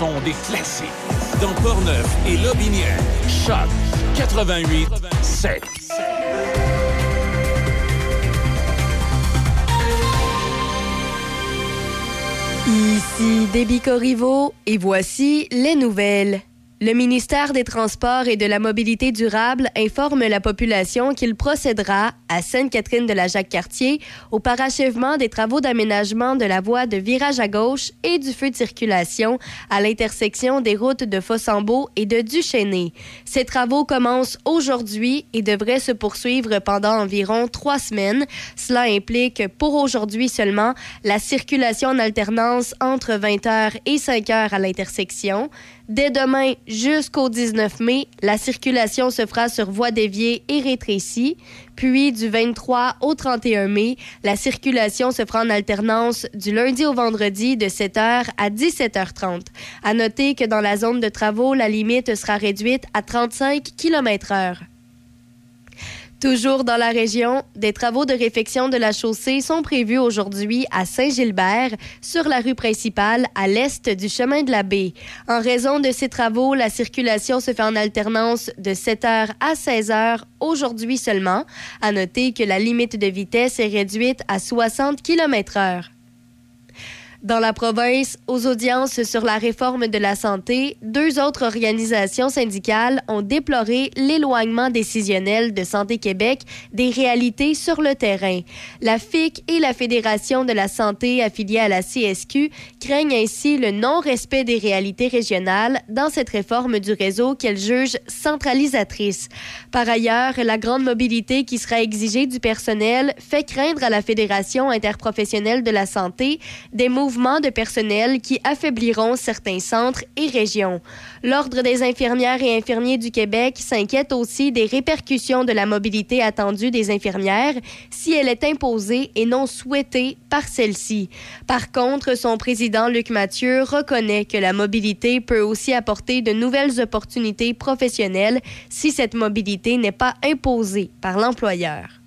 Des classiques. Dans Portneuf et Lobinière. Choc 88 7. Ici Déby Corriveau et voici les nouvelles. Le ministère des Transports et de la Mobilité durable informe la population qu'il procédera, à Sainte-Catherine de la Jacques-Cartier, au parachèvement des travaux d'aménagement de la voie de virage à gauche et du feu de circulation à l'intersection des routes de Fossambeau et de Duchesnay. Ces travaux commencent aujourd'hui et devraient se poursuivre pendant environ trois semaines. Cela implique, pour aujourd'hui seulement, la circulation en alternance entre 20h et 5h à l'intersection. Dès demain jusqu'au 19 mai, la circulation se fera sur voie déviée et rétrécie. Puis du 23 au 31 mai, la circulation se fera en alternance du lundi au vendredi de 7h à 17h30. À noter que dans la zone de travaux, la limite sera réduite à 35 km/h. Toujours dans la région, des travaux de réfection de la chaussée sont prévus aujourd'hui à Saint-Gilbert, sur la rue principale à l'est du chemin de la baie. En raison de ces travaux, la circulation se fait en alternance de 7h à 16h aujourd'hui seulement. À noter que la limite de vitesse est réduite à 60 km/h. Dans la province, aux audiences sur la réforme de la santé, deux autres organisations syndicales ont déploré l'éloignement décisionnel de Santé Québec des réalités sur le terrain. La FIC et la Fédération de la santé affiliée à la CSQ craignent ainsi le non-respect des réalités régionales dans cette réforme du réseau qu'elles jugent centralisatrice. Par ailleurs, la grande mobilité qui sera exigée du personnel fait craindre à la Fédération interprofessionnelle de la santé des mouvements de personnel qui affaibliront certains centres et régions. L'Ordre des infirmières et infirmiers du Québec s'inquiète aussi des répercussions de la mobilité attendue des infirmières si elle est imposée et non souhaitée par celle-ci. Par contre, son président Luc Mathieu reconnaît que la mobilité peut aussi apporter de nouvelles opportunités professionnelles si cette mobilité n'est pas imposée par l'employeur.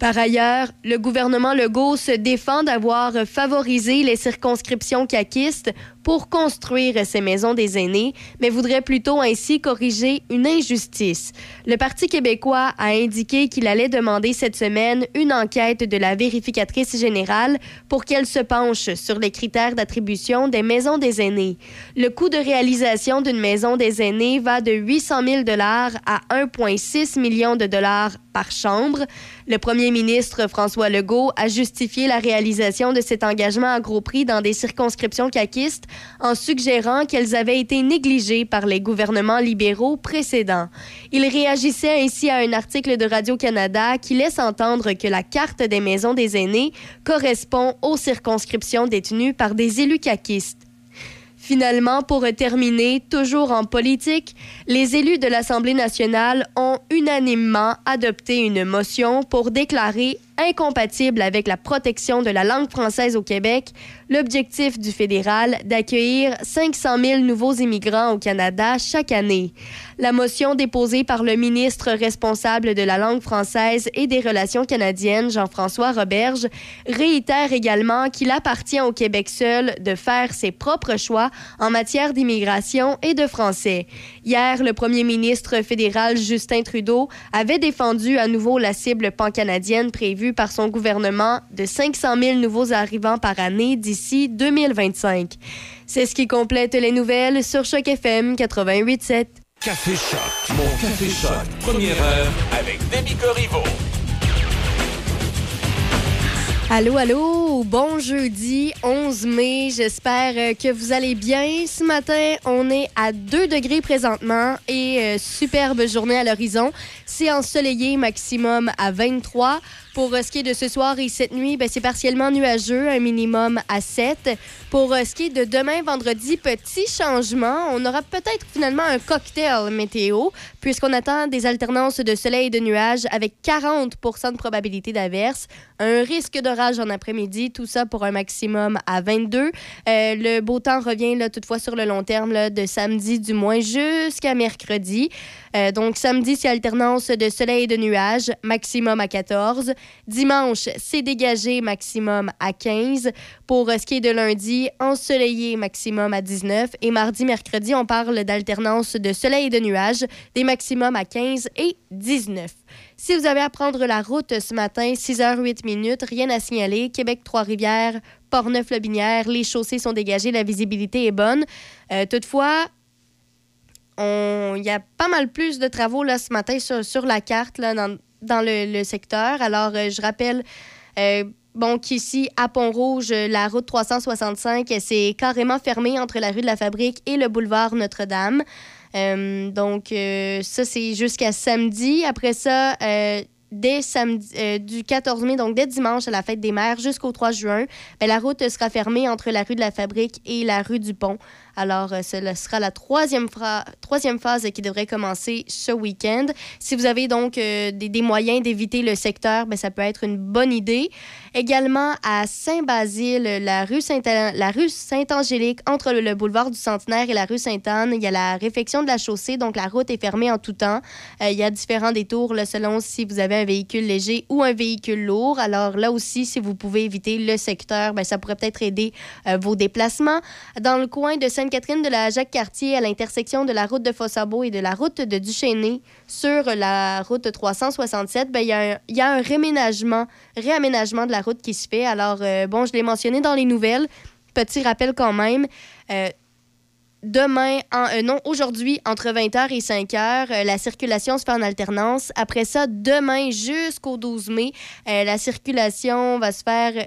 Par ailleurs, le gouvernement Legault se défend d'avoir favorisé les circonscriptions caquistes pour construire ces maisons des aînés, mais voudrait plutôt ainsi corriger une injustice. Le Parti québécois a indiqué qu'il allait demander cette semaine une enquête de la vérificatrice générale pour qu'elle se penche sur les critères d'attribution des maisons des aînés. Le coût de réalisation d'une maison des aînés va de 800 000 dollars à 1,6 million de dollars par chambre. Le premier ministre François Legault a justifié la réalisation de cet engagement à gros prix dans des circonscriptions caquistes en suggérant qu'elles avaient été négligées par les gouvernements libéraux précédents. Il réagissait ainsi à un article de Radio-Canada qui laisse entendre que la carte des maisons des aînés correspond aux circonscriptions détenues par des élus caquistes. Finalement, pour terminer, toujours en politique, les élus de l'Assemblée nationale ont unanimement adopté une motion pour déclarer incompatible avec la protection de la langue française au Québec, l'objectif du fédéral d'accueillir 500 000 nouveaux immigrants au Canada chaque année. La motion déposée par le ministre responsable de la langue française et des relations canadiennes, Jean-François Roberge, réitère également qu'il appartient au Québec seul de faire ses propres choix en matière d'immigration et de français. Hier, le premier ministre fédéral Justin Trudeau avait défendu à nouveau la cible pan-canadienne prévue par son gouvernement de 500 000 nouveaux arrivants par année d'ici 2025. C'est ce qui complète les nouvelles sur Choc FM 88.7. Café Choc, mon Café Choc, première heure avec Demi Corriveau. Allô, allô, bon jeudi 11 mai. J'espère euh, que vous allez bien. Ce matin, on est à 2 degrés présentement et euh, superbe journée à l'horizon. C'est ensoleillé maximum à 23. Pour ce qui est de ce soir et cette nuit, ben, c'est partiellement nuageux, un minimum à 7. Pour ce qui est de demain, vendredi, petit changement. On aura peut-être finalement un cocktail météo, puisqu'on attend des alternances de soleil et de nuages avec 40 de probabilité d'averse, un risque d'orage en après-midi, tout ça pour un maximum à 22. Euh, le beau temps revient là, toutefois sur le long terme, là, de samedi du moins jusqu'à mercredi. Donc samedi, c'est alternance de soleil et de nuages, maximum à 14. Dimanche, c'est dégagé maximum à 15. Pour ce qui est de lundi, ensoleillé maximum à 19. Et mardi, mercredi, on parle d'alternance de soleil et de nuages, des maximums à 15 et 19. Si vous avez à prendre la route ce matin, 6h08 minutes, rien à signaler. Québec, Trois-Rivières, Port-Neuf-Lobinière, les chaussées sont dégagées, la visibilité est bonne. Euh, toutefois, il y a pas mal plus de travaux là, ce matin sur, la carte là, dans, le, secteur. Alors, euh, je rappelle euh, bon, qu'ici, à Pont-Rouge, la route 365, c'est carrément fermé entre la rue de la Fabrique et le boulevard Notre-Dame. Euh, donc, ça, c'est jusqu'à samedi. Après ça, euh, dès samedi, du 14 mai, donc dès dimanche à la fête des mères jusqu'au 3 juin, ben, la route sera fermée entre la rue de la Fabrique et la rue du Pont. Alors, euh, ce sera la troisième, troisième phase qui devrait commencer ce week-end. Si vous avez donc euh, des, moyens d'éviter le secteur, bien, ça peut être une bonne idée. Également, à Saint-Basile, la rue Saint-Angélique, entre le, boulevard du Centenaire et la rue Sainte-Anne, il y a la réfection de la chaussée, donc la route est fermée en tout temps. Euh, il y a différents détours selon si vous avez un véhicule léger ou un véhicule lourd. Alors là aussi, si vous pouvez éviter le secteur, bien, ça pourrait peut-être aider vos déplacements. Dans le coin de saint catherine de la Jacques-Cartier à l'intersection de la route de Fossabo et de la route de Duchesnay sur la route 367, ben, il y, y, a un réménagement, réaménagement de la route qui se fait. Alors, euh, bon, je l'ai mentionné dans les nouvelles. Petit rappel quand même. Euh, demain, euh, non, aujourd'hui, entre 20h et 5h, la circulation se fait en alternance. Après ça, demain jusqu'au 12 mai, la circulation va se faire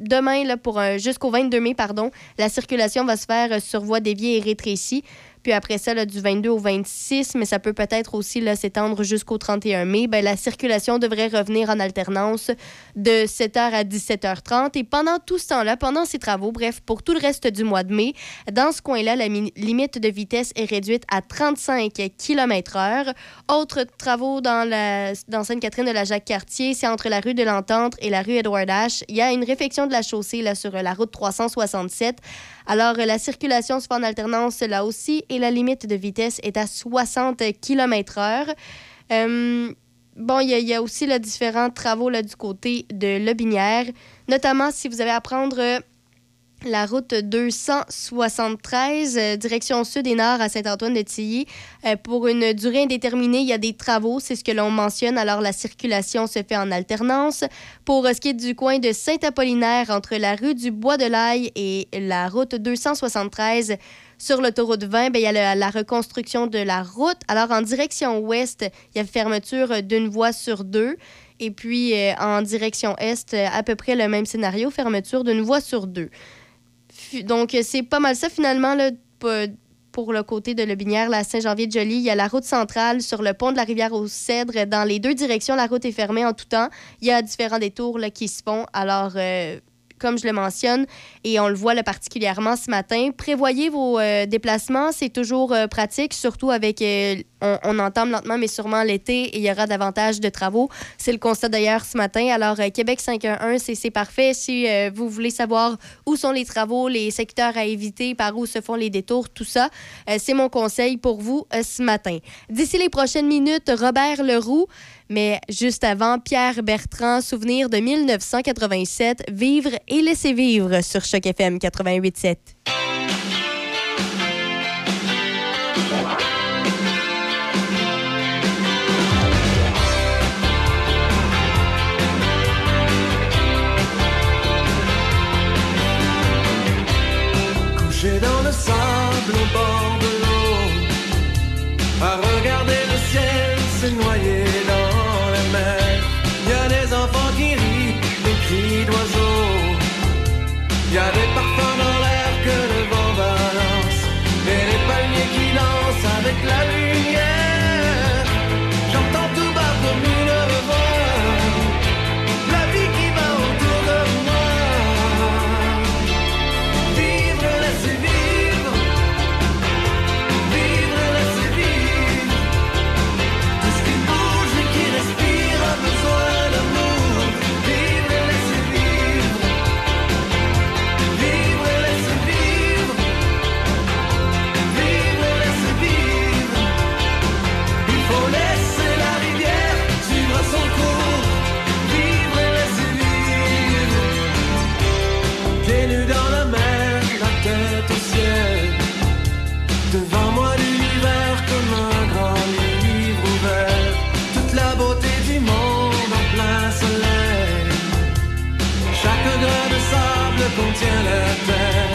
demain, là, pour jusqu'au 22 mai, pardon, la circulation va se faire sur voie déviée et rétrécie. Puis après ça, du 22 au 26, mais ça peut peut-être aussi s'étendre jusqu'au 31 mai, ben, la circulation devrait revenir en alternance de 7h à 17h30. Et pendant tout ce temps-là, pendant ces travaux, bref, pour tout le reste du mois de mai, dans ce coin-là, la limite de vitesse est réduite à 35 km/h. Autres travaux dans, la, dans Sainte-Catherine de la Jacques-Cartier, c'est entre la rue de l'Entente et la rue Edward H. Il y a une réfection de la chaussée sur la route 367 alors, la circulation se fait en alternance là aussi et la limite de vitesse est à 60 km/h. Euh, bon, il y, a aussi là, différents travaux là, du côté de Lobinière, notamment si vous avez à prendre la route 273, euh, direction sud et nord à Saint-Antoine-de-Tilly. Euh, pour une durée indéterminée, il y a des travaux, c'est ce que l'on mentionne. Alors, la circulation se fait en alternance. Pour euh, ce qui est du coin de Saint-Apollinaire, entre la rue du Bois de l'Aille et la route 273, sur l'autoroute 20, bien, il y a la, reconstruction de la route. Alors, en direction ouest, il y a fermeture d'une voie sur deux. Et puis, en direction est, à peu près le même scénario, fermeture d'une voie sur deux. Donc, c'est pas mal ça finalement pour le côté de Lebinière, la Saint-Janvier-de-Joly. Il y a la route centrale sur le pont de la rivière aux Cèdres. Dans les deux directions, la route est fermée en tout temps. Il y a différents détours qui se font. Alors, euh, comme je le mentionne, et on le voit particulièrement ce matin. Prévoyez vos euh, déplacements, c'est toujours euh, pratique, surtout avec, euh, on, entame lentement mais sûrement l'été il y aura davantage de travaux. C'est le constat d'ailleurs ce matin. Alors, Québec 511, c'est parfait. Si vous voulez savoir où sont les travaux, les secteurs à éviter, par où se font les détours, tout ça, c'est mon conseil pour vous ce matin. D'ici les prochaines minutes, Robert Leroux. Mais juste avant, Pierre Bertrand, souvenir de 1987, Vivre et laisser vivre sur Choc FM 88.7. contient la terre.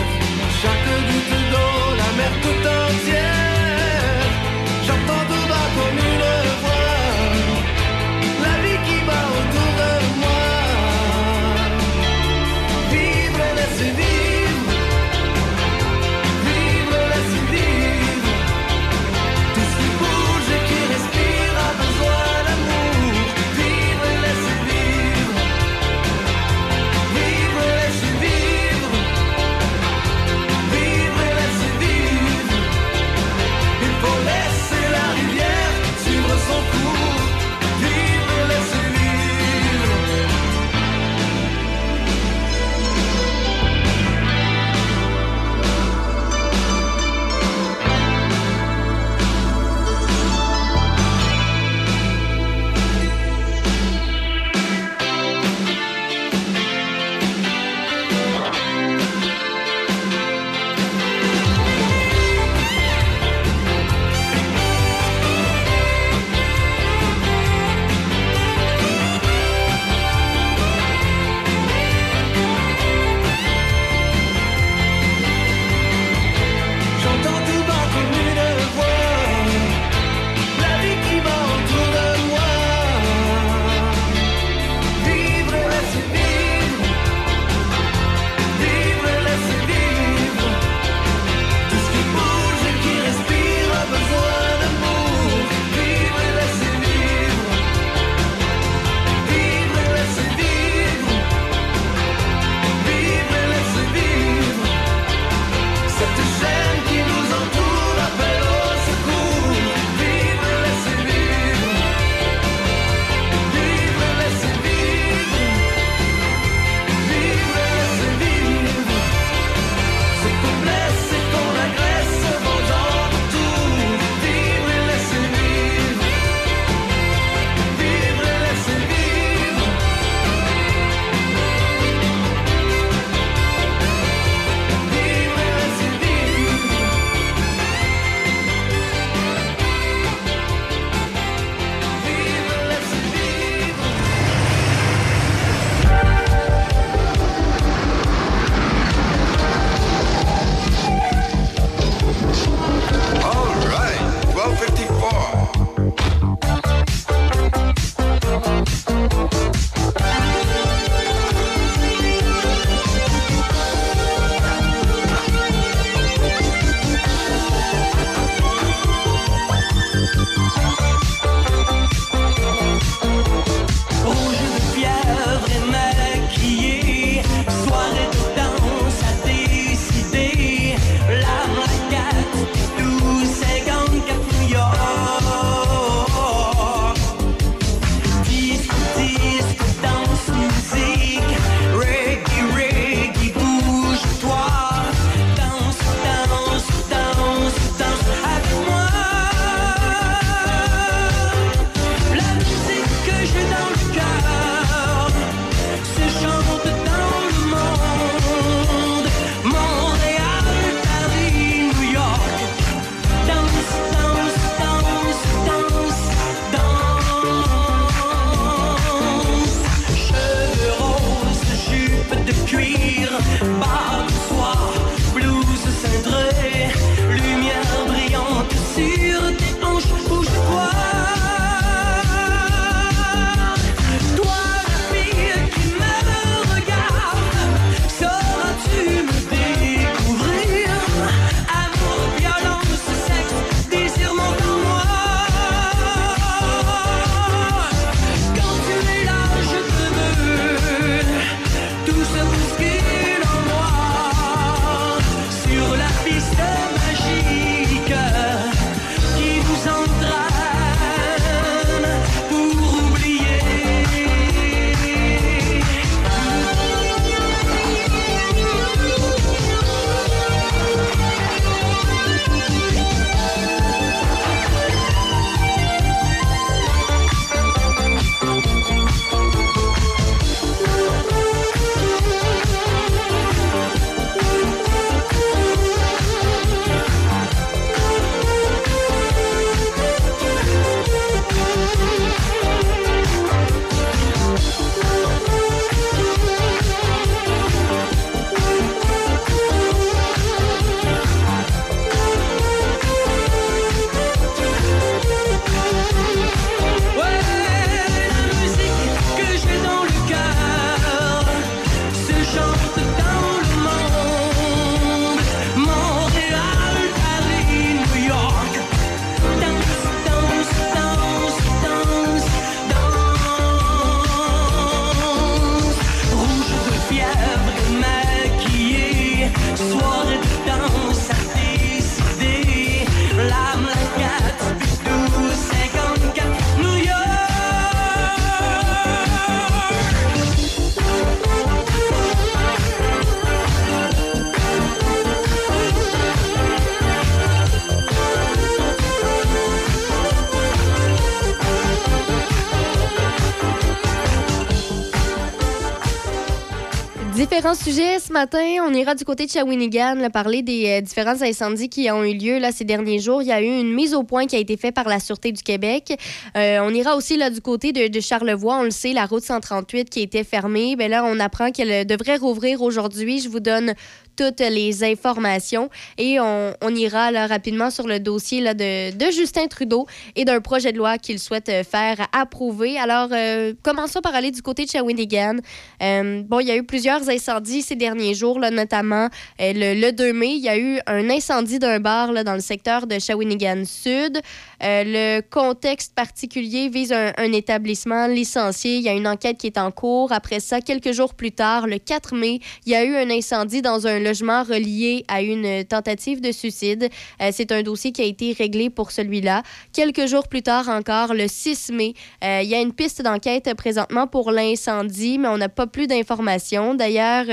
Ce matin. On ira du côté de Shawinigan parler des euh, différents incendies qui ont eu lieu là, ces derniers jours. Il y a eu une mise au point qui a été faite par la Sûreté du Québec. Euh, on ira aussi là, du côté de, Charlevoix. On le sait, la route 138 qui était fermée. Ben là, on apprend qu'elle devrait rouvrir aujourd'hui. Je vous donne toutes les informations et on, on ira là, rapidement sur le dossier là, de, de Justin Trudeau et d'un projet de loi qu'il souhaite euh, faire approuver. Alors, euh, commençons par aller du côté de Shawinigan. Euh, bon, il y a eu plusieurs incendies ces derniers jours, là, notamment le, le 2 mai, il y a eu un incendie d'un bar dans le secteur de Shawinigan Sud. Le contexte particulier vise un, un établissement licencié. Il y a une enquête qui est en cours. Après ça, quelques jours plus tard, le 4 mai, il y a eu un incendie dans un logement relié à une tentative de suicide. Euh, C'est un dossier qui a été réglé pour celui-là. Quelques jours plus tard encore, le 6 mai, euh, il y a une piste d'enquête présentement pour l'incendie, mais on n'a pas plus d'informations. D'ailleurs,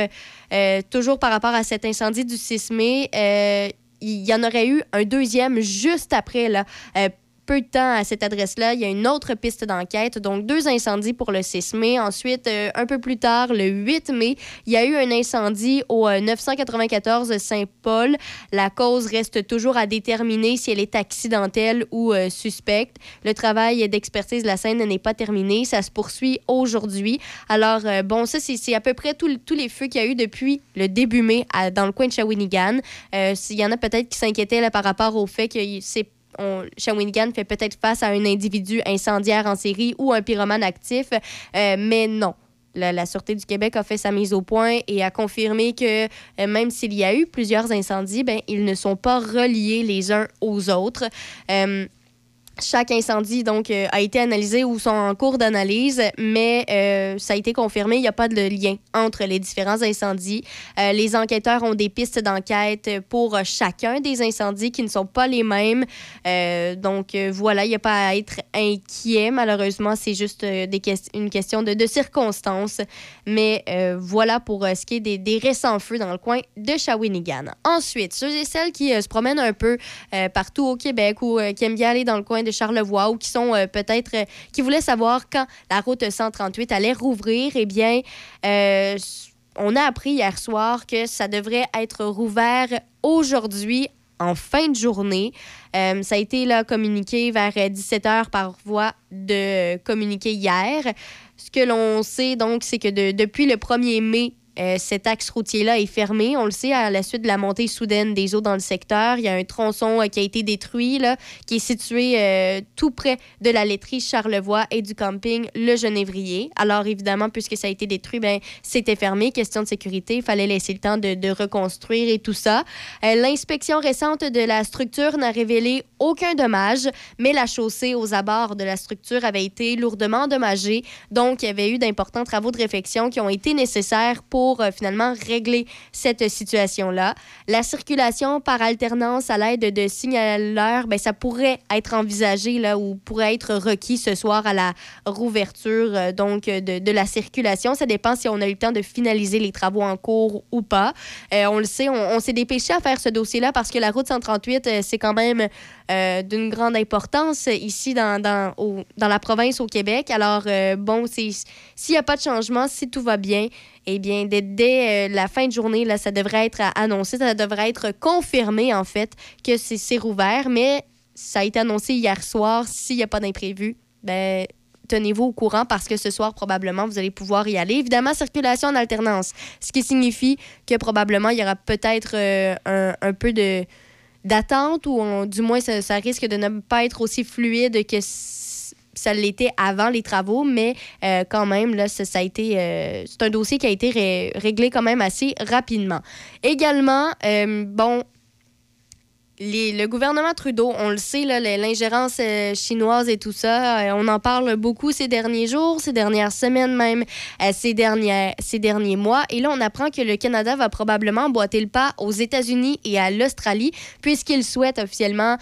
euh, toujours par rapport à cet incendie du 6 mai, il y en aurait eu un deuxième juste après, là. Euh, peu de temps à cette adresse-là, il y a une autre piste d'enquête. Donc, deux incendies pour le 6 mai. Ensuite, euh, un peu plus tard, le 8 mai, il y a eu un incendie au euh, 994 Saint-Paul. La cause reste toujours à déterminer si elle est accidentelle ou euh, suspecte. Le travail d'expertise de la scène n'est pas terminé. Ça se poursuit aujourd'hui. Alors, euh, bon, ça, c'est à peu près tous les feux qu'il y a eu depuis le début mai dans le coin de Shawinigan. Euh, Il y en a peut-être qui s'inquiétaient par rapport au fait que c'est on, Shawinigan fait peut-être face à un individu incendiaire en série ou un pyromane actif, euh, mais non. La, Sûreté du Québec a fait sa mise au point et a confirmé que euh, même s'il y a eu plusieurs incendies, ben, ils ne sont pas reliés les uns aux autres. Euh, chaque incendie donc euh, a été analysé ou sont en cours d'analyse, mais euh, ça a été confirmé, il n'y a pas de lien entre les différents incendies. Euh, les enquêteurs ont des pistes d'enquête pour chacun des incendies qui ne sont pas les mêmes. Donc voilà, il n'y a pas à être inquiet. Malheureusement, c'est juste une question de, de circonstances. Mais voilà pour ce qui est des, récents feux dans le coin de Shawinigan. Ensuite, ceux et celles qui se promènent un peu partout au Québec ou qui aiment bien aller dans le coin de Charlevoix ou qui sont euh, peut-être euh, qui voulaient savoir quand la route 138 allait rouvrir, eh bien, euh, on a appris hier soir que ça devrait être rouvert aujourd'hui en fin de journée. Ça a été là, communiqué vers 17h par voie de communiqué hier. Ce que l'on sait donc, c'est que de- depuis le 1er mai, euh, cet axe routier-là est fermé. On le sait à la suite de la montée soudaine des eaux dans le secteur. Il y a un tronçon euh, qui a été détruit, là, qui est situé euh, tout près de la laiterie Charlevoix et du camping Le Genévrier. Alors, évidemment, puisque ça a été détruit, ben, c'était fermé. Question de sécurité, il fallait laisser le temps de, de reconstruire et tout ça. L'inspection récente de la structure n'a révélé aucun dommage, mais la chaussée aux abords de la structure avait été lourdement endommagée. Donc, il y avait eu d'importants travaux de réfection qui ont été nécessaires pour euh, finalement régler cette situation-là. La circulation par alternance à l'aide de signaleurs, ben, ça pourrait être envisagé là, ou pourrait être requis ce soir à la rouverture euh, donc de, de la circulation. Ça dépend si on a eu le temps de finaliser les travaux en cours ou pas. Euh, on le sait, on, s'est dépêché à faire ce dossier-là parce que la route 138, euh, c'est quand même euh, d'une grande importance ici dans, dans, au- dans la province au Québec. Alors, euh, bon, s'il n'y a pas de changement, si tout va bien, eh bien, dès, euh, la fin de journée, là, ça devrait être annoncé, ça devrait être confirmé, en fait, que c'est c'est rouvert. Mais ça a été annoncé hier soir. S'il n'y a pas d'imprévu, ben, tenez-vous au courant parce que ce soir, probablement, vous allez pouvoir y aller. Évidemment, circulation en alternance, ce qui signifie que probablement, il y aura peut-être euh, un, un peu de d'attente ou du moins, ça, risque de ne pas être aussi fluide que ça l'était avant les travaux, mais euh, quand même, là, ça, a été, euh, c'est un dossier qui a été ré- réglé quand même assez rapidement. Également, euh, bon, le gouvernement Trudeau, on le sait, l'ingérence euh, chinoise et tout ça, euh, on en parle beaucoup ces derniers jours, ces dernières semaines même, euh, ces, ces derniers mois. Et là, on apprend que le Canada va probablement emboîter le pas aux États-Unis et à l'Australie, puisqu'il souhaite officiellement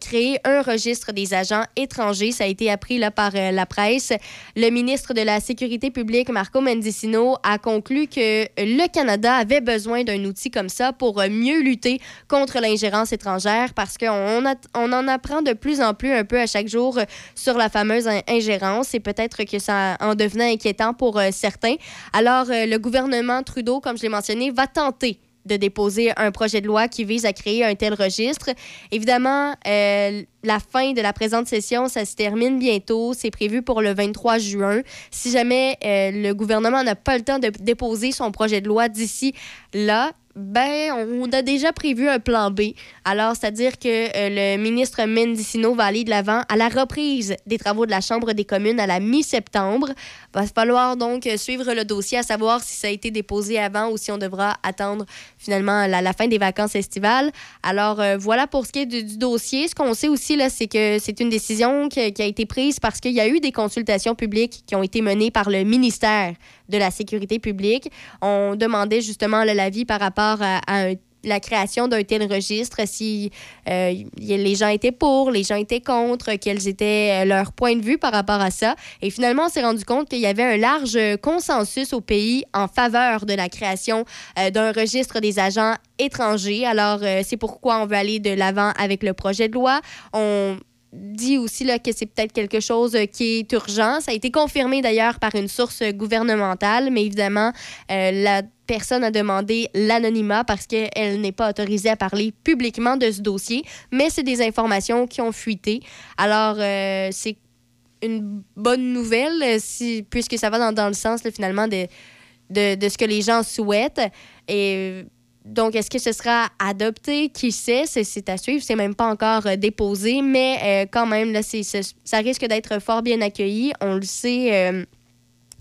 créer un registre des agents étrangers. Ça a été appris là, par la presse. Le ministre de la Sécurité publique, Marco Mendicino, a conclu que le Canada avait besoin d'un outil comme ça pour mieux lutter contre l'ingérence étrangère parce qu'on on en apprend de plus en plus un peu à chaque jour euh, sur la fameuse in- ingérence et peut-être que ça en devenait inquiétant pour euh, certains. Alors, euh, le gouvernement Trudeau, comme je l'ai mentionné, va tenter de déposer un projet de loi qui vise à créer un tel registre. Évidemment, la fin de la présente session, ça se termine bientôt. C'est prévu pour le 23 juin. Si jamais le gouvernement n'a pas le temps de déposer son projet de loi d'ici là, ben, on a déjà prévu un plan B. Alors, c'est-à-dire que euh, le ministre Mendicino va aller de l'avant à la reprise des travaux de la Chambre des communes à la mi-septembre. Va falloir donc suivre le dossier, à savoir si ça a été déposé avant ou si on devra attendre finalement la, la fin des vacances estivales. Alors, euh, voilà pour ce qui est du, du dossier. Ce qu'on sait aussi, là, c'est que c'est une décision qui a été prise parce qu'il y a eu des consultations publiques qui ont été menées par le ministère de la Sécurité publique. On demandait justement l'avis par rapport à, la création d'un tel registre, si euh, les gens étaient pour, les gens étaient contre, quels étaient euh, leurs points de vue par rapport à ça. Et finalement, on s'est rendu compte qu'il y avait un large consensus au pays en faveur de la création euh, d'un registre des agents étrangers. Alors, c'est pourquoi on veut aller de l'avant avec le projet de loi. On dit aussi là, que c'est peut-être quelque chose euh, qui est urgent. Ça a été confirmé d'ailleurs par une source gouvernementale, mais évidemment, euh, la personne a demandé l'anonymat parce qu'elle n'est pas autorisée à parler publiquement de ce dossier, mais c'est des informations qui ont fuité. Alors, euh, c'est une bonne nouvelle puisque ça va dans, dans le sens finalement de, de, de ce que les gens souhaitent. Et donc, est-ce que ce sera adopté? Qui sait? C'est- à suivre. C'est même pas encore euh, déposé, mais euh, quand même, là, ça risque d'être fort bien accueilli. On le sait. euh,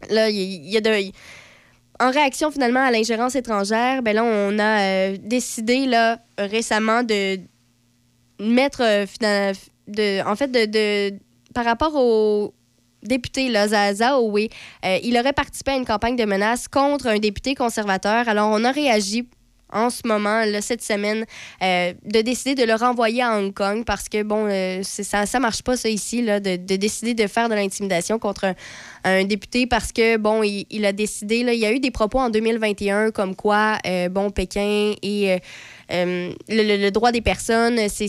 là, il y, a de. En réaction finalement à l'ingérence étrangère, ben là, on a décidé là, récemment de mettre de, en fait de, par rapport au député là, euh, il aurait participé à une campagne de menaces contre un député conservateur. Alors on a réagi en ce moment, là, cette semaine, euh, de décider de le renvoyer à Hong Kong parce que, bon, euh, ça ne marche pas, ça, ici, là, de, de décider de faire de l'intimidation contre un, député parce que, bon, il, il a décidé, là, il y a eu des propos en 2021 comme quoi, euh, bon, Pékin et euh, le, le- droit des personnes, c'est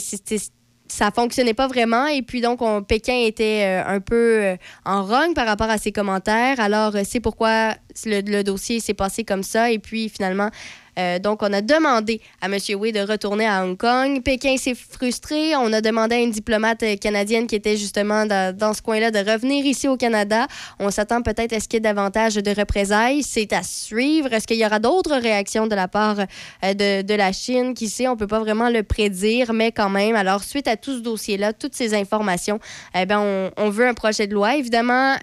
ça fonctionnait pas vraiment. Et puis, donc, on- Pékin était un peu en rogne par rapport à ses commentaires. Alors, c'est pourquoi le, le dossier s'est passé comme ça. Et puis, finalement, euh, donc, on a demandé à M. Wei de retourner à Hong Kong. Pékin s'est frustré. On a demandé à une diplomate euh, canadienne qui était justement dans, ce coin-là de revenir ici au Canada. On s'attend peut-être à ce qu'il y ait davantage de représailles. C'est à suivre. Est-ce qu'il y aura d'autres réactions de la part euh, de, la Chine? Qui sait? On peut pas vraiment le prédire, mais quand même. Alors, suite à tout ce dossier-là, toutes ces informations, eh ben, on, veut un projet de loi. Évidemment,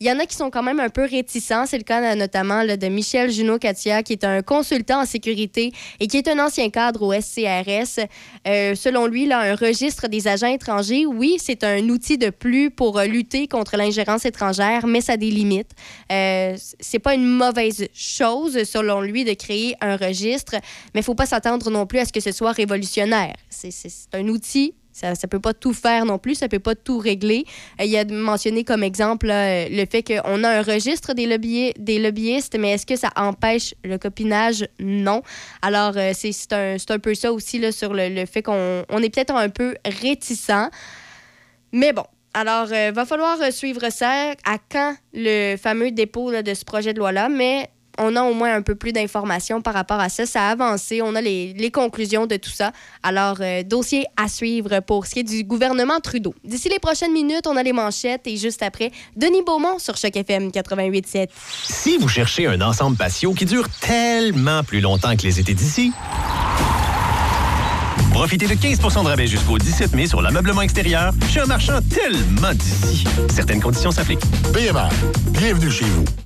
il y en a qui sont quand même un peu réticents. C'est le cas notamment de Michel Junot-Katia, qui est un consultant en sécurité et qui est un ancien cadre au SCRS. Euh, selon lui, là, un registre des agents étrangers, oui, c'est un outil de plus pour euh, lutter contre l'ingérence étrangère, mais ça a des limites. Euh, c'est pas une mauvaise chose, selon lui, de créer un registre, mais il faut pas s'attendre non plus à ce que ce soit révolutionnaire. C'est un outil ça ne peut pas tout faire non plus, ça ne peut pas tout régler. Euh, il a mentionné comme exemple euh, le fait qu'on a un registre des, lobby- des lobbyistes, mais est-ce que ça empêche le copinage? Non. Alors, euh, c'est un, un peu ça aussi là, sur le, le fait qu'on on est peut-être un peu réticent. Mais bon. Alors, il va falloir suivre ça. À quand le fameux dépôt de ce projet de loi-là? Mais on a au moins un peu plus d'informations par rapport à ça. Ça a avancé. On a les, les conclusions de tout ça. Alors, euh, dossier à suivre pour ce qui est du gouvernement Trudeau. D'ici les prochaines minutes, on a les manchettes et juste après, Denis Beaumont sur Choc FM 88.7. Si vous cherchez un ensemble patio qui dure tellement plus longtemps que les étés d'ici, profitez de 15% de rabais jusqu'au 17 mai sur l'ameublement extérieur chez un marchand tellement d'ici. Certaines conditions s'appliquent. BMR, bienvenue chez vous.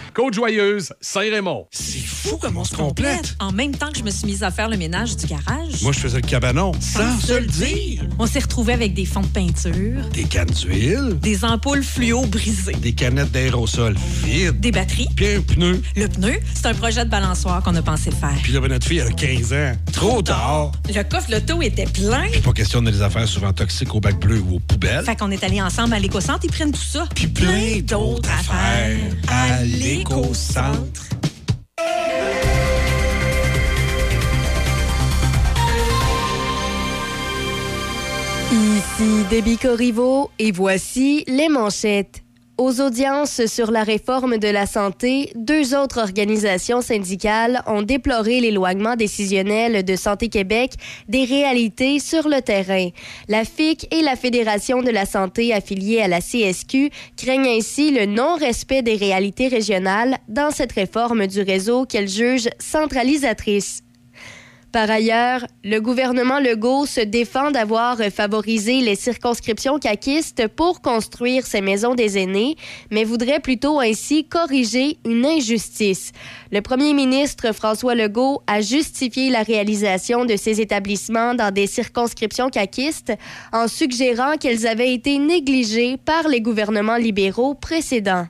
Côte-Joyeuse, Saint-Raymond. C'est fou comme on se complète. En même temps que je me suis mise à faire le ménage du garage. Moi, je faisais le cabanon, sans se le dire. On s'est retrouvés avec des fonds de peinture, Des cannes d'huile, des ampoules fluo brisées, des canettes d'aérosol vides, des batteries. puis un pneu. Le pneu, c'est un projet de balançoire qu'on a pensé faire. Puis là, ben, notre fille, elle a 15 ans. Trop tard. Le coffre l'auto était plein. Pas question de des affaires souvent toxiques au bac bleu ou aux poubelles. Fait qu'on est allés ensemble à l'éco-centre, ils prennent tout ça. Puis plein d'autres affaires à Ici Déby Corriveau et voici les manchettes. Aux audiences sur la réforme de la santé, deux autres organisations syndicales ont déploré l'éloignement décisionnel de Santé Québec des réalités sur le terrain. La FIC et la Fédération de la santé affiliée à la CSQ craignent ainsi le non-respect des réalités régionales dans cette réforme du réseau qu'elles jugent centralisatrice. Par ailleurs, le gouvernement Legault se défend d'avoir favorisé les circonscriptions caquistes pour construire ces maisons des aînés, mais voudrait plutôt ainsi corriger une injustice. Le premier ministre François Legault a justifié la réalisation de ces établissements dans des circonscriptions caquistes en suggérant qu'elles avaient été négligées par les gouvernements libéraux précédents.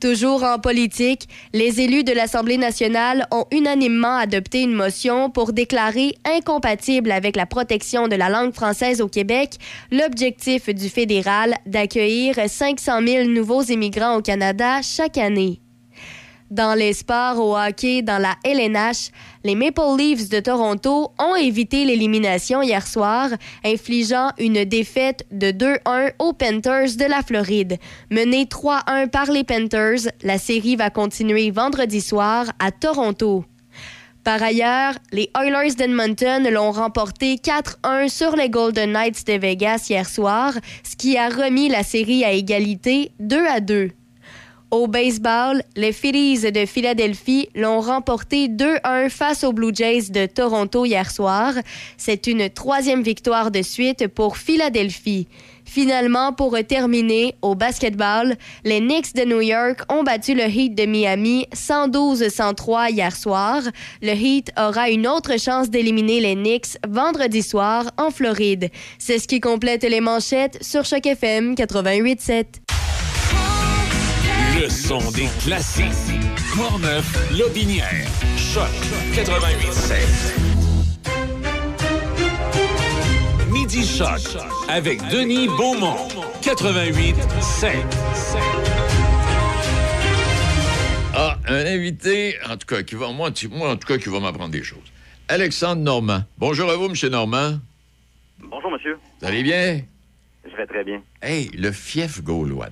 Toujours en politique, les élus de l'Assemblée nationale ont unanimement adopté une motion pour déclarer incompatible avec la protection de la langue française au Québec l'objectif du fédéral d'accueillir 500 000 nouveaux immigrants au Canada chaque année. Dans les sports au hockey dans la LNH, les Maple Leafs de Toronto ont évité l'élimination hier soir, infligeant une défaite de 2-1 aux Panthers de la Floride. Menée 3-1 par les Panthers, la série va continuer vendredi soir à Toronto. Par ailleurs, les Oilers d'Edmonton l'ont remporté 4-1 sur les Golden Knights de Vegas hier soir, ce qui a remis la série à égalité 2 à 2. Au baseball, les Phillies de Philadelphie l'ont remporté 2-1 face aux Blue Jays de Toronto hier soir. C'est une troisième victoire de suite pour Philadelphie. Finalement, pour terminer, au basketball, les Knicks de New York ont battu le Heat de Miami 112-103 hier soir. Le Heat aura une autre chance d'éliminer les Knicks vendredi soir en Floride. C'est ce qui complète les manchettes sur Choc FM 88.7. Le son des classiques. Portneuf, Lobinière. Choc 88.7. Midi Choc avec Denis Beaumont. 88.7. Ah, un invité, en tout cas, qui va, moi, tu- moi, en tout cas, qui va m'apprendre des choses. Alexandre Normand. Bonjour à vous, M. Normand. Bonjour, monsieur. Vous allez bien? Je vais très bien. Hey, le fief gaulois.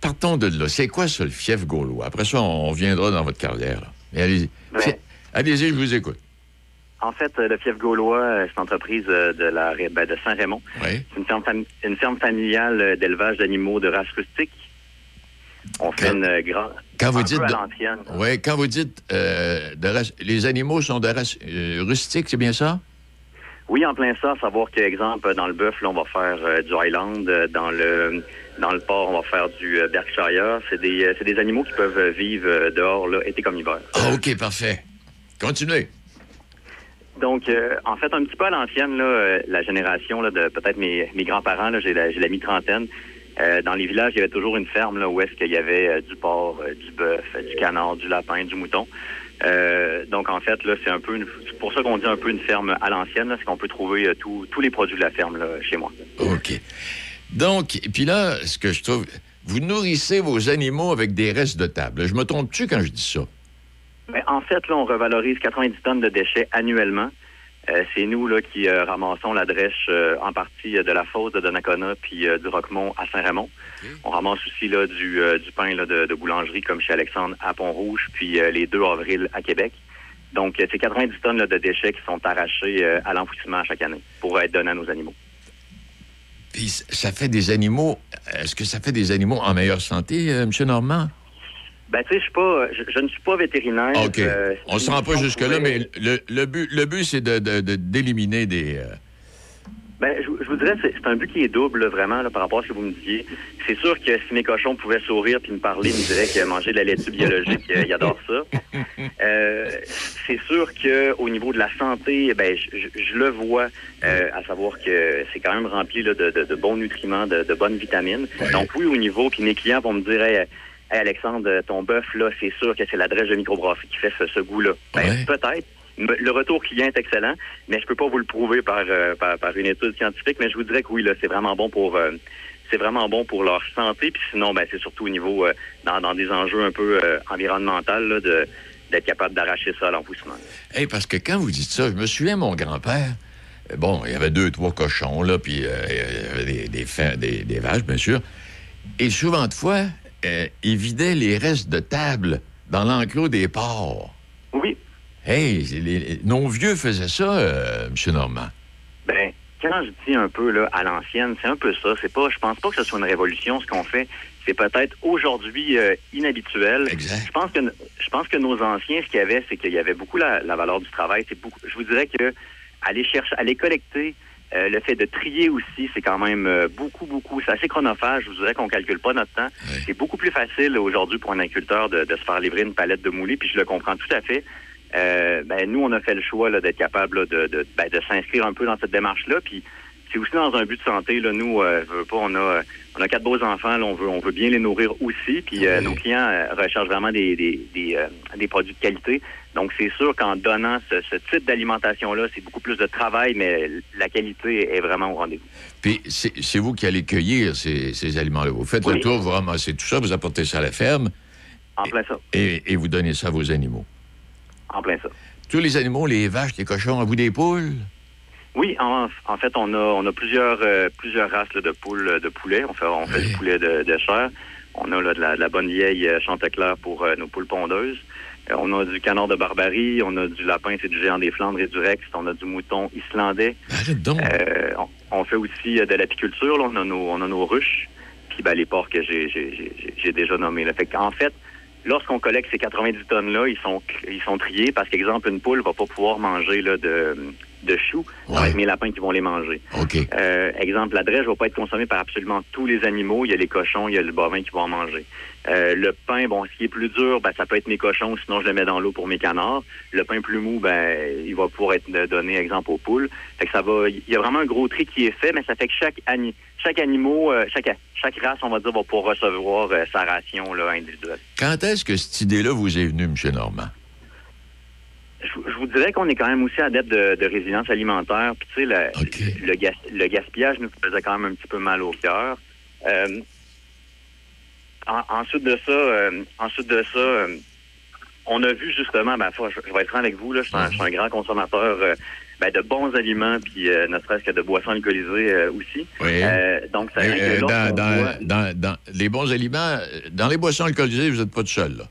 Partons de là. C'est quoi ça, le fief gaulois? Après ça, on viendra dans votre carrière. là. Mais allez-y. Fi- Allez-y, je vous écoute. En fait, euh, le Fief Gaulois, euh, c'est une entreprise euh, de, la, ben, de Saint-Raymond. Oui. C'est une ferme, fam- une ferme familiale d'élevage d'animaux de race rustique. On fait Quand- une grande... Quand vous dites. de-. Ouais, quand vous dites euh, de race- les animaux sont de race euh, rustique, c'est bien ça? Oui, en plein ça, savoir que, exemple, dans le bœuf, là, on va faire euh, du Highland. Dans le dans le porc, on va faire du euh, Berkshire. C'est des, euh, des animaux qui peuvent euh, vivre dehors, là, été comme hiver. Ah, OK, parfait. Continuez. Donc, euh, en fait, un petit peu à l'ancienne, là, euh, la génération là, de peut-être mes, mes grands-parents, j'ai la, la mi-trentaine. euh, dans les villages, il y avait toujours une ferme là, où est-ce qu'il y avait du porc, du bœuf, du canard, du lapin, du mouton. Donc, en fait, là, c'est un peu une- c'est pour ça qu'on dit un peu une ferme à l'ancienne, c'est qu'on peut trouver tous tous les produits de la ferme là, chez moi. OK. Donc, et puis là, ce que je trouve, vous nourrissez vos animaux avec des restes de table. Je me trompe-tu quand je dis ça? Ben, en fait, là, on revalorise 90 tonnes de déchets annuellement. Euh, c'est nous là, qui euh, ramassons la drèche euh, en partie de la fosse de Donnacona puis du Roquemont à Saint-Raymond. On ramasse aussi là, du, du pain là, de, de boulangerie comme chez Alexandre à Pont-Rouge puis les 2 avril à Québec. Donc, c'est 90 tonnes là, de déchets qui sont arrachés à l'enfouissement chaque année pour être donnés à nos animaux. Puis ça fait des animaux. Est-ce que ça fait des animaux en meilleure santé, euh, M. Normand? Ben, tu sais, je je, je ne suis pas vétérinaire. OK. Euh, On si se rend pas jusque-là, mais le, le but, le but c'est de- de- de- d'éliminer des. euh, Ben, je, je vous dirais, c'est c'est un but qui est double, là, vraiment, là, par rapport à ce que vous me disiez. C'est sûr que si mes cochons pouvaient sourire puis me parler, ils me diraient que manger de la laitue biologique, euh, ils adorent ça. Euh, c'est sûr que au niveau de la santé, ben, je, je- je le vois, euh, à savoir que c'est quand même rempli là, de, de- de bons nutriments, de, de bonnes vitamines. Donc oui, au niveau, puis mes clients vont me dire, hey, Hey, Alexandre, ton bœuf, là, c'est sûr que c'est la drèche de microbrasserie qui fait ce, ce goût-là. Ben, peut-être. Le retour client est excellent, mais je peux pas vous le prouver par, euh, par, par une étude scientifique, mais je vous dirais que oui, là, c'est vraiment bon pour euh, c'est vraiment bon pour leur santé. Puis sinon, ben, c'est surtout au niveau euh, dans, dans des enjeux un peu environnementaux de d'être capable d'arracher ça à l'enfouissement. Hey, parce que quand vous dites ça, je me souviens, mon grand-père, bon, il y avait deux, trois cochons, là, puis il y avait des, des, des- vaches, bien sûr. Et souvent de fois, il vidait les restes de table dans l'enclos des porcs. Hey, les- nos vieux faisaient ça, euh, M. Normand. Ben, quand je dis un peu là, à l'ancienne, c'est un peu ça. C'est pas, je pense pas que ce soit une révolution ce qu'on fait. C'est peut-être aujourd'hui euh, inhabituel. Je pense que je pense que nos anciens, ce qu'il y avait, c'est qu'il y avait beaucoup la, la valeur du travail. C'est beaucoup. Je vous dirais que aller chercher, aller collecter. euh, le fait de trier aussi, c'est quand même euh, beaucoup, beaucoup. C'est assez chronophage. Je vous dirais qu'on calcule pas notre temps. C'est beaucoup plus facile aujourd'hui pour un agriculteur de, de se faire livrer une palette de moulés, puis je le comprends tout à fait. Euh, ben, nous, on a fait le choix d'être capable là, de, de, ben, de s'inscrire un peu dans cette démarche-là. Puis c'est aussi dans un but de santé. Là, nous, euh, je veux pas, on a, on a quatre beaux enfants. Là, on veut, on veut bien les nourrir aussi. Puis euh, nos clients recherchent vraiment des, des, des, des produits de qualité. Donc c'est sûr qu'en donnant ce, ce type d'alimentation-là, c'est beaucoup plus de travail, mais la qualité est vraiment au rendez-vous. Puis c'est vous qui allez cueillir ces, ces aliments-là. Vous faites le tour, vous ramassez tout ça, vous apportez ça à la ferme En plein ça. et, et vous donnez ça à vos animaux. En plein ça. Tous les animaux, les vaches, les cochons, à vous des poules? Oui, en, en fait, on a, on a plusieurs, euh, plusieurs races là, de poules, euh, de poulets. On fait, on fait du poulet de, de chair. On a là, de, la, de la bonne vieille euh, Chantecler pour euh, nos poules pondeuses. Euh, on a du canard de Barbarie, on a du lapin, c'est du géant des Flandres et du Rex. On a du mouton islandais. Euh, on, on fait aussi de l'apiculture. On a nos, on a nos ruches. Puis ben, les porcs que j'ai, déjà nommés. Fait en fait, lorsqu'on collecte ces 90 tonnes-là, ils sont, ils sont triés parce qu'exemple, une poule va pas pouvoir manger là, de, de choux. Ça va être mes lapins qui vont les manger. Euh, exemple, la drèche va pas être consommée par absolument tous les animaux. Il y a les cochons, il y a le bovin qui vont en manger. Euh, le pain, bon, ce qui est plus dur, ben, ça peut être mes cochons, sinon je le mets dans l'eau pour mes canards. Le pain plus mou, ben, il va pouvoir être donné, exemple, aux poules. Fait que ça va, il y a vraiment un gros tri qui est fait, mais ça fait que chaque ani, chaque animal, euh, chaque, chaque race, on va dire, va pouvoir recevoir euh, sa ration là, individuelle. Quand est-ce que cette idée-là vous est venue, M. Normand? Je, je vous dirais qu'on est quand même aussi adepte de, de résilience alimentaire. Puis tu sais, le, le, gas- le gaspillage nous faisait quand même un petit peu mal au cœur. Euh, en- ensuite de ça, euh, ensuite de ça, euh, on a vu justement, ben, faut- je, je vais être franc avec vous, là, je suis un, je suis un grand consommateur ben, de bons aliments, puis ne serait-ce que de boissons alcoolisées aussi. Oui. Donc, ça dans, voit- dans- les bons aliments, dans les boissons alcoolisées, vous n'êtes pas tout seul, là.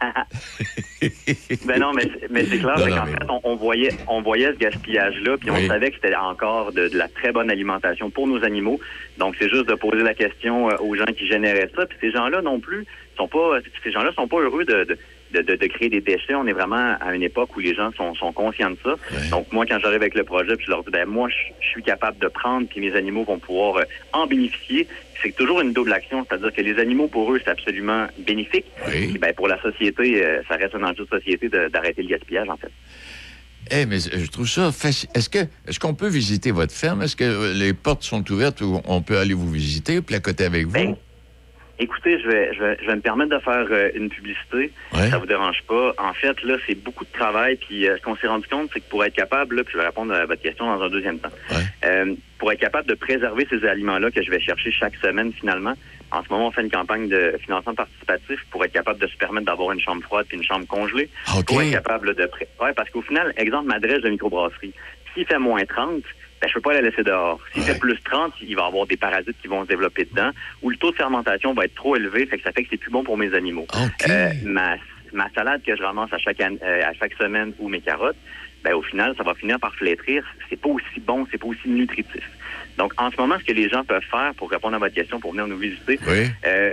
Ben non, mais, c'est- mais c'est clair Non, non, mais fait, on, on voyait, on voyait ce gaspillage-là, puis Oui. on savait que c'était encore de, de la très bonne alimentation pour nos animaux. Donc, c'est juste de poser la question euh, aux gens qui généraient ça. Puis ces gens-là non plus sont pas, ces gens-là sont pas heureux de, de, de, de- de créer des déchets. On est vraiment à une époque où les gens sont, sont conscients de ça. Donc, moi, quand j'arrive avec le projet, puis je leur dis, ben moi, je suis capable de prendre, puis mes animaux vont pouvoir euh, en bénéficier. C'est toujours une double action, c'est-à-dire que les animaux, pour eux, c'est absolument bénéfique. Puis, ben, pour la société, euh, ça reste un enjeu de société d'arrêter le gaspillage, en fait. Eh, mais je trouve ça. Est-ce que est-ce qu'on peut visiter votre ferme? Est-ce que euh, les portes sont ouvertes ou on peut aller vous visiter, placoter avec vous? Ben, Écoutez, je vais, je vais, je vais me permettre de faire euh, une publicité. Ça vous dérange pas. En fait, là, c'est beaucoup de travail. Puis euh, ce qu'on s'est rendu compte, c'est que pour être capable, là, puis je vais répondre à votre question dans un deuxième temps. Euh, pour être capable de préserver ces aliments-là que je vais chercher chaque semaine finalement, En ce moment, on fait une campagne de financement participatif pour être capable de se permettre d'avoir une chambre froide puis une chambre congelée. OK. Pour être capable de... Ouais, parce qu'au final, exemple, ma drèche de microbrasserie, s'il fait moins 30, ben, je peux pas la laisser dehors. S'il fait plus 30, il va y avoir des parasites qui vont se développer dedans, ou le taux de fermentation va être trop élevé, fait que ça fait que c'est plus bon pour mes animaux. Euh, ma, ma salade que je ramasse à chaque, an- euh, à chaque semaine ou mes carottes, ben, au final, ça va finir par flétrir. C'est pas aussi bon, c'est pas aussi nutritif. Donc, en ce moment, ce que les gens peuvent faire pour répondre à votre question, pour venir nous visiter, euh,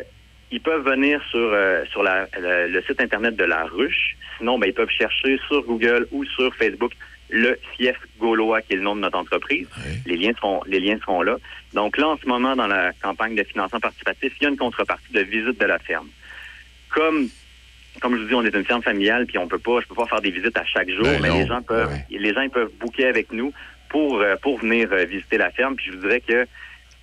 ils peuvent venir sur, euh, sur la- le, le site Internet de la ruche. Sinon, ben, ils peuvent chercher sur Google ou sur Facebook le fief gaulois, qui est le nom de notre entreprise. Les, liens seront, les liens seront là. Donc là, en ce moment, dans la campagne de financement participatif, il y a une contrepartie de visite de la ferme. Comme comme je vous dis, on est une ferme familiale, puis on peut pas, je peux pas faire des visites à chaque jour, Ben mais les gens peuvent, les gens ils peuvent booker avec nous pour euh, pour venir euh, visiter la ferme. Puis je vous dirais que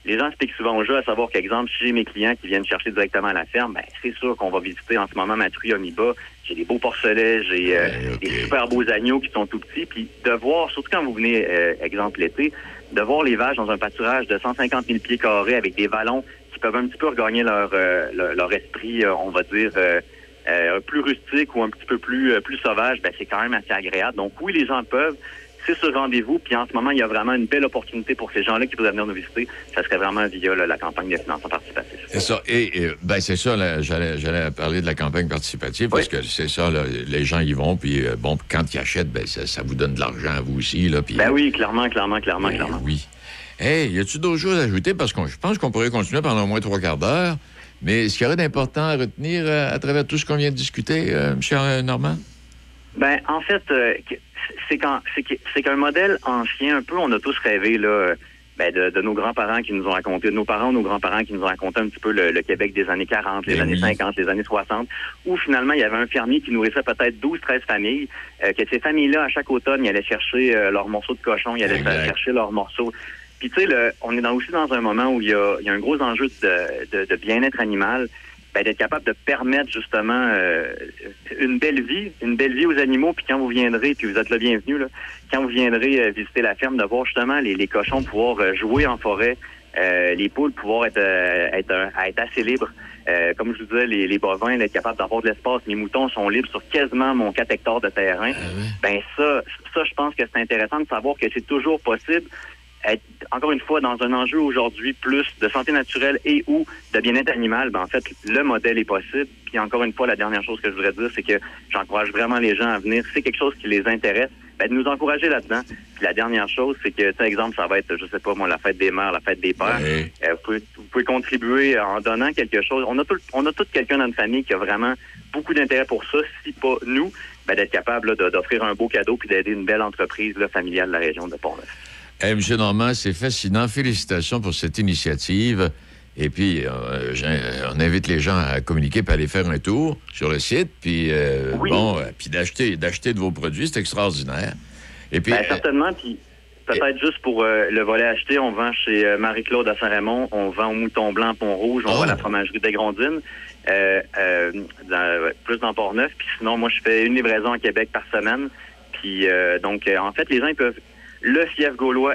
les gens se piquent souvent au jeu, à savoir qu'exemple, si j'ai mes clients qui viennent chercher directement à la ferme, ben, c'est sûr qu'on va visiter en ce moment ma truie Omiba. J'ai des beaux porcelets, j'ai euh, des super beaux agneaux qui sont tout petits. Puis de voir, surtout quand vous venez, euh, exemple l'été, de voir les vaches dans un pâturage de 150 000 pieds carrés avec des vallons qui peuvent un petit peu regagner leur, euh, leur, leur esprit, euh, on va dire, euh, euh, plus rustique ou un petit peu plus, euh, plus sauvage, ben, c'est quand même assez agréable. Donc oui, les gens peuvent. C'est ce rendez-vous. Puis en ce moment, il y a vraiment une belle opportunité pour ces gens-là qui voudraient venir nous visiter. Ça serait vraiment via là, la campagne de financement participatif. C'est ça. Et, et, ben c'est ça, j'allais, j'allais parler de la campagne participative parce que c'est ça, là, les gens y vont, puis euh, bon, quand ils achètent, ben ça, ça vous donne de l'argent à vous aussi, là, puis... Ben oui, clairement, clairement, clairement, clairement. Oui. Hey, y a-tu d'autres choses à ajouter? Parce que je pense qu'on pourrait continuer pendant au moins trois quarts d'heure. Mais est-ce qu'il y aurait d'important à retenir euh, à travers tout ce qu'on vient de discuter, euh, M. Normand? Ben, en fait, euh, c'est qu'en- c'est qu'un modèle ancien, un peu, on a tous rêvé là, ben, de, de nos grands-parents qui nous ont raconté, de nos parents nos grands-parents qui nous ont raconté un petit peu le, le Québec des années 40, les années 50, les années 60, où finalement, il y avait un fermier qui nourrissait peut-être 12, 13 familles, euh, que ces familles-là, à chaque automne, ils allaient chercher euh, leurs morceaux de cochon, ils allaient chercher leurs morceaux. Puis, tu sais, on est dans, aussi dans un moment où il y a, il y a un gros enjeu de, de, de bien-être animal, ben, d'être capable de permettre justement euh, une belle vie, une belle vie aux animaux. Puis quand vous viendrez, puis vous êtes le bienvenu, là, quand vous viendrez euh, visiter la ferme, de voir justement les, les cochons pouvoir euh, jouer en forêt, euh, les poules pouvoir être, euh, être, être assez libres. Euh, comme je vous disais, les, les bovins, là, être capables d'avoir de l'espace. Les moutons sont libres sur quasiment mon 4 hectares de terrain. Ben ça, ça, je pense que c'est intéressant de savoir que c'est toujours possible être, encore une fois, dans un enjeu aujourd'hui plus de santé naturelle et ou de bien-être animal, ben en fait, le modèle est possible. Puis encore une fois, la dernière chose que je voudrais dire, c'est que j'encourage vraiment les gens à venir. Si c'est quelque chose qui les intéresse, ben, de nous encourager là-dedans. Puis la dernière chose, c'est que, par exemple, ça va être, je sais pas moi, la fête des mères, la fête des pères. Euh, vous, pouvez, vous pouvez contribuer en donnant quelque chose. On a tout, on a tout quelqu'un dans notre famille qui a vraiment beaucoup d'intérêt pour ça. Si pas nous, ben, d'être capable d'offrir un beau cadeau puis d'aider une belle entreprise là, familiale de la région de Pont-Neuf. M. Normand, c'est fascinant. Félicitations pour cette initiative. Et puis, euh, on invite les gens à communiquer puis à aller faire un tour sur le site. Puis, euh, bon, euh, puis d'acheter, d'acheter de vos produits, c'est extraordinaire. Et puis, Ben, euh, certainement, puis peut-être juste pour euh, le volet acheté, on vend chez Marie-Claude à Saint-Raymond, on vend au Mouton Blanc Pont-Rouge, on Oh. vend à la fromagerie euh, dans- plus dans Port-Neuf, puis sinon, moi, je fais une livraison à Québec par semaine, puis euh, donc, en fait, les gens, ils peuvent... Le fief gaulois,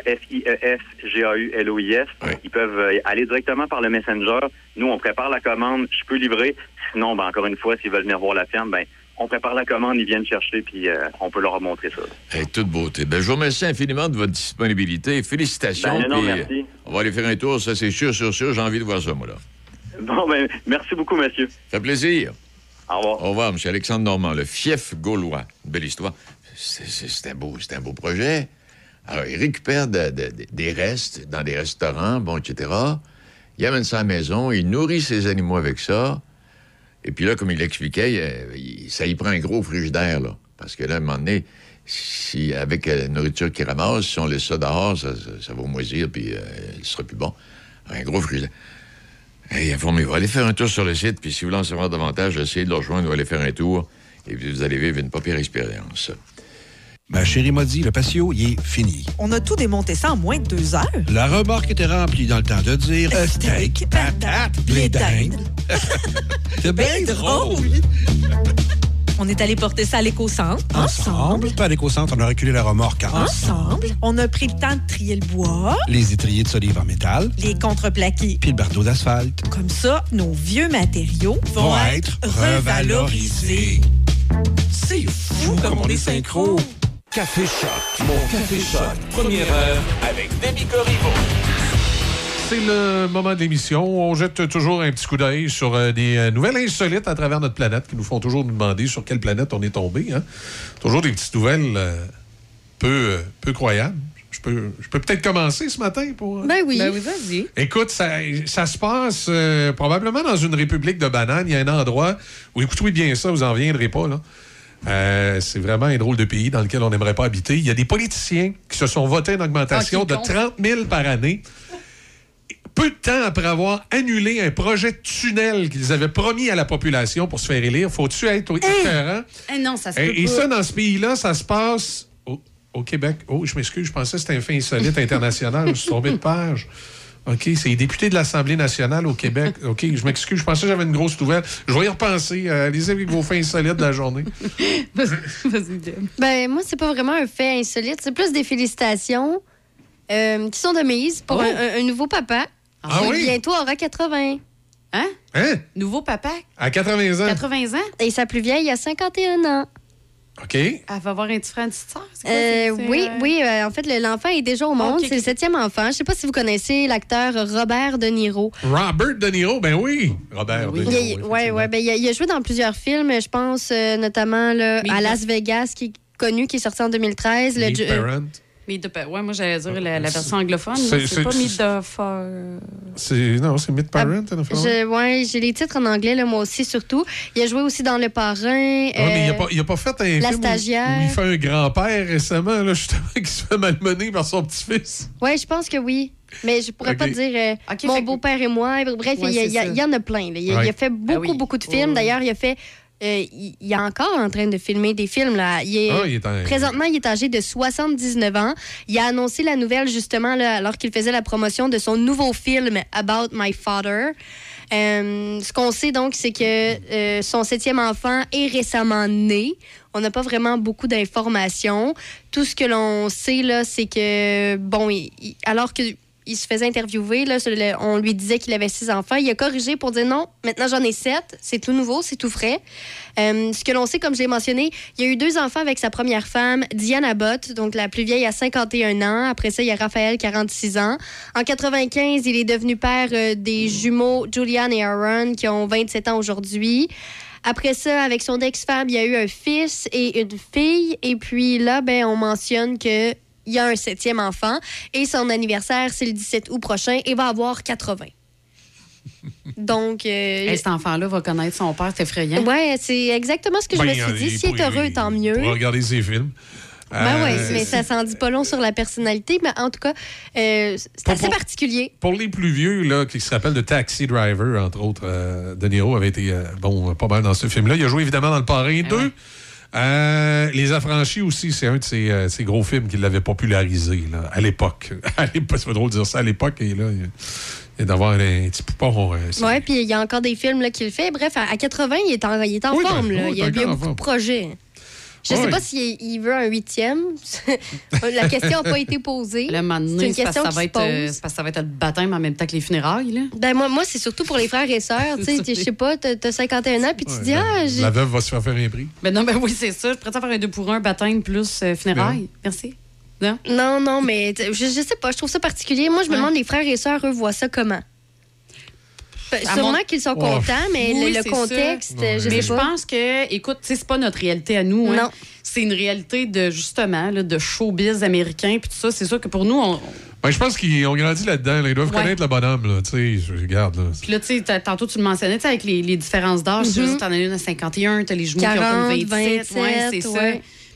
F-I-E-F-G-A-U-L-O-I-S, ils peuvent euh, aller directement par le Messenger. Nous, on prépare la commande, je peux livrer. Sinon, ben, encore une fois, s'ils veulent venir voir la ferme, ben, on prépare la commande, ils viennent chercher, puis euh, on peut leur montrer ça. hey, toute beauté. Ben, je vous remercie infiniment de votre disponibilité. Félicitations. Ben, non, merci. euh, On va aller faire un tour, ça, c'est sûr, sûr, sûr. J'ai envie de voir ça, moi, là. Bon, ben, merci beaucoup, monsieur. Ça fait plaisir. Au revoir. Au revoir, M. Alexandre Normand, le fief gaulois. Une belle histoire. C'est un, beau- c'est un beau projet. Alors, il récupère de- de- de- des restes dans des restaurants, bon, etc. Il amène ça à la maison, il nourrit ses animaux avec ça. Et puis là, comme il l'expliquait, ça y prend un gros frigidaire, là. Parce que là, à un moment donné, si, avec la nourriture qu'il ramasse, si on laisse ça dehors, ça, va moisir, puis euh, il sera plus bon. Un gros frigidaire. Hey, informez-vous. Allez faire un tour sur le site, puis si vous voulez en savoir davantage, essayez de le rejoindre ou allez faire un tour, et vous allez vivre une pas expérience. Ma chérie m'a dit, le patio, il est fini. On a tout démonté ça en moins de deux heures. La remorque était remplie dans le temps de dire euh, steak, patate, blé. C'est bien drôle. On est allé porter ça à l'éco-centre. Ensemble. Pas à l'éco-centre, on a reculé la remorque. Ensemble. On a pris le temps de trier le bois, Les étriers de solive en métal. les contreplaqués. Puis le bardeau d'asphalte. Comme ça, nos vieux matériaux vont, Vont être être revalorisés. C'est fou comme on est synchro. Café Choc, mon Café Choc, première heure avec Demi Corriveau. C'est le moment de l'émission. On jette toujours un petit coup d'œil sur euh, des euh, nouvelles insolites à travers notre planète qui nous font toujours nous demander sur quelle planète on est tombé. hein. Toujours des petites nouvelles euh, peu, euh, peu croyables. Je peux, je peux peut-être commencer ce matin pour. euh, Ben oui. Ben oui, vas-y. Écoute, ça, ça se passe euh, probablement dans une république de bananes. Il y a un endroit où, écoutez bien ça, vous en viendrez pas, là. Euh, c'est vraiment un drôle de pays dans lequel on n'aimerait pas habiter. Il y a des politiciens qui se sont votés une augmentation Ah, de comptent. 30 000 par année. Peu de temps après avoir annulé un projet de tunnel qu'ils avaient promis à la population pour se faire élire, faut-tu être écœurant? Eh non, ça se peut Et, et pas. ça, dans ce pays-là, ça se passe au, au Québec. Oh, je m'excuse, je pensais que c'était un fait insolite international. je suis tombé de page. OK, c'est les députés de l'Assemblée nationale au Québec. OK, je m'excuse, je pensais que j'avais une grosse nouvelle. Je vais y repenser. Euh, Allez-y avec vos faits insolites de la journée. Vas-y. Ben, moi, c'est pas vraiment un fait insolite. C'est plus des félicitations euh, qui sont de mise pour Oh. un, un- un nouveau papa. Ah qui oui? bientôt aura 80. Hein? Hein? Nouveau papa, À 80 ans. 80 ans? Et sa plus vieille a 51 ans. OK. Elle va avoir un petit frère, une petite sœur? c'est quoi, Euh, oui, euh, oui. euh, en fait, le- l'enfant est déjà au monde. c'est le septième enfant. Je sais pas si vous connaissez l'acteur Robert De Niro. Robert De Niro, ben oui. Robert Oui. De Il a, Niro. ouais, ouais, ben, il, a, il a joué dans plusieurs films, je pense euh, notamment là, à Las Vegas, qui est connu, qui est sorti en 2013. le Meet euh, Parent. Meet the Ouais, moi, j'allais dire la, la version anglophone. C'est- pas Meet the non, c'est Meet Parent. en ouais, j'ai les titres en anglais, là, moi aussi, surtout. Il a joué aussi dans Le Parrain. Ouais, mais il euh, a, pas, il a pas fait un La film stagiaire. Où, il fait un grand-père récemment, là, justement, qui se fait malmener par son petit-fils. Ouais, je pense que oui. Mais je pourrais pas dire euh, mon que- beau-père et moi. Bref, Ouais, il, y a- il en a plein. là. Il, a- Ouais. il a fait beaucoup, oui. beaucoup de Ouais, films. D'ailleurs, il a fait. Euh, il, il est encore en train de filmer des films. Là. Il est, Ah, il est en- Présentement, il est âgé de 79 ans. Il a annoncé la nouvelle, justement, là, alors qu'il faisait la promotion de son nouveau film About My Father. Euh, ce qu'on sait donc, c'est que euh, son septième enfant est récemment né. On n'a pas vraiment beaucoup d'informations. Tout ce que l'on sait, là, c'est que, bon, il- il- alors que il se faisait interviewer, là, on lui disait qu'il avait six enfants. Il a corrigé pour dire non, maintenant j'en ai sept. C'est tout nouveau, c'est tout frais. Euh, ce que l'on sait, comme je l'ai mentionné, il y a eu deux enfants avec sa première femme, Diane Abbott, donc la plus vieille à 51 ans. Après ça, il y a Raphaël, 46 ans. En 95, il est devenu père euh, des jumeaux Julian et Aaron, qui ont 27 ans aujourd'hui. Après ça, avec son ex-femme, il y a eu un fils et une fille. Et puis là, ben, on mentionne que il y a un septième enfant et son anniversaire, c'est le 17 août prochain et va avoir 80. Donc, euh, Hey, cet enfant-là va connaître son père, c'est effrayant. ouais, c'est exactement ce que je Ben, me suis dit. il S'il est heureux, tant mieux. Il pourrait regarder ses films. Ben oui, Euh, mais ça s'en dit pas long sur la personnalité, mais en tout cas, euh, c'est assez pour- particulier. Pour les plus vieux, là, qui se rappellent de Taxi Driver, entre autres, euh, De Niro avait été, euh, bon, pas mal dans ce film-là. Il a joué évidemment dans Le Parrain 2. Euh, les Affranchis aussi, c'est un de ses, euh, gros films qui l'avait popularisé là, à l'époque. c'est pas drôle de dire ça à l'époque. Et là, il, il d'avoir un petit poupon. euh, Ouais, puis il y a encore des films là, qu'il fait. Bref, à à 80, il est en, il est en Oui, forme. ben, là. oui, il y a, il est il y a beaucoup de forme. projets. Je sais Ouais. pas s'il il veut un huitième. la question n'a pas été posée. Le C'est une c'est parce, question que ça va être, se euh, parce que ça va être le baptême en même temps que les funérailles. Là. Ben, moi, moi c'est surtout pour les frères et sœurs. tu sais, Je sais pas, t'as t'as 51 ans, puis tu te dis, ah. La veuve va se faire faire un prix. Ben non, ben oui, c'est ça. Je préfère faire un deux pour un, baptême plus euh, funérailles. Merci. Non? Non, non, mais je, je sais pas, je trouve ça particulier. Moi, je me demande, les frères et sœurs, eux, voient ça comment? Ben, sûrement mon- qu'ils sont Oh. contents, mais Oui, le, contexte, je Mais sais je pas. pense que, écoute, tu c'est pas notre réalité à nous. hein. Non. C'est une réalité de, justement, là, de showbiz américain. Puis tout ça, c'est sûr que pour nous, on, Ben, je pense qu'ils ont grandi là-dedans. là. Ils doivent Ouais. connaître le bonhomme. Là. Tu sais, je regarde. Là. Puis là, tu sais, tantôt, tu le mentionnais, tu sais, avec les, les différences d'âge, tu Mhm. sais, t'en as une à 51, t'as les jumeaux 40, qui ont comme 27. ouais, 27, c'est ça.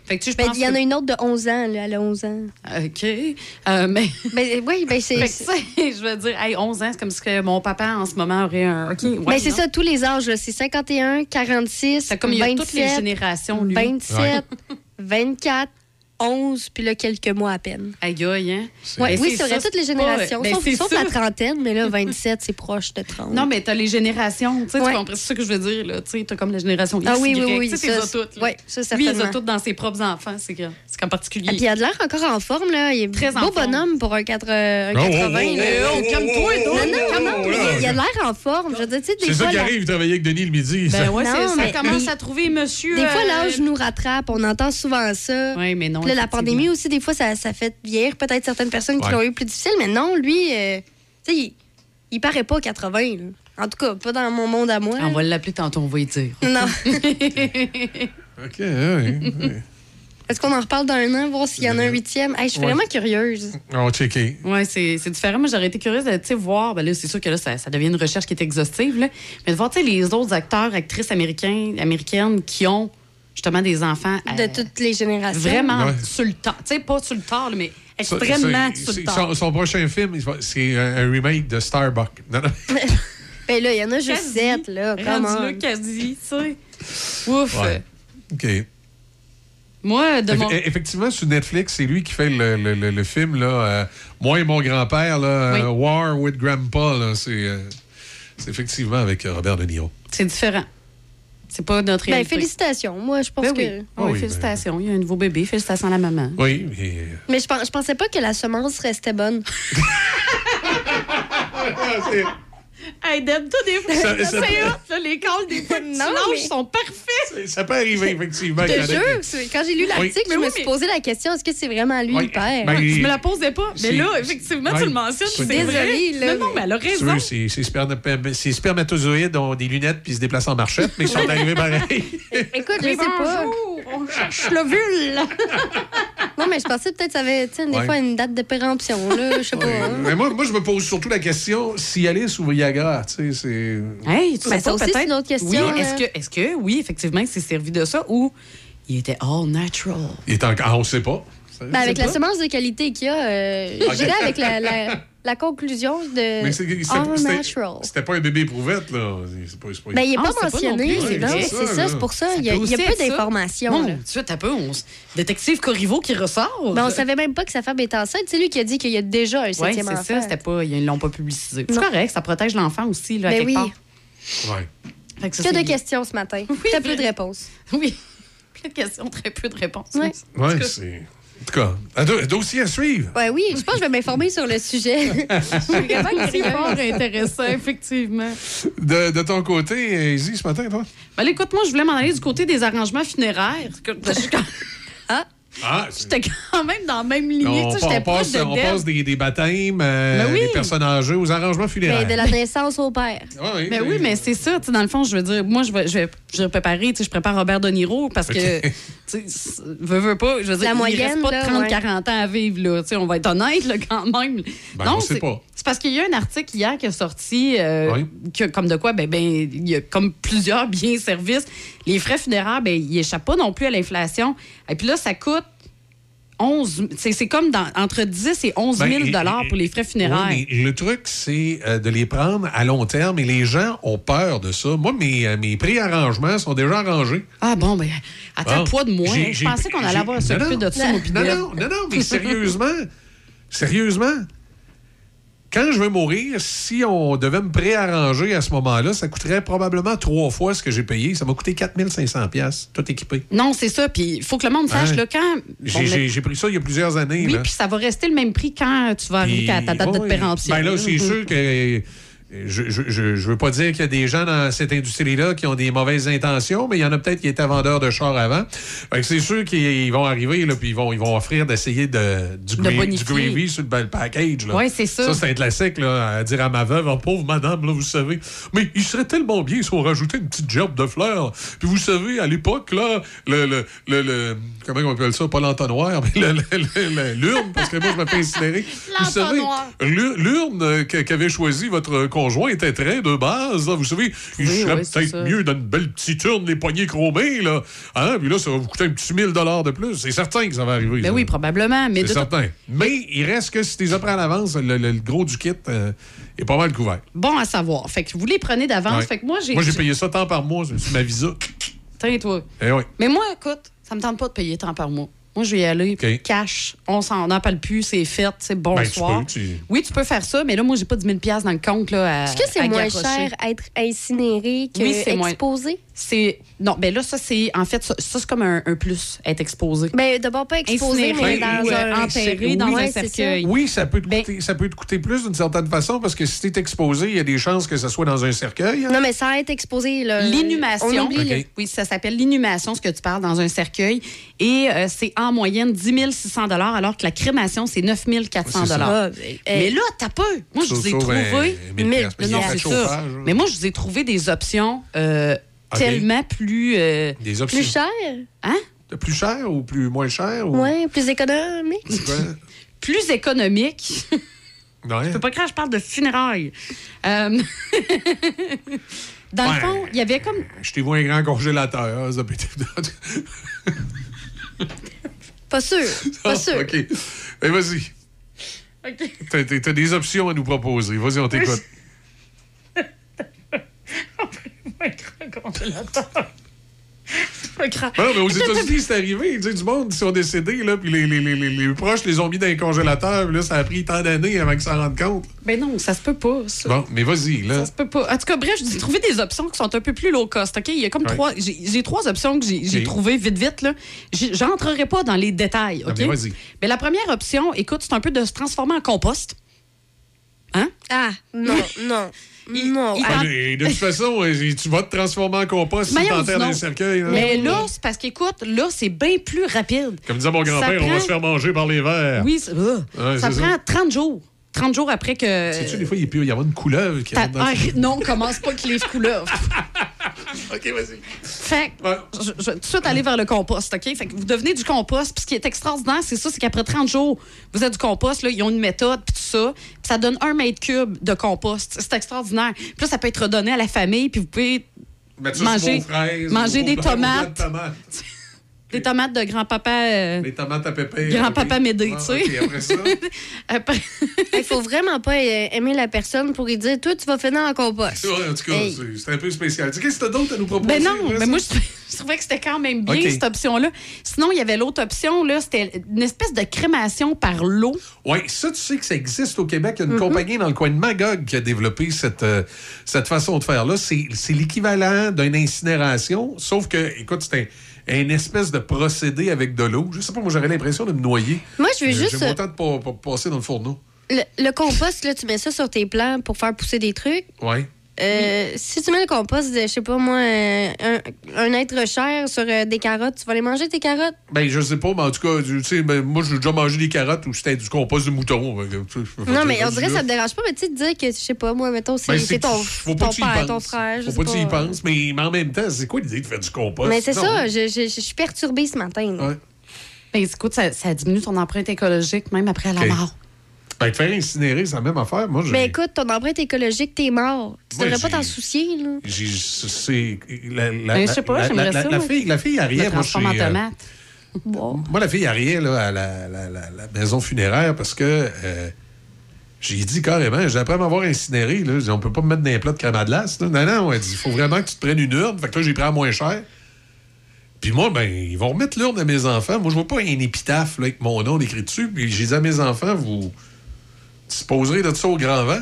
Ouais. Fait que tu sais, je Ben, pense il y en a une autre de 11 ans, là, elle a 11 ans. OK. Euh, mais. Ben, oui, ben, c'est. Je veux dire, hey, 11 ans, c'est comme si que mon papa, en ce moment, aurait un. OK. ouais, Ben, c'est ça, tous les âges. C'est 51, 46, C'est comme il y a 27, toutes les générations, lui. 27, 24, 11, puis là, quelques mois à peine. Aïe, aïe, hein? Ouais, oui, c'est ça, vrai, toutes les pas- générations. ben, sauf sauf la trentaine, mais là, 27, c'est proche de 30. Non, mais t'as les générations. Tu sais, Ouais. tu comprends c'est ça que je veux dire, là. Tu sais, t'as comme la génération X, Ah oui, Y. oui, oui, Tu sais, toutes. ouais, ça, Lui, il les a certainement. toutes dans ses propres enfants. C'est qu'en particulier. Ah, puis il a de l'air encore en forme, là. Il est Très en beau forme. bonhomme pour un, 4, un Oh, oh, 80. oh, là. oh, oh, calme-toi, toi. Non, non, il, a de l'air en forme. Je veux dire, tu sais, des C'est ça qui arrive, travailler avec Denis le midi. Ben ouais, ça commence à trouver monsieur. Des fois, euh, l'âge nous rattrape. On entend souvent ça. Oui, mais non. Là, la pandémie aussi, des fois, ça, ça fait vieillir peut-être certaines personnes qui Ouais. l'ont eu plus difficile. Mais non, lui, euh, tu sais, il, il paraît pas 80. là. En tout cas, pas dans mon monde à moi. On va l'appeler tantôt, on va y dire. Non. OK, oui. oui. Est-ce qu'on en reparle dans un an, voir s'il y en a un huitième? Hey, je suis Ouais. vraiment curieuse. On va checker. Oui, c'est c'est différent. Moi, j'aurais été curieuse de tu sais, voir. Ben là, c'est sûr que là, ça, ça devient une recherche qui est exhaustive. Là, mais de voir tu sais, les autres acteurs, actrices américains, américaines qui ont justement des enfants. De euh, toutes les générations. Vraiment Ouais. sur le temps. Tu sais, pas sur le tard, mais extrêmement ça- sur le son, son prochain film, c'est un, un remake de Starbuck. Non, non. Ben là, il y en a juste Quasi. sept, là. Comment? Là, quasi, tu sais. Ouf. Ouais. OK. Moi, de Eff- mon... Effectivement, sur Netflix, c'est lui qui fait le, le- le- le film, là, euh, Moi et mon grand-père, là, Oui. euh, War with Grandpa. là, C'est euh, c'est effectivement avec Robert De Niro. c'est différent. C'est pas notre Ben, réalité. félicitations. Moi, je pense Ben que. oui. Ah Oui, oui, félicitations. Il y a un nouveau bébé. Félicitations à la maman. Oui, mais... Mais je, pens- je pensais pas que la semence restait bonne. Hey, Deb, toi, des fois, Ça- c'est ça- là, les calls des fois, Non, mais- sont parfaits. ça peut arriver, effectivement. Je jure, quand j'ai lu l'article, Oui. je me suis mais- posé la question est-ce que c'est vraiment lui Oui. le père? Ben, Je me la posais pas. Mais là, effectivement, tu le mentionnes. C'est- C'est vrai. Désolée, là, Non, non, mais- elle a raison. Ces ces sperma- ces spermatozoïdes ont des lunettes puis ils se déplacent en marchette, mais ils sont arrivés pareil. Écoute, je sais pas. on cherche l'ovule. Non, mais je pensais peut-être que ça avait, sais, des fois, une date de péremption, là. Je sais pas. hein. Mais moi, moi, je me pose surtout la question Cialis ou Viagra, tu sais, c'est... Hey, tu Ben, sais ça pas, aussi, c'est une autre question, Oui, est-ce que, est-ce que, oui, effectivement, il s'est servi de ça ou il était all natural? Il est encore... Ah, on sait pas. Ben, avec la semence de qualité qu'il y a, euh, Ok. j'irais avec la, la, la conclusion de c'est- c'était- pas un bébé éprouvette, là. C'est pas, c'est pas... Ben, il n'est Ah, pas c'est mentionné. plus, c'est c'est Ça, c'est pour ça. Ça Il y a, y a peu d'informations. Là. Dieu, t'as peu. On... Détective Corriveau qui ressort. Ben, on savait même pas que sa femme était enceinte. C'est lui qui a dit qu'il y a déjà un Oui, septième c'est enfant. ça. C'était pas, ils l'ont pas publicisé. C'est Non. correct, ça protège l'enfant aussi, là, à Ben quelque oui. part. Ouais. Que ça, Que c'est de questions ce matin. Très peu de réponses. Oui. Plein de questions, très peu de réponses. Ouais. Ouais, c'est... En tout cas, un do- dossier à suivre. Ouais, oui, je pense que je vais m'informer sur le sujet. je suis fort intéressant, effectivement. De, de ton côté, Izzy, ce matin, toi? Ben, écoute, moi, je voulais m'en aller du côté des arrangements funéraires. Quand- Ah, J'étais quand même dans la même lignée. on, tu sais, on passe, de on passe des, des baptêmes, euh, Ben oui. des personnes âgées aux arrangements funéraires. Ben, de la naissance au père. Ouais, oui, Ben oui, mais c'est ça, dans le fond, je veux dire, moi, je vais, je vais, je vais préparer, tu sais, je prépare Robert De Niro parce que, tu veux, veux pas, je veux dire, La il moyenne, reste pas là, de 30, ouais. 40 ans à vivre, là, tu sais, on va être honnête, là, quand même. Ben, c'est- pas. C'est parce qu'il y a un article hier qui est sorti, euh, Oui. que, comme de quoi, ben, ben, il y a comme plusieurs biens services. Les frais funéraires, ben, ils échappent pas non plus à l'inflation. Et puis là, ça coûte 11, c'est c'est comme dans, entre 10 et 11 000 Ben, et- pour les frais funéraires. Oui, mais le truc, c'est euh, de les prendre à long terme et les gens ont peur de ça. Moi, mes, euh, mes préarrangements sont déjà arrangés. Ah bon, ben, attends, Bon. toi de moi. J'ai- hein. Je pensais qu'on allait avoir non. de ça, Non, non, non, non, mais sérieusement, sérieusement, quand je vais mourir, si on devait me préarranger à ce moment-là, ça coûterait probablement trois fois ce que j'ai payé. Ça m'a coûté 4500 pièces tout équipé. Non, c'est ça. Puis il faut que le monde sache, Hein? là, quand. J'ai bon, pris ça il y a plusieurs années. oui, puis ça va rester le même prix quand tu vas arriver à ta date de péremption. Ben là, c'est sûr que. Je, je, je, je veux pas dire qu'il y a des gens dans cette industrie-là qui ont des mauvaises intentions, mais il y en a peut-être qui étaient vendeurs de chars avant. Fait que c'est sûr qu'ils vont arriver, là, puis ils vont, ils vont offrir d'essayer de, du, De gra- du gravy sur le, le package. Ouais, c'est ça. Ça, c'est un classique, là, à dire à ma veuve, oh, pauvre madame, là, vous savez. Mais il serait tellement bien si on rajoutait une petite gerbe de fleurs. Puis vous savez, à l'époque, là, le, le, le, le- comment on appelle ça? Pas l'entonnoir, mais l'urne, parce que moi, je me fais incinérer. Vous savez, l'urne qu'avait choisi votre conjoint était très de base. là. Vous savez, il Oui, serait oui, peut-être mieux d'une belle petite urne, les poignées chromées, là. Hein? Puis là, ça va vous coûter un petit 1000 de plus. C'est certain que ça va arriver. Ben ça. oui, probablement. Mais C'est certain. Mais il reste que si tu les à l'avance, le, le- le gros du kit euh, est pas mal couvert. Bon à savoir. Fait que vous les prenez d'avance. Ouais. Fait que moi, j'ai. Moi, j'ai payé ça tant par mois sur ma visa. Tiens, toi. Eh oui. Mais moi, écoute, ça me tente pas de payer tant par mois. Moi, je vais y aller. Cash. On s'en appelle plus, c'est fait, c'est bonsoir. Ben, tu peux, tu- Oui, tu peux faire ça, mais là, moi, j'ai pas 10 000 dans le compte. Est-ce que c'est moins garrocher. cher être incinéré que Oui, exposé? C'est non, ben là ça c'est en fait ça, ça, c'est comme un, un plus être exposé. Ben d'abord pas exposé, Incinéré mais dans ou, euh, un enterré dans un cercueil. Oui, ça peut, te Ben coûter, ça peut te coûter plus d'une certaine façon parce que si tu es exposé, il y a des chances que ça soit dans un cercueil. hein. Non, mais sans être exposé, là. L'inhumation. Oui, ça s'appelle l'inhumation, ce que tu parles, dans un cercueil. Et euh, c'est en moyenne 10 600 alors que la crémation, c'est 9 400 Ouais, c'est ça. Ah, ben, Mais là, t'as peu. Moi, je vous ai trouvé. ben, 1000 piastres, mais non, ça. Mais moi, je vous ai trouvé des options euh, OK. tellement plus. euh, Des options. plus cher? hein? Plus cher ou plus moins cher? Ou... Ouais, plus économique. Plus économique. Ouais. Je peux pas croire, je parle de funérailles. Euh, Dans Ouais. le fond, il y avait comme. Achetez-vous un grand congélateur. Ça peut être... Pas sûr. Pas sûr. OK. Ben, vas-y. T'as- T'as t'as des options à nous proposer. Vas-y, on t'écoute. Ben non, mais aux États-Unis, c'est arrivé. Tu sais, du monde, ils sont décédés, là, puis les, les, les, les- proches les ont mis dans les congélateurs. Là, ça a pris tant d'années avant qu'ils s'en rendent compte. Ben non, ça se peut pas, ça. Bon, mais vas-y, là. Ça se peut pas. En tout cas, bref, j'ai trouvé des options qui sont un peu plus low cost. OK? Il y a comme Ouais. trois. J'ai trois options que j'ai j'ai OK. trouvées vite, vite. là. J'entrerai pas dans les détails. Non, OK? mais vas-y. Mais la première option, écoute, c'est un peu de se transformer en compost. Hein? Ah, non, non. Non. il- Ah, de toute façon, tu vas te transformer en compost si Mais tu t'enterres dans un cercueil. là. Mais là, c'est parce qu'écoute, là, c'est bien plus rapide. Comme disait mon Ça grand-père, on va se faire manger par les vers. Oui, Ouais, ça c'est prend ça. 30 jours. 30 jours après que. Sais-tu, des fois, il peut y avoir une couleuvre qui rentre dans Ah, non, commence pas avec les couleuvres. OK, vas-y. Fait que, je, je vais tout de suite aller vers le compost, OK? Fait que vous devenez du compost. Puis ce qui est extraordinaire, c'est ça, c'est qu'après 30 jours, vous êtes du compost, là, ils ont une méthode, puis tout ça. Puis ça donne un mètre cube de compost. C'est extraordinaire. Puis là, ça peut être redonné à la famille, puis vous pouvez manger, manger des de tomates, tomates. Des tomates de grand-papa. euh, Les tomates à pépé. Grand-papa Médé, tu sais. OK, après ça... après- Il faut vraiment pas euh, aimer la personne pour lui dire Toi, tu vas finir en compost. Ouais, en tout cas, Hey. c'est- un peu spécial. Tu sais, Qu'est-ce que t'as d'autre à nous proposer? Ben non, mais ça? moi, je, je trouvais que c'était quand même bien, cette option-là. Sinon, il y avait l'autre option, là, c'était une espèce de crémation par l'eau. Oui, ça, tu sais que ça existe au Québec. Il y a une Mhm. compagnie dans le coin de Magog qui a développé cette, euh, cette façon de faire-là. C'est c'est l'équivalent d'une incinération, sauf que, écoute, c'est un, un espèce de procédé avec de l'eau. Je sais pas, moi, j'aurais l'impression de me noyer. Moi, je veux Euh, juste. J'ai autant de pas, pas passer dans le fourneau. Le, le compost, là, tu mets ça sur tes plants pour faire pousser des trucs. Oui. Euh, Si tu mets le compost, de, je sais pas moi, euh, un, un être cher sur euh, des carottes, tu vas les manger tes carottes? Ben, je sais pas, mais en tout cas, tu sais, ben, moi, j'ai déjà mangé des carottes ou c'était du compost de mouton. Ben, Non, mais on dirait que ça te dérange pas, mais tu sais, de dire que, je sais pas moi, mettons, c'est Ben, c'est ton, faut pas ton père, ton frère, je Faut sais pas que tu y penses, mais, mais en même temps, c'est quoi l'idée de faire du compost? Mais c'est ça, je, je- je suis perturbée ce matin. Ouais. Ben, écoute, ça, ça diminue ton empreinte écologique, même après la mort. Ben, te faire incinérer, c'est la même affaire. Moi. Mais écoute, ton empreinte écologique, t'es mort. Tu devrais pas t'en soucier, là. J'ai- C'est. La, la, Ben, je sais pas, la, j'aimerais la, ça, la fille, la fille Ariel, Le moi, en euh. Moi, la fille Ariel, là, à la, la, la, la maison funéraire, parce que euh, j'ai dit carrément, j'ai après m'avoir incinéré, là, on peut pas me mettre dans un plat de crème à glace. là. Non, non, elle dit, il faut vraiment que tu te prennes une urne. Fait que là, j'ai pris à moins cher. Puis moi, ben, ils vont remettre l'urne à mes enfants. Moi, je vois pas un épitaphe là, avec mon nom écrit dessus. Puis j'ai dit à mes enfants, vous disposerez de ça au grand vent?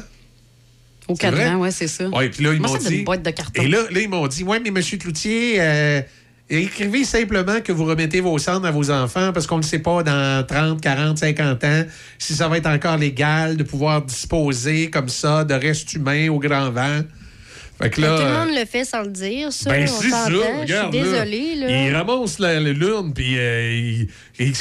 Au cadran, ouais, c'est ça. Ouais, puis là, ils m'ont dit. boîte de carton. Et là, là ils m'ont dit Ouais, mais M. Cloutier, euh, écrivez simplement que vous remettez vos cendres à vos enfants parce qu'on ne sait pas dans 30, 40, 50 ans si ça va être encore légal de pouvoir disposer comme ça de restes humains au grand vent. Fait que là. Mais tout le euh, monde le fait sans le dire, ça. ben, on c'est ça. Je suis là. là. Ils ramassent la, la lune, puis euh,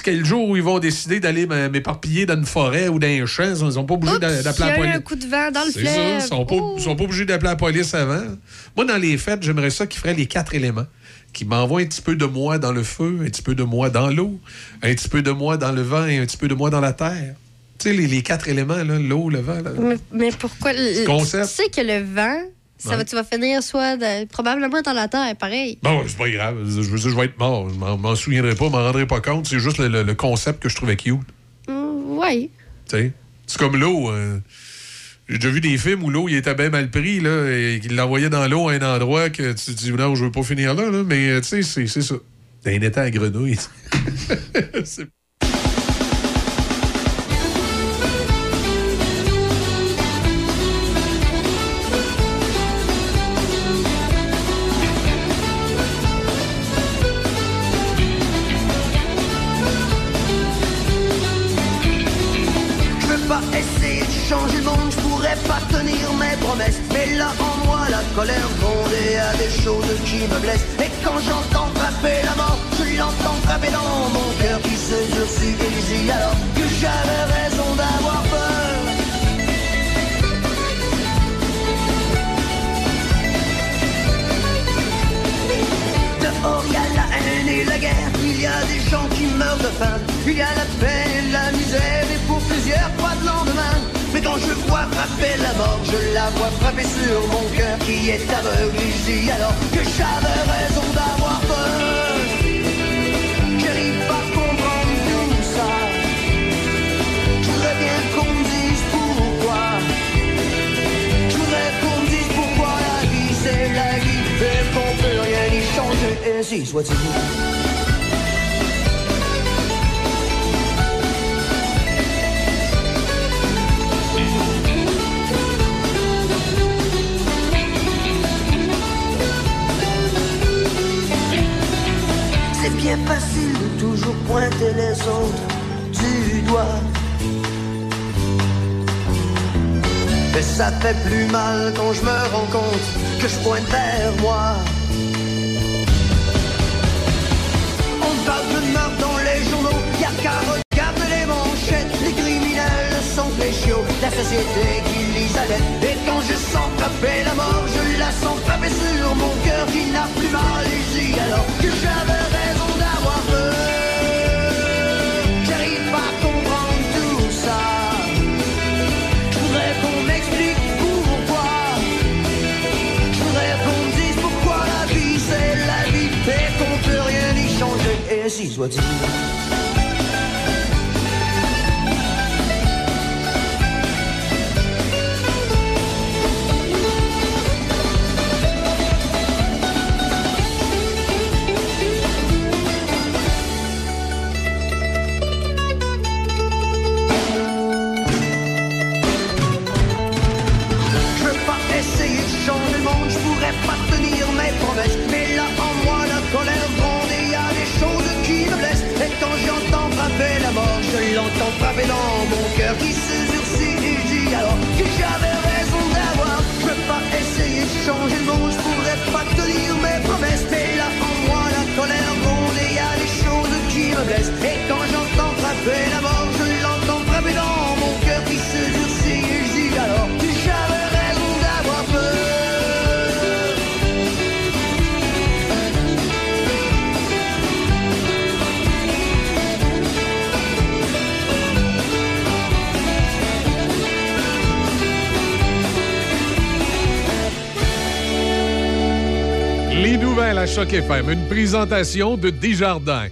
quel jour où ils vont décider d'aller m'éparpiller dans une forêt ou dans un champ, ils sont pas obligés d'appeler la police. un coup de vent dans le fleuve. ils sont pas, ils sont pas obligés d'appeler la police avant. Moi, dans les fêtes, j'aimerais ça qu'ils feraient les quatre éléments. Qui m'envoient un petit peu de moi dans le feu, un petit peu de moi dans l'eau, un petit peu de moi dans le vent et un petit peu de moi dans la terre. Tu sais, les, les quatre éléments, là, l'eau, le vent. là. Mais, mais pourquoi? le-. Tu sais que le vent, ça Ouais. va, tu vas finir soit de- probablement dans la terre, pareil. Bon, c'est pas grave. Je veux dire, je vais être mort. Je m'en- m'en souviendrai pas, m'en rendrai pas compte. C'est juste le, le- le concept que je trouvais cute. Mm, ouais. Tu sais? C'est comme l'eau. euh, J'ai déjà vu des films où l'eau il était bien mal pris, là, et qu'il l'envoyait dans l'eau à un endroit que tu te dis, non, je veux pas finir là, là. mais euh, tu sais, c'est ça. D'un étang à grenouille. C'est- Mais là en moi la colère y a des choses qui me blessent. Et quand j'entends frapper la mort, je l'entends frapper dans mon cœur qui se durcit et dit alors que j'avais raison d'avoir peur. Dehors il y a la haine et la guerre, il y a des gens qui meurent de faim, il y a la peine et la misère, et pour plusieurs pas de lendemain. Quand je vois frapper la mort, je la vois frapper sur mon cœur qui est aveugle alors que j'avais raison d'avoir peur. J'arrive pas à comprendre tout ça. Je bien qu'on me dise pourquoi. Je voudrais qu'on me dise pourquoi la vie c'est la vie et qu'on peut rien y changer. Et si soit-il. Bien facile de toujours pointer les autres du doigt. Mais ça fait plus mal quand je me rends compte que je pointe vers moi. On parle de meurtre dans les journaux, y a qu'à regarder les manchettes. Les criminels sont les chiots, la société qui les allait. Je sens frapper la mort, je la sens frapper sur mon cœur qui n'a plus mal ici. Alors que j'avais raison d'avoir peur. J'arrive pas à comprendre tout ça. Je voudrais qu'on m'explique pourquoi. Je voudrais qu'on me dise pourquoi la vie c'est la vie et qu'on peut rien y changer. Et si soit-il. L'entends frapper dans à Choc FM, une présentation de Desjardins.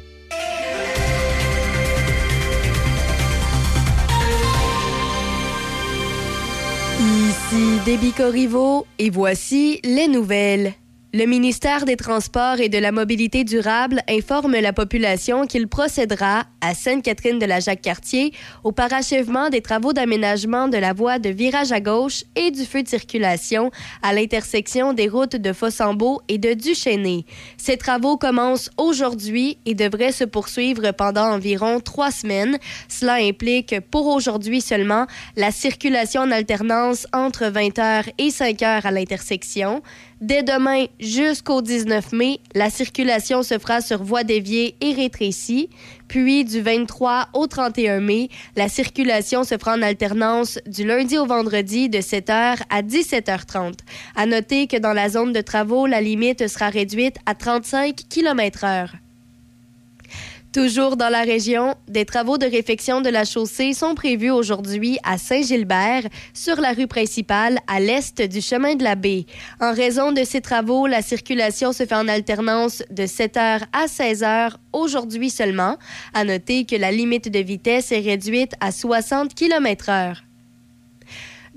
Ici Déby Corriveau et voici les nouvelles. Le ministère des Transports et de la Mobilité durable informe la population qu'il procédera, à Sainte-Catherine de la Jacques-Cartier, au parachèvement des travaux d'aménagement de la voie de virage à gauche et du feu de circulation à l'intersection des routes de Fossambeau et de Duchesnay. Ces travaux commencent aujourd'hui et devraient se poursuivre pendant environ trois semaines. Cela implique, pour aujourd'hui seulement, la circulation en alternance entre 20h et 5h à l'intersection. Dès demain jusqu'au 19 mai, la circulation se fera sur voie déviée et rétrécie. Puis du 23 au 31 mai, la circulation se fera en alternance du lundi au vendredi de 7h à 17h30. À noter que dans la zone de travaux, la limite sera réduite à 35 km/h. Toujours dans la région, des travaux de réfection de la chaussée sont prévus aujourd'hui à Saint-Gilbert, sur la rue principale à l'est du chemin de la baie. En raison de ces travaux, la circulation se fait en alternance de 7h à 16h aujourd'hui seulement. À noter que la limite de vitesse est réduite à 60 km/h.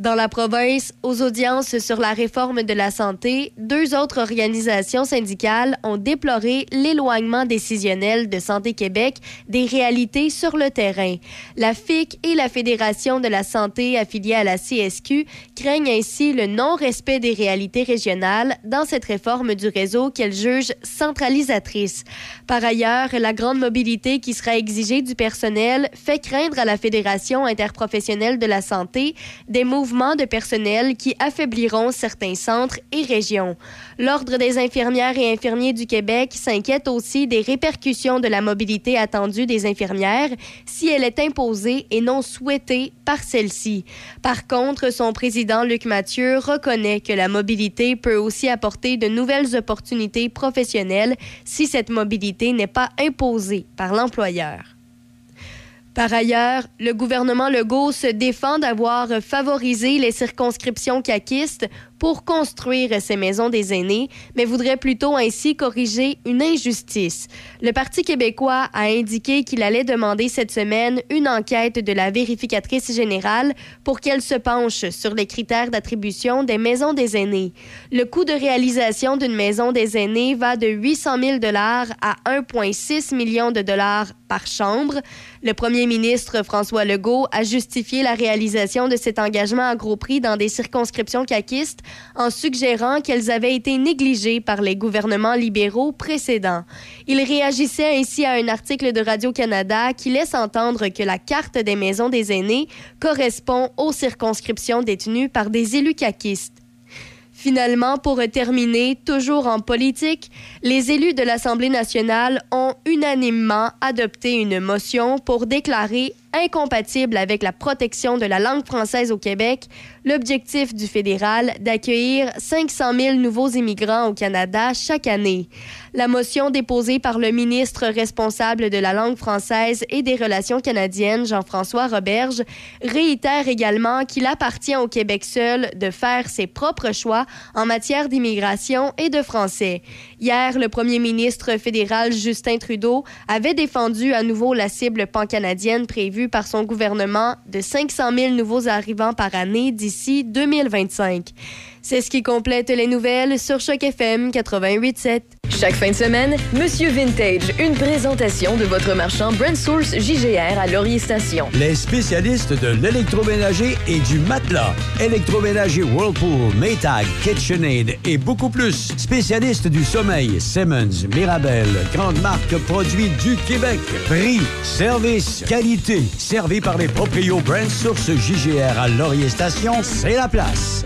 Dans la province, aux audiences sur la réforme de la santé, deux autres organisations syndicales ont déploré l'éloignement décisionnel de Santé Québec des réalités sur le terrain. La FIC et la Fédération de la santé affiliée à la CSQ craignent ainsi le non-respect des réalités régionales dans cette réforme du réseau qu'elles jugent centralisatrice. Par ailleurs, la grande mobilité qui sera exigée du personnel fait craindre à la Fédération interprofessionnelle de la santé des mouvements de personnel qui affaibliront certains centres et régions. L'Ordre des infirmières et infirmiers du Québec s'inquiète aussi des répercussions de la mobilité attendue des infirmières si elle est imposée et non souhaitée par celle-ci. Par contre, son président Luc Mathieu reconnaît que la mobilité peut aussi apporter de nouvelles opportunités professionnelles si cette mobilité n'est pas imposée par l'employeur. Par ailleurs, le gouvernement Legault se défend d'avoir favorisé les circonscriptions caquistes pour construire ces maisons des aînés, mais voudrait plutôt ainsi corriger une injustice. Le Parti québécois a indiqué qu'il allait demander cette semaine une enquête de la vérificatrice générale pour qu'elle se penche sur les critères d'attribution des maisons des aînés. Le coût de réalisation d'une maison des aînés va de 800 000 dollars à 1,6 million de dollars par chambre. Le premier ministre François Legault a justifié la réalisation de cet engagement à gros prix dans des circonscriptions caquistes en suggérant qu'elles avaient été négligées par les gouvernements libéraux précédents. Il réagissait ainsi à un article de Radio-Canada qui laisse entendre que la carte des maisons des aînés correspond aux circonscriptions détenues par des élus caquistes. Finalement, pour terminer, toujours en politique, les élus de l'Assemblée nationale ont unanimement adopté une motion pour déclarer incompatible avec la protection de la langue française au Québec l'objectif du fédéral d'accueillir 500 000 nouveaux immigrants au Canada chaque année. La motion déposée par le ministre responsable de la langue française et des relations canadiennes, Jean-François Roberge, réitère également qu'il appartient au Québec seul de faire ses propres choix en matière d'immigration et de français. Hier, le premier ministre fédéral Justin Trudeau avait défendu à nouveau la cible pan-canadienne prévue par son gouvernement de 500 000 nouveaux arrivants par année d'ici 2025. C'est ce qui complète les nouvelles sur Choc FM 88.7. Chaque fin de semaine, Monsieur Vintage, une présentation de votre marchand Brand Source JGR à Laurier Station. Les spécialistes de l'électroménager et du matelas. Électroménager Whirlpool, Maytag, KitchenAid et beaucoup plus. Spécialistes du sommeil, Simmons, Mirabel, grande marque produits du Québec. Prix, service, qualité. Servi par les proprios Brand Source JGR à Laurier Station, c'est la place.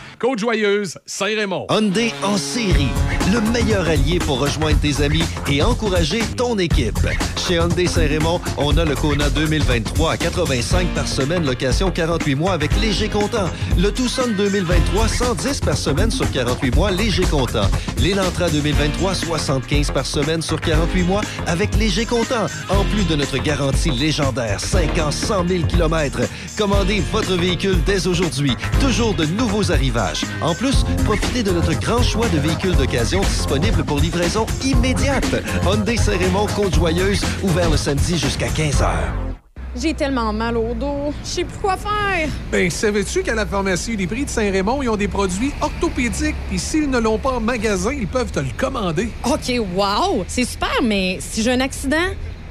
Côte-Joyeuse, Saint-Raymond. Hyundai en série. Le meilleur allié pour rejoindre tes amis et encourager ton équipe. Chez Hyundai Saint-Raymond, on a le Kona 2023 à 85 par semaine, location 48 mois avec léger comptant. Le Tucson 2023, 110 par semaine sur 48 mois, léger comptant. L'Elantra 2023, 75 par semaine sur 48 mois avec léger comptant. En plus de notre garantie légendaire, 5 ans, 100 000 km. Commandez votre véhicule dès aujourd'hui. Toujours de nouveaux arrivages. En plus, profitez de notre grand choix de véhicules d'occasion disponibles pour livraison immédiate. Hyundai Saint-Raymond, Côte-Joyeuse, ouvert le samedi jusqu'à 15h. J'ai tellement mal au dos. Je sais plus quoi faire. Ben, savais-tu qu'à la pharmacie Uniprix de Saint-Raymond, ils ont des produits orthopédiques, puis s'ils ne l'ont pas en magasin, ils peuvent te le commander. OK, wow! C'est super, mais si j'ai un accident,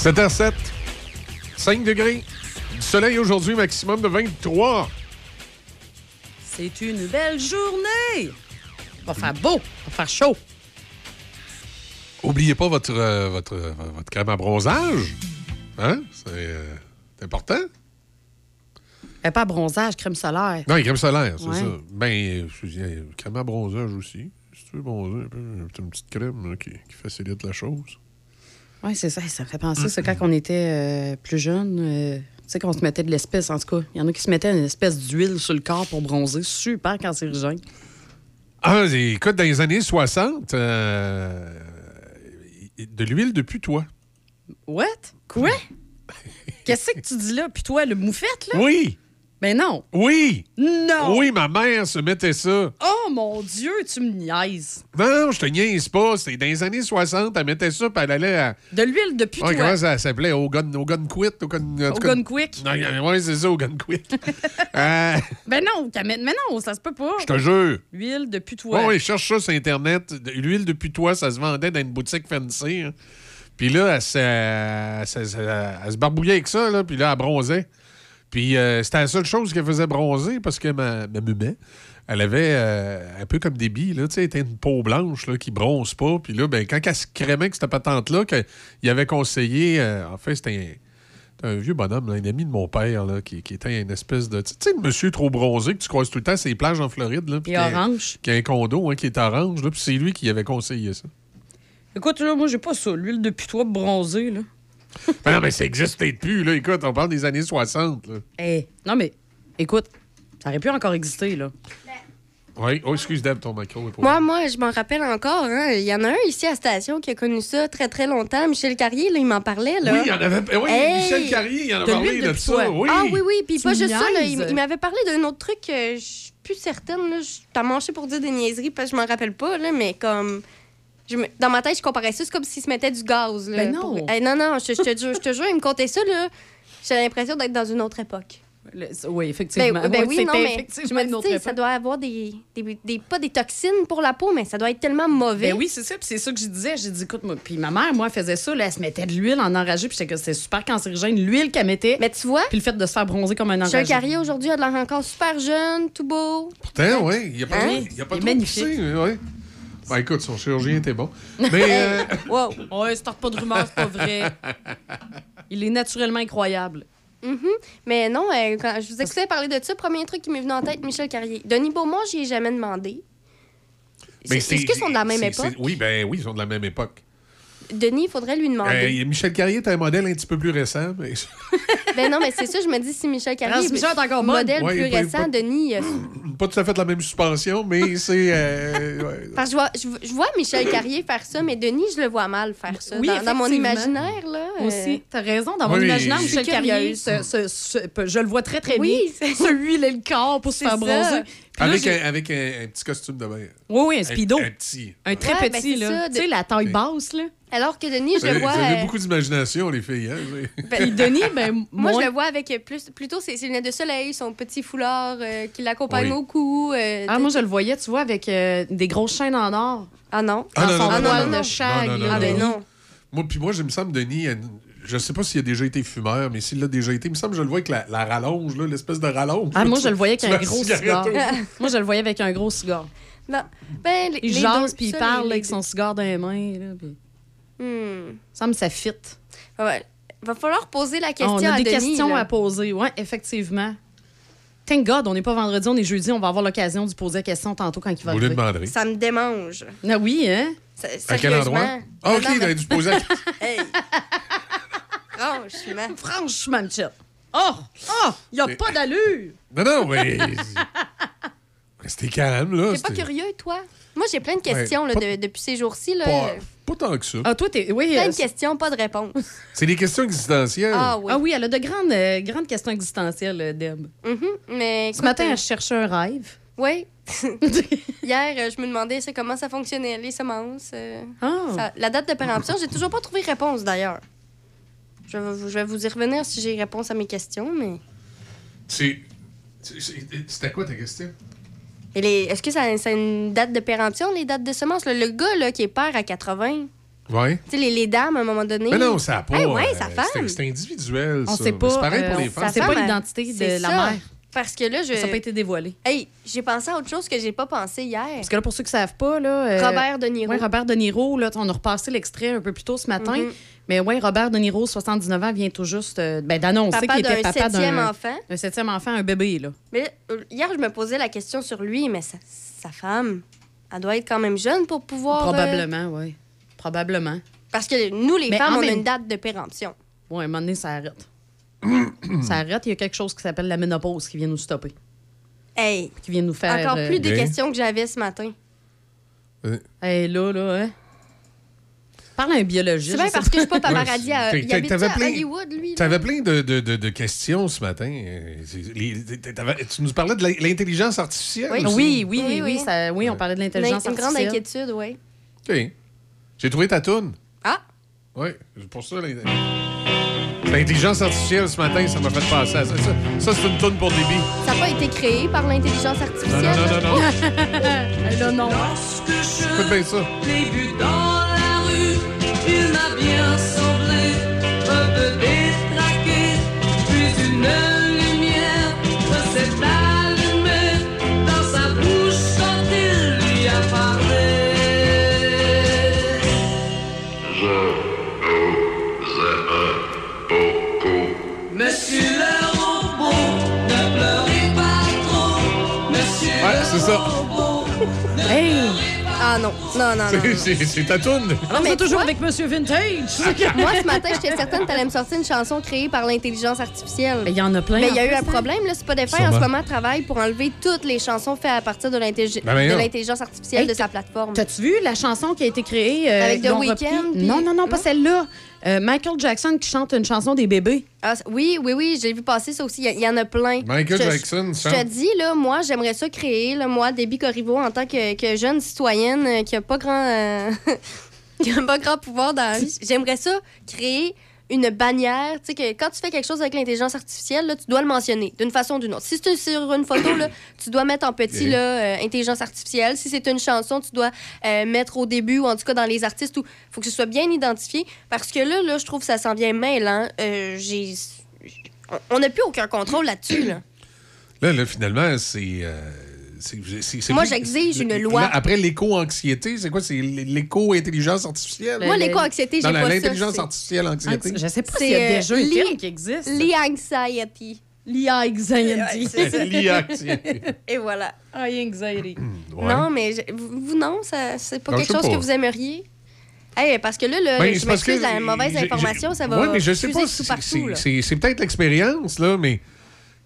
7h07, 5 degrés. Du soleil aujourd'hui, maximum de 23. C'est une belle journée. Va faire beau, va faire chaud. Oubliez pas votre, euh, votre, euh, votre crème à bronzage. Hein? C'est euh, c'est important. Eh, pas bronzage, crème solaire. Non, crème solaire, c'est Ouais. ça. Ben, je crème à bronzage aussi. Si tu veux bronzer un peu, une petite crème là, qui, qui facilite la chose. Oui, c'est ça. Ça me fait penser, c'est quand on était euh, plus jeune, euh, tu sais, qu'on se mettait de l'espèce, en tout cas. Il y en a qui se mettaient une espèce d'huile sur le corps pour bronzer. Super cancérigène. Ah, écoute, dans les années 60, euh, de l'huile de putois. What? Quoi? Qu'est-ce que tu dis là? Puis toi, le moufette, là? Oui! Ben non. Oui! Non! Oui, ma mère se mettait ça. Oh mon Dieu, tu me niaises. Non, non, je te niaise pas. C'était dans les années 60, elle mettait ça, puis elle allait à. De l'huile de Ouais, putois. comment ça s'appelait? Au gun, au gun quit? Au gun, Au cas- gun quick. Ouais, c'est ça, au gun quit. Euh, Ben non, mais non, ça se peut pas. je te jure. L'huile de putois. Ouais, cherche ça sur Internet. L'huile de putois, ça se vendait dans une boutique fancy. hein. Puis là, elle, se- elle se- elle se- elle se barbouillait avec ça, là, puis là, elle bronzait. Puis euh, c'était la seule chose qu'elle faisait bronzer parce que ma, ma mumet, elle avait euh, un peu comme des billes, là, tu sais, elle était une peau blanche là, qui bronze pas. Puis là, ben, quand elle se crémait avec cette patente-là, qu'il avait conseillé, euh, en fait, c'était un, vieux bonhomme, là, un ami de mon père, là, qui, qui était une espèce de. Tu sais, le monsieur trop bronzé que tu croises tout le temps sur les plages en Floride. Là, puis qui orange. Qui a un condo hein, qui est orange, là, puis c'est lui qui avait conseillé ça. Écoute, là, moi, j'ai pas ça. L'huile de putois bronzée, là. Ben non, mais ça existe peut-être plus, là. Écoute, on parle des années 60, là. Eh, non, mais écoute, ça aurait pu encore exister, là. Oui. Oh, excuse, Deb, ton micro est. Moi, moi, je m'en rappelle encore. hein. Il y en a un ici à la station qui a connu ça très, très longtemps. Michel Carrier, là, il m'en parlait. Là. Oui, il y en avait. Oui, Hey! Michel Carrier, il en a De parlé de, ça. Oui. Ah oui, oui. Puis Tu pas juste ça. là, il, m'avait parlé d'un autre truc que je suis plus certaine. Là. Je t'ai manché pour dire des niaiseries parce que je m'en rappelle pas. Là, mais comme... je me- Dans ma tête, je comparais ça. C'est comme s'il se mettait du gaz. Là, Ben pour- non. Non, non, je, je te jure, je te jure, il me contait ça. là. J'ai l'impression d'être dans une autre époque. Le- oui, effectivement. Ben, ben oui, non, mais effectivement je me dis, ça doit avoir des, des, des- pas des toxines pour la peau, mais ça doit être tellement mauvais. Ben oui, c'est ça. Puis c'est ça que je disais. J'ai dit, écoute, moi. Puis ma mère, moi, elle faisait ça. Là, elle se mettait de l'huile en enragé. Puis que c'était super cancérigène. L'huile qu'elle mettait. Mais tu vois. Puis le fait de se faire bronzer comme un enragé. Carrier, aujourd'hui, a de l'air encore super jeune, tout beau. Pourtant, oui. Il n'y a pas, Hein? il y a pas Il est trop magnifique. poussé, mais ouais. Ben écoute, son chirurgien était bon. Mais. euh, Wow. Ouais, start pas de rumeurs, c'est pas vrai. Il est naturellement incroyable. Mhm. Mais non, euh, quand je vous écoutais parler de ça, premier truc qui m'est venu en tête, Michel Carrier. Denis Beaumont, j'y ai jamais demandé. ben, C'est- Est-ce qu'ils sont de la même époque? Oui, ben oui, ils sont de la même époque. Denis, il faudrait lui demander. Euh, Michel Carrier est un modèle un petit peu plus récent. Mais... Ben non, mais c'est ça, je me dis si Michel Carrier est encore bonne. modèle Ouais, plus pas- récent, pas- Denis. euh, pas tout à fait la même suspension, mais c'est. euh, ouais. Parce que je vois, je, je vois Michel Carrier faire ça, mais Denis, je le vois mal faire ça. Oui, dans, dans mon imaginaire, là. euh, Aussi, t'as raison. Dans mon Oui. imaginaire, Michel Carrier, je le vois très, très Oui, bien. Se huiler le corps pour se faire ça. bronzer. Là, Avec, un, avec un, un petit costume de bain. Oui, oui, un speedo. Un, un petit. Un très Ouais, ben, petit, là. Tu sais, la taille basse, là. Alors que Denis, je le vois. vous avez euh, beaucoup d'imagination, les filles. Hein? Puis Denis, ben, Moi, moins. je le vois avec plus, plutôt ses, ses lunettes de soleil, son petit foulard euh, qui l'accompagne Oui. au cou. euh, Ah, moi, je le voyais, tu vois, avec euh, des grosses chaînes en or. Ah non. Ah, non, son non, non, non, de non. shag, Non, Ah ben non. Moi, puis moi, je me semble, Denis, je sais pas s'il a déjà été fumeur, mais s'il l'a déjà été, il me semble que je le vois avec la, la rallonge, là, l'espèce de rallonge. Ah, là, moi, tu- je le voyais avec un gros cigarette cigare. moi, je le voyais avec un gros cigare. Non. Ben, les, Il les jase, puis il parle les- avec son cigare dans les mains. Là. Hmm. Ça me ça fit. Ouais. Va falloir poser la question on a à des Denis. questions là. à poser. Oui, effectivement. Thank God, on n'est pas vendredi, on est jeudi. On va avoir l'occasion de poser la question tantôt quand il va Vous lui demanderez. Ça me démange. Ah oui, hein? S- À quel endroit? Ah, OK, il a dû poser la Hey. Franchement. Franchement, Michel. Oh! Oh! Il n'y a Mais- pas d'allure! Non, non, mais. Restez calme, là. T'es pas curieux, toi? Moi, j'ai plein de questions Ouais, là, pas- de- depuis ces jours-ci. là. Pas, pas tant que ça. Ah, toi, t'es. Oui, Plein euh, de questions, pas de réponses. C'est des questions existentielles. Ah oui. Ah oui, elle a de grandes, euh, grandes questions existentielles, euh, Deb. Mhm, Mais Ce écoute, matin, euh, elle cherchait un rêve. Oui. Hier, euh, je me demandais c'est comment ça fonctionnait, les semences. euh, Ah. ça- la date de péremption, j'ai toujours pas trouvé réponse d'ailleurs. Je vais, je vais vous y revenir si j'ai réponse à mes questions, mais. C'est. c'est- c'est- C'était quoi ta question? Et les- Est-ce que ça, ça a une date de péremption, les dates de semences? Le gars là, qui est père à 80, Ouais. Tu sais, les, les dames, à un moment donné. Mais non, ça n'a pas. Eh ouais, euh, c'est- individuel, On ça. sait pas, C'est pareil pour euh, les femmes. ça- c'est pas l'identité de la ça. mère. Parce que là, je. Ça n'a pas été dévoilé. Hey, j'ai pensé à autre chose que j'ai pas pensé hier. Parce que là, pour ceux qui ne savent pas, là, euh, Robert De Niro. Ouais, Robert De Niro, là, on a repassé l'extrait un peu plus tôt ce matin. Mhm. Mais oui, Robert De Niro, 79 ans, vient tout juste euh, ben, d'annoncer Papa qu'il était d'un papa septième d'un enfant. un septième enfant, un bébé. Là. Mais euh, hier, je me posais la question sur lui, mais sa, sa femme, elle doit être quand même jeune pour pouvoir. euh, Probablement, oui. Probablement. Parce que nous, les Mais femmes, on a une date de péremption. Oui, à un moment donné, ça arrête. Ça arrête. Il y a quelque chose qui s'appelle la ménopause qui vient nous stopper. Hey, Qui vient nous faire. encore euh, plus de Ok. questions que j'avais ce matin. Hey, là, là, hein? Parle à un biologiste. C'est bien parce que je suis pas paparazzi. Ouais, à- Il habite à plein- Hollywood, lui. Tu avais plein de, de- de- de questions ce matin. Euh, tu nous parlais de l'intelligence artificielle. Oui. aussi. Oui, oui, Oui, oui, oui. ça- oui, on parlait de l'intelligence une grande artificielle. inquiétude, oui. OK. J'ai trouvé ta toune. Ah! Oui, c'est pour ça. l'in- L'intelligence artificielle ce matin, ça m'a fait penser à ça. Ça, ça, c'est une toune pour débit. Ça n'a pas été créé par l'intelligence artificielle? non, non, non, non. là, non. Écoute bien ça. l'ai vu dans la rue, il m'a bien semblé un peu Hey! Ah non, non, non, non. C'est- ta toune. Alors, mais c'est toujours avec Monsieur Vintage. Moi, ce matin, j'étais certaine que tu allais me sortir une chanson créée par l'intelligence artificielle. Mais il y en a plein. Mais il y a eu un hein? problème, là. Spotify, en ce moment, travaille pour enlever toutes les chansons faites à partir de Ben, ben, l'intelligence artificielle de sa plateforme. T'as-tu vu la chanson qui a été créée euh, Avec The Weeknd, Non, non, non, pas celle-là. Euh, Michael Jackson qui chante une chanson des bébés. Ah, oui, oui, oui, j'ai vu passer ça aussi. Il y en a plein. Michael Je- Jackson, Je te dis, là, moi, j'aimerais ça créer, là, moi, Debbie Corriveau, en tant que, que jeune citoyenne euh, qui a pas grand... euh, qui a pas grand pouvoir dans la vie. J'aimerais ça créer une bannière, tu sais, que quand tu fais quelque chose avec l'intelligence artificielle, là, tu dois le mentionner d'une façon ou d'une autre. Si c'est sur une photo, là, tu dois mettre en petit, là, euh, intelligence artificielle. Si c'est une chanson, tu dois euh, mettre au début ou en tout cas dans les artistes. Il faut que ce soit bien identifié parce que là, là je trouve que ça s'en vient mêlant. Euh, j'ai... On- On n'a plus aucun contrôle là-dessus, là. Là, là, finalement, c'est. Euh, c'est- c'est- c'est Moi, j'exige une loi. après l'éco-anxiété, c'est quoi? C'est l'éco-intelligence artificielle? Moi, l'éco-anxiété, j'ai pas ça, L'intelligence artificielle anxiété. Je sais pas C'est, s'il y a euh, déjà un li- terme qui existe. L'e-anxiety. L'e-anxiety. Et voilà. anxiety. Ouais. Non, mais vous, non, ça, c'est pas quelque chose que vous aimeriez? Hey, parce que là, le, Ben, je m'excuse, la mauvaise information, ça va Ouais, mais je sais pas. C'est c'est peut-être l'expérience, là, mais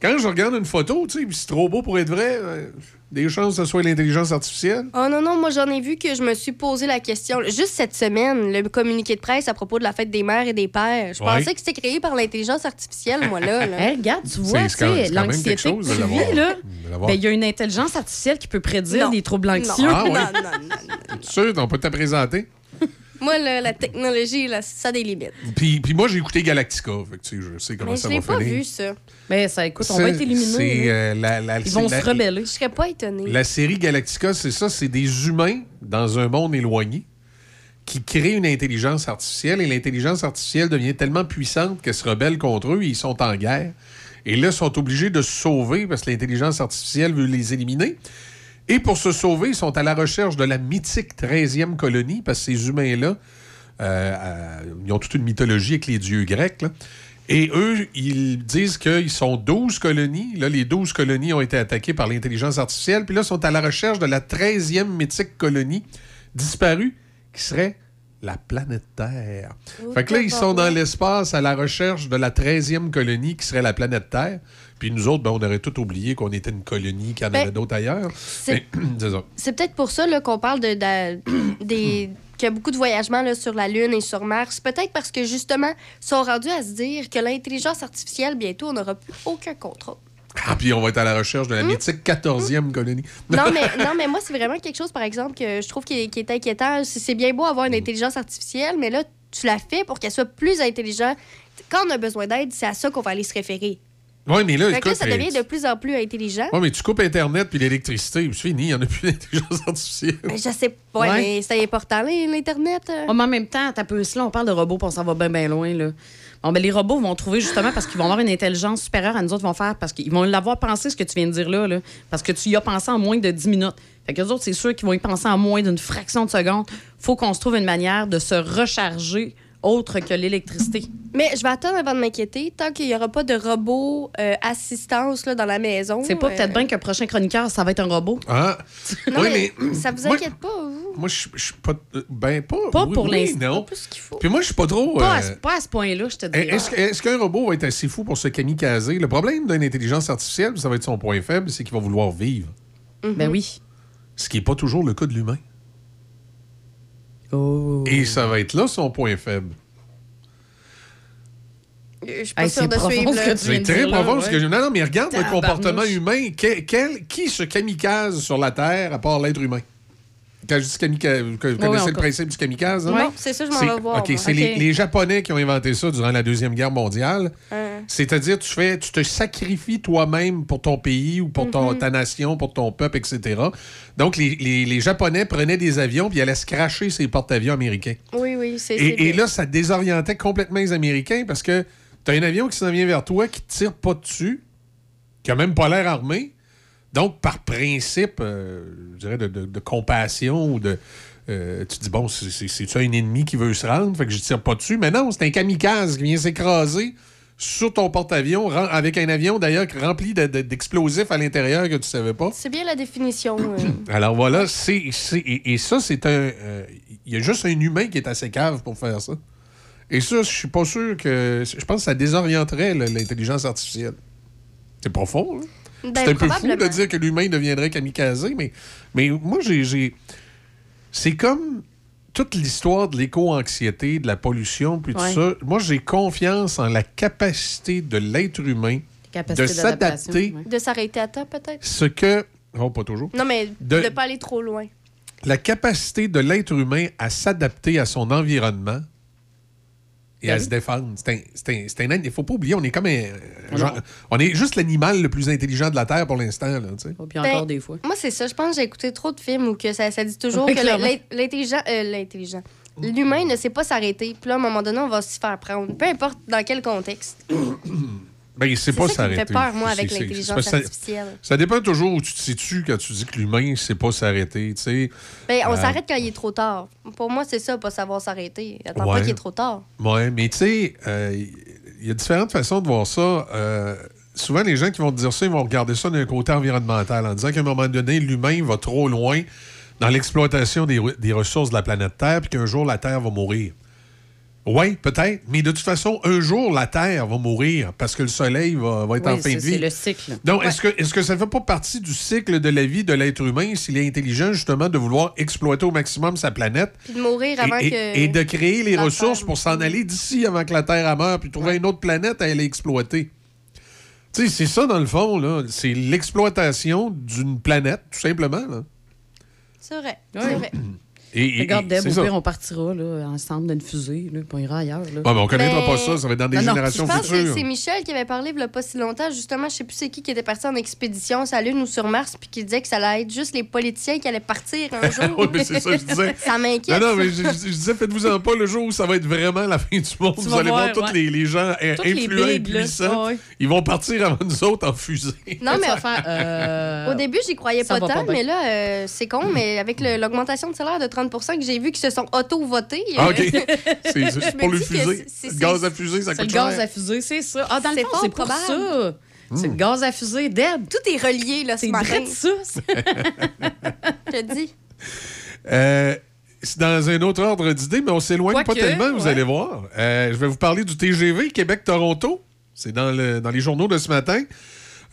quand je regarde une photo, tu sais, puis c'est trop beau pour être vrai, euh, des chances que ce soit l'intelligence artificielle. Oh non, non, moi j'en ai vu que je me suis posé la question. Juste cette semaine, le communiqué de presse à propos de la fête des mères et des pères. Je Ouais. pensais que c'était créé par l'intelligence artificielle, moi, là. là. Hey, regarde, tu vois, tu sais, l'anxiété que tu vis, là, ben, il y a une intelligence artificielle qui peut prédire Non. des troubles anxieux. Non, Ah, oui? non, non, non, non. Tu sûr, on peut te présenter? Moi, là, la technologie, là, ça a des limites. Puis, puis moi, j'ai écouté Galactica, fait que, tu sais, je sais comment Mais ça je va l'ai pas finir. vu, ça. Mais ça, écoute, on C'est- va être éliminés. c'est, euh, la- la- Ils vont la- se rebeller. Je serais pas étonnée. La série Galactica, c'est ça, c'est des humains dans un monde éloigné qui créent une intelligence artificielle et l'intelligence artificielle devient tellement puissante qu'elle se rebelle contre eux et ils sont en guerre. Et là, ils sont obligés de se sauver parce que l'intelligence artificielle veut les éliminer. Et pour se sauver, ils sont à la recherche de la mythique 13e colonie parce que ces humains-là, euh, euh, ils ont toute une mythologie avec les dieux grecs. là. Et eux, ils disent qu'ils sont 12 colonies. Là, les 12 colonies ont été attaquées par l'intelligence artificielle. Puis là, ils sont à la recherche de la 13e mythique colonie disparue, qui serait la planète Terre. Fait que là, ils sont dans l'espace à la recherche de la 13e colonie, qui serait la planète Terre. Puis nous autres, ben, on aurait tout oublié qu'on était une colonie, qu'il y en Ben, avait d'autres ailleurs. c'est- peut-être pour ça qu'on parle de, de- des qu'il y a beaucoup de voyagements là, sur la Lune et sur Mars. Peut-être parce que justement, ils sont rendus à se dire que l'intelligence artificielle, bientôt, on n'aura plus aucun contrôle. Ah, puis on va être à la recherche de la mythique 14e colonie. Non, mais, non, mais moi, c'est vraiment quelque chose, par exemple, que je trouve qui est, qui est inquiétant. C'est c'est bien beau avoir une intelligence artificielle, mais là, tu la fais pour qu'elle soit plus intelligente. Quand on a besoin d'aide, c'est à ça qu'on va aller se référer. Oui, mais là, Fait là, ça devient de plus en plus intelligent. Ouais, mais tu coupes Internet puis l'électricité, c'est fini, il n'y en a plus d'intelligence artificielle. Mais je sais pas, ouais, mais c'est important, là, l'Internet. euh. Mais en même temps, t'as peu là, on parle de robots, puis on s'en va bien, bien loin. Là. Bon, ben, les robots vont trouver justement parce qu'ils vont avoir une intelligence supérieure à nous autres, vont faire parce qu'ils vont l'avoir pensé ce que tu viens de dire là, là, parce que tu y as pensé en moins de 10 minutes. Fait que les autres, c'est sûr qu'ils vont y penser en moins d'une fraction de seconde. Faut qu'on se trouve une manière de se recharger autre que l'électricité. Mais je vais attendre avant de m'inquiéter. Tant qu'il n'y aura pas de robot euh, assistance là, dans la maison. C'est pas euh, peut-être bien que le prochain chroniqueur, ça va être un robot. Ah, Non, oui, mais, mais. ça vous moi- inquiète pas, vous? Moi, je je suis pas. euh, Ben, pas. Pas oui, pour oui, l'instant. non. Pas plus qu'il faut. Puis moi, je suis pas trop. Pas, à, euh, ce- pas à ce point-là, je te dis. Est-ce qu'un robot va être assez fou pour se kamikazer? Le problème d'une intelligence artificielle, ça va être son point faible, c'est qu'il va vouloir vivre. Ben oui. Ce qui n'est pas toujours le cas de l'humain. Oh. Et ça va être là son point faible. Je suis pas Hey, sûre de suivre. ce là. que tu C'est très profond ce que je. Non, non, mais regarde le comportement humain. Que- quel- qui se kamikaze sur la Terre à part l'être humain? Kamikaze, vous oui, connaissez le encore. principe du kamikaze? hein? Non, c'est ça, je m'en vais voir. OK, c'est les, les Japonais qui ont inventé ça durant la Deuxième Guerre mondiale. C'est-à-dire, tu fais, tu te sacrifies toi-même pour ton pays ou pour ton- Mhm. ta nation, pour ton peuple, etc. Donc, les, les- les Japonais prenaient des avions puis allaient se cracher ces porte-avions américains. Oui, oui, c'est Et, et là, ça désorientait complètement les Américains parce que tu as un avion qui s'en vient vers toi, qui tire pas dessus, qui a même pas l'air armé. Donc, par principe, euh, je dirais, de, de- de compassion ou de. euh, tu te dis, bon, c'est- c'est- c'est-tu un ennemi qui veut se rendre? Fait que je tire pas dessus. Mais non, c'est un kamikaze qui vient s'écraser sur ton porte-avions, avec un avion d'ailleurs rempli de- de- d'explosifs à l'intérieur que tu savais pas. C'est bien la définition. euh. Alors voilà, c'est, et, et ça, c'est un. euh, Il y a juste un humain qui est assez cave pour faire ça. Et ça, je suis pas sûr que. Je pense que ça désorienterait l'intelligence artificielle. C'est profond, hein? Ben, c'est un peu fou de dire que l'humain deviendrait kamikaze, mais, mais moi, j'ai. j'ai- C'est comme toute l'histoire de l'éco-anxiété, de la pollution, puis tout Ouais. ça. Moi, j'ai confiance en la capacité de l'être humain Capacité de s'adapter. De s'arrêter à temps, peut-être? ce que. Oh, pas toujours. Non, mais de De- ne pas aller trop loin. la capacité de l'être humain à s'adapter à son environnement et à se défendre. C'est un, c'est un- c'est un an- Il faut pas oublier, on est comme un. Genre- on est juste l'animal le plus intelligent de la Terre pour l'instant. là, tu sais. Puis Ben, encore des fois. Moi, c'est ça. Je pense que j'ai écouté trop de films où que ça, ça dit toujours Ouais, que l'intelligent. euh, l'intelligent. L'humain ne sait pas s'arrêter. Puis là, à un moment donné, on va s'y faire prendre. Peu importe dans quel contexte. Ben, C'est pas ça qui me s'arrêter. fait peur, moi, avec l'intelligence ça- artificielle. Ça dépend toujours où tu te situes quand tu dis que l'humain ne sait pas s'arrêter. Ben, on Euh, s'arrête quand il est trop tard. Pour moi, c'est ça, pas savoir s'arrêter. Attends Ouais. pas qu'il est trop tard. Oui, mais tu sais, euh, il y a différentes façons de voir ça. Euh, souvent, les gens qui vont te dire ça, ils vont regarder ça d'un côté environnemental en disant qu'à un moment donné, l'humain va trop loin dans l'exploitation des, des ressources de la planète Terre, puis qu'un jour, la Terre va mourir. Oui, peut-être, mais de toute façon, un jour, la Terre va mourir parce que le Soleil va, va être Oui, en fin de vie. c'est le cycle. Donc, Ouais. est-ce que, est que ça ne fait pas partie du cycle de la vie de l'être humain s'il est intelligent, justement, de vouloir exploiter au maximum sa planète Puis de mourir avant et, et- que. et de créer les ressources Terre- pour s'en aller d'ici avant que la Terre meure, puis trouver une autre planète à aller exploiter. Tu sais, c'est ça, dans le fond, là. C'est l'exploitation d'une planète, tout simplement. Là. C'est vrai. C'est vrai. Et, et- Regarde, Deb, c'est au ça. pire, on partira là, ensemble d'une fusée, là, puis on ira ailleurs. Là. Ouais, mais on connaîtra Mais- pas ça, ça va être dans des Non, générations Je pense que futures. c'est Michel qui avait parlé il y a pas si longtemps, justement, je sais plus c'est qui qui était parti en expédition sur la Lune ou sur Mars, puis qui disait que ça allait être juste les politiciens qui allaient partir un jour. Oui, mais c'est ça que je disais. ça m'inquiète. Non, non, mais je, disais, faites-vous-en pas le jour où ça va être vraiment la fin du monde. Tu Vous allez voir, voir, tous ouais. les, les gens euh, les influents et puissants. Ouais. Ils vont partir avant nous autres en fusée. Non, mais euh, au début, j'y croyais ça pas tant, pas mais là, euh, c'est con, mais avec l'augmentation de salaire de 30 que j'ai vu qu'ils se sont auto-votés. Ah, OK. C'est c'est pour le fusée. c'est- Le c'est- gaz à fusée, ça C'est coûte le gaz cher. à fusée, c'est ça. Ah, dans le C'est fond, c'est pour probable. ça. C'est Hmm. le gaz à fusée, Deb. Tout est relié, là, ce C'est matin. ça. Je te dis. Euh, c'est dans un autre ordre d'idée, mais on s'éloigne pas tellement, vous ouais. allez voir. Euh, je vais vous parler du TGV Québec-Toronto. C'est dans, le- dans les journaux de ce matin.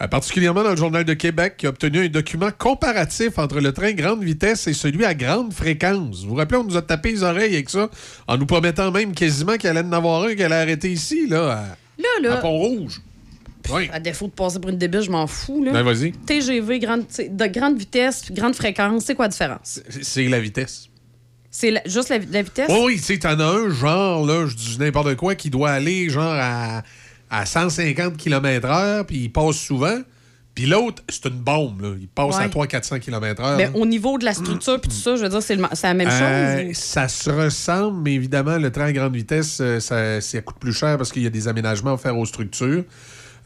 Euh, particulièrement dans le Journal de Québec, qui a obtenu un document comparatif entre le train grande vitesse et celui à grande fréquence. Vous vous rappelez, on nous a tapé les oreilles avec ça, en nous promettant même quasiment qu'il allait en avoir un qui allait arrêter ici, là, à, Là, à Pont-Rouge. Oui. à défaut de passer pour une débile, je m'en fous. Là. Ben, vas-y. TGV, grande, de grande vitesse, grande fréquence, c'est quoi la différence? C'est- la vitesse. C'est la- juste la, la vitesse? Oui, oui, tu sais, t'en as un, genre, là, je dis n'importe quoi, qui doit aller, genre, à, à 150 km/h, puis il passe souvent. Puis l'autre, c'est une bombe. Là. Il passe à Ouais. 300-400 km/h. Ben, au niveau de la structure puis tout ça, je veux dire, c'est la même Euh, chose. Ça se ressemble, mais évidemment, le train à grande vitesse, euh, ça, ça coûte plus cher parce qu'il y a des aménagements à faire aux structures.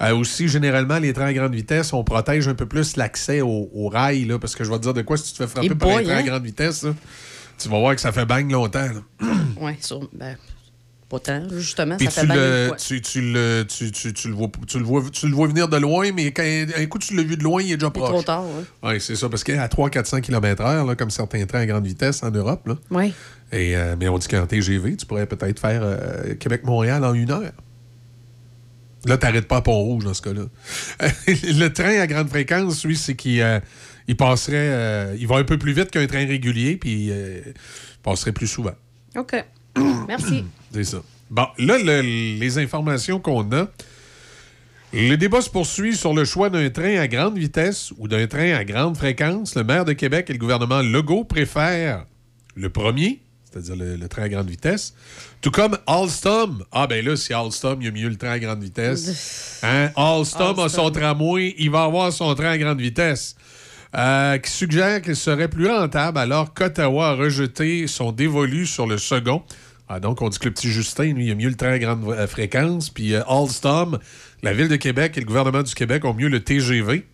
Euh, aussi, généralement, les trains à grande vitesse, on protège un peu plus l'accès au, au rail, là, parce que je vais te dire de quoi si tu te fais frapper Et par un boy, train à hein? grande vitesse, là, tu vas voir que ça fait bang longtemps. Oui. Ben, pas tant, justement, Puis ça tu fait le, fois. tu, tu le, tu, tu- tu le vois, tu, le vois, tu le vois venir de loin, mais quand un coup tu l'as vu de loin, il est déjà C'est proche. trop tard, oui. Oui, c'est ça, parce qu'à 300-400 km/h, là, comme certains trains à grande vitesse en Europe, là, Oui. et, euh, mais on dit qu'en TGV, tu pourrais peut-être faire euh, Québec-Montréal en une heure. Là, tu n'arrêtes pas à Pont-Rouge dans ce cas-là. le train à grande fréquence, lui, c'est qu'il euh, il passerait. euh, il va un peu plus vite qu'un train régulier, puis euh, il passerait plus souvent. OK. Merci. C'est ça. Bon, là, le- les informations qu'on a. Le débat se poursuit sur le choix d'un train à grande vitesse ou d'un train à grande fréquence. Le maire de Québec et le gouvernement Legault préfèrent le premier, c'est-à-dire le, le train à grande vitesse, tout comme Alstom. Ah, ben là, si Alstom, il y a mieux le train à grande vitesse. Hein? Alstom a son tramway, il va avoir son train à grande vitesse. Euh, qui suggère qu'il serait plus rentable alors qu'Ottawa a rejeté son dévolu sur le second. Ah, donc, on dit que le petit Justin, lui, il a mieux le train à grande euh, fréquence. Puis euh, Alstom, la Ville de Québec et le gouvernement du Québec ont mieux le TGV.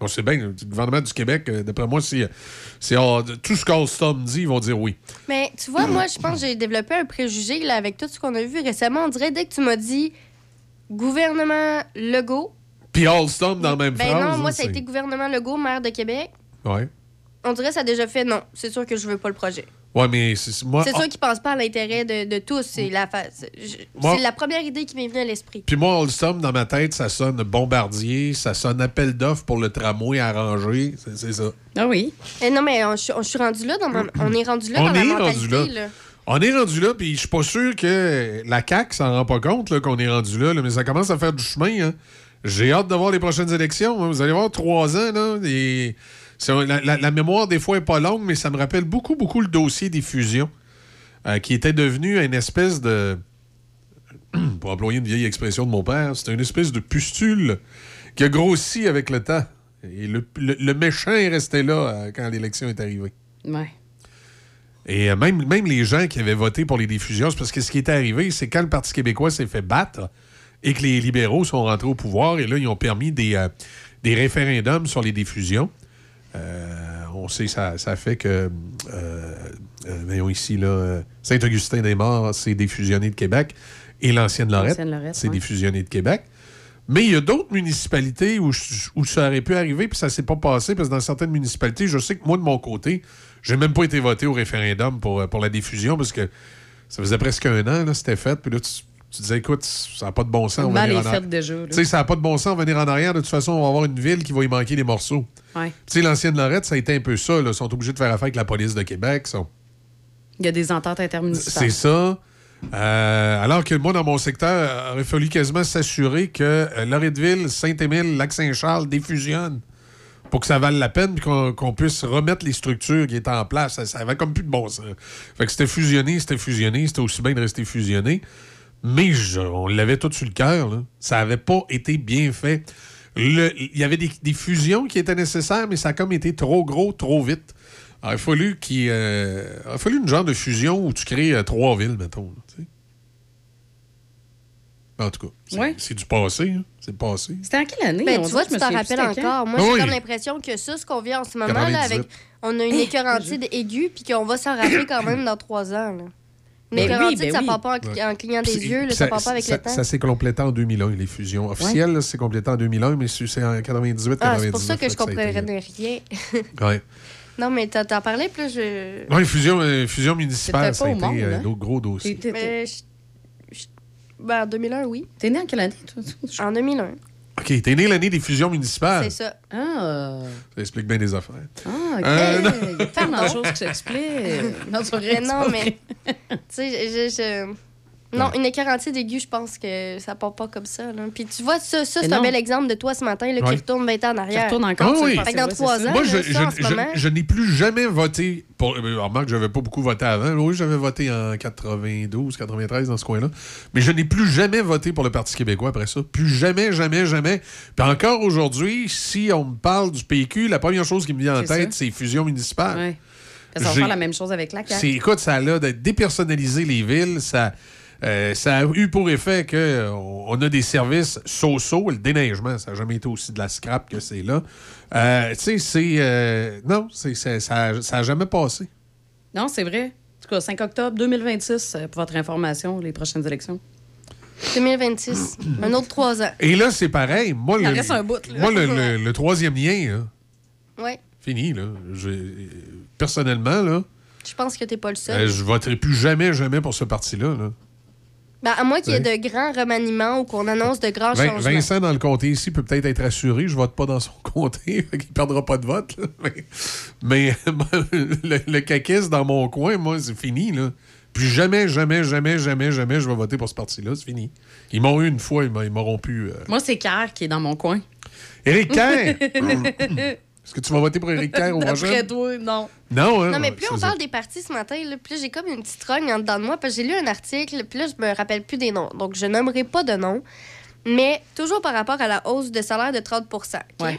On sait bien, le gouvernement du Québec, d'après moi, c'est ah, tout ce qu'Alstom dit, ils vont dire oui. Mais tu vois, moi, je pense que j'ai développé un préjugé là, avec tout ce qu'on a vu récemment. On dirait dès que tu m'as dit gouvernement Legault. Puis Alstom dans la même Ben phrase. non, moi, hein, ça a été gouvernement Legault, maire de Québec. Ouais. On dirait que ça a déjà fait non. C'est sûr que je veux pas le projet. Ouais, mais c'est, moi. c'est sûr qu'ils pensent pas à l'intérêt de, de tous. C'est la, Moi- la première idée qui m'est venue à l'esprit. Puis moi, Alstom, dans ma tête, ça sonne bombardier, ça sonne appel d'offres pour le tramway arrangé. C'est, c'est ça. Ah oui. Eh non, mais on, je on- je suis rendu là dans ma- on est rendu là On dans la est mentalité. rendu là. là. On est rendu là, puis je suis pas sûr que la CAQ s'en rend pas compte qu'on est rendu là, là, mais ça commence à faire du chemin. hein. J'ai hâte de voir les prochaines élections. hein. Vous allez voir trois ans, là, et la, la- la mémoire des fois est pas longue, mais ça me rappelle beaucoup, beaucoup le dossier des fusions, euh, qui était devenu une espèce de pour employer une vieille expression de mon père, c'était une espèce de pustule qui a grossi avec le temps. Et le, le- le méchant est resté là euh, quand l'élection est arrivée. Ouais. Et euh, même, même les gens qui avaient voté pour les diffusions, c'est parce que ce qui était arrivé, c'est quand le Parti québécois s'est fait battre et que les libéraux sont rentrés au pouvoir, et là, ils ont permis des, euh, des référendums sur les diffusions. Euh, on sait, ça, ça fait que, euh, voyons ici, là, Saint-Augustin-des-Morts, c'est défusionné de Québec, et l'ancienne Lorette, c'est ouais. défusionné de Québec. Mais il y a d'autres municipalités où, où ça aurait pu arriver, puis ça s'est pas passé, parce que dans certaines municipalités, je sais que moi, de mon côté, j'ai même pas été voté au référendum pour, pour la diffusion, parce que ça faisait presque un an, là, c'était fait, puis là, tu, tu disais, écoute, ça n'a pas de bon sens. Mal venir est en fait déjà. Tu sais, ça n'a pas de bon sens, venir en arrière. De toute façon, on va avoir une ville qui va y manquer des morceaux. Ouais. Tu sais, l'ancienne Lorette, ça a été un peu ça. Là. Ils sont obligés de faire affaire avec la police de Québec. sont- Il y a des ententes intermunicipales. C'est ça. Euh, alors que moi, dans mon secteur, il aurait fallu quasiment s'assurer que euh, Loretteville, Saint-Émile, Lac-Saint-Charles défusionnent pour que ça vale la peine qu'on puisse remettre les structures qui étaient en place. Ça, ça avait comme plus de bon sens. Fait que c'était fusionné, c'était fusionné, c'était aussi bien de rester fusionné. Mais je- on l'avait tout sur le cœur. Ça n'avait pas été bien fait. Le- Il y avait des, des fusions qui étaient nécessaires, mais ça a comme été trop gros, trop vite. Alors, il a fallu qu'il euh, il a fallu une genre de fusion où tu crées euh, trois villes, mettons. En tout cas, c'est Ouais. c'est du passé. hein. C'est le passé. C'était en quelle année? Ben, On tu vois, tu me t'en rappelles encore. Moi, Ah j'ai oui. comme l'impression que ça, ce qu'on vit en ce moment, là, 98. avec, on a une écœurantide aiguë, puis qu'on va s'en rappeler quand même dans trois ans. Là. Une Ben oui, ben ça oui. part pas en, Ouais. en clignant des Puis, yeux, là, ça, part pas avec ça- le temps? Ça s'est complété en 2001, les fusions. Officielles, là, c'est complété en 2001, mais c'est en 98, ah, 99. c'est pour ça que je été- comprenais rien. Ouais. non, mais t'en parlais, puis là, je... Non, les fusions, euh, fusions municipales, ça a été monde, euh, hein? gros dossier. Mais je- je- ben, en 2001, oui. T'es né en quelle année, toi? En 2001, OK, t'es né l'année des fusions municipales. c'est ça. Ah, Ça explique bien des affaires. ah OK. Euh. Il y a tellement de choses qui s'expliquent. Non, Mais non, mais... Tu sais, je... je- Non, une écarantide aiguë, je pense que ça part pas comme ça. là. Puis tu vois, ça, ça c'est un bel exemple de toi ce matin là, qui Ouais. retourne 20 ans en arrière. retourne encore, Ah oui. Fait que dans trois ans, Moi, je, je- je- je n'ai plus jamais voté pour. euh, Remarque, j'avais pas beaucoup voté avant. Oui, j'avais voté en 92, 93 dans ce coin-là. Mais je n'ai plus jamais voté pour le Parti québécois après ça. Plus jamais, jamais, jamais. Puis encore aujourd'hui, si on me parle du PQ, la première chose qui me vient en tête, c'est fusion municipale. Ouais. Ça va faire la même chose avec la CAQ. C'est, écoute, ça a l'air de dépersonnaliser les villes. Ça, euh, ça a eu pour effet qu'on on a des services so-so. Le déneigement, ça n'a jamais été aussi de la scrap que c'est là. Euh, tu sais, c'est. euh, non, c'est, ça n'a jamais passé. Non, c'est vrai. En tout cas, 5 octobre 2026, euh, pour votre information, les prochaines élections. 2026. un autre trois ans. Et là, c'est pareil. Moi, Il en le, reste un bout, là. moi, le, le- le troisième lien, là, Ouais. fini. Là. Je- personnellement, là, Je pense que t'es pas le seul. euh, je voterai plus jamais, jamais pour ce parti-là. là. Ben, à moins qu'il y ait Ouais. de grands remaniements ou qu'on annonce de grands Vin- changements. Vincent, dans le comté ici, peut peut-être être assuré. Je vote pas dans son comté. qu'il perdra pas de vote. là. Mais, mais le, le caquiste dans mon coin, moi, c'est fini. Là. Plus jamais, jamais, jamais, jamais, jamais, je vais voter pour ce parti-là. C'est fini. Ils m'ont eu une fois, ils m'a- ils m'auront pu. euh. Moi, c'est Kerr qui est dans mon coin. Éric Kerr! Est-ce que tu vas voter pour Éric Kerr au D'après prochain? toi, non. Non, hein? Non, mais plus on parle ça. des partis ce matin, là, plus j'ai comme une petite rogne en dedans de moi, parce que j'ai lu un article, puis là, je me rappelle plus des noms. Donc, je nommerai pas de noms. Mais toujours par rapport à la hausse de salaire de 30 OK? Ouais.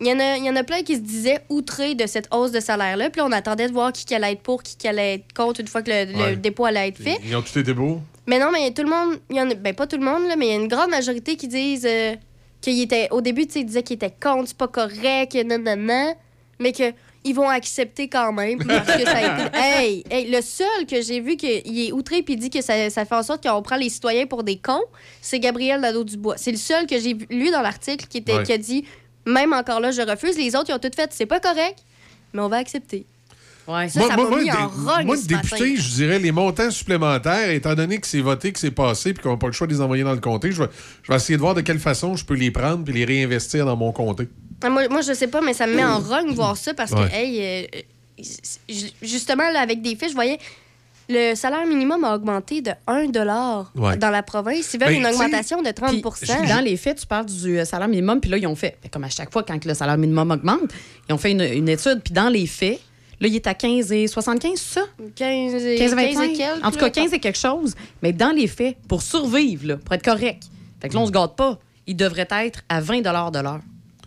Il y, en a, il y en a plein qui se disaient outrés de cette hausse de salaire-là. Puis là, on attendait de voir qui qui allait être pour, qui qui allait être contre une fois que le, dépôt allait être fait. Ils ont tous été beaux. Mais non, mais tout le monde, il y en a, ben pas tout le monde, là, mais il y a une grande majorité qui disent euh, qu'il était, au début, tu sais, ils disaient qu'il était contre, c'est pas correct, nanana, mais que ils vont accepter quand même parce que ça a été. Hey, hey, le seul que j'ai vu qu'il est outré puis dit que ça, ça fait en sorte qu'on prend les citoyens pour des cons, c'est Gabriel Nadeau-Dubois. C'est le seul que j'ai lu dans l'article qui, était, Ouais. qui a dit même encore là, je refuse. Les autres, ils ont tout fait, c'est pas correct, mais on va accepter. Ouais. Ça, ça m'a mis en rogne moi, ce député, matin. je dirais les montants supplémentaires, étant donné que c'est voté, que c'est passé, puis qu'on n'a pas le choix de les envoyer dans le comté, je vais, je vais essayer de voir de quelle façon je peux les prendre puis les réinvestir dans mon comté. Ah, Moi, moi, je sais pas, mais ça me met en rogne voir ça parce que, hey, euh, euh, justement, là, avec des fiches, je voyais le salaire minimum a augmenté de 1 Ouais. dans la province. Ils veulent Ben, une augmentation de 30 Puis, Dans les faits, tu parles du euh, salaire minimum, puis là, ils ont fait, fait comme à chaque fois, quand le salaire minimum augmente, ils ont fait une, une étude, puis dans les faits, là, il est à 15 et 75, c'est ça? 15 et, 15 15 25? et quelques, En tout cas, là. 15 et quelque chose. Mais dans les faits, pour survivre, là, pour être correct, fait que là, on se gâte pas, il devrait être à 20 de l'heure.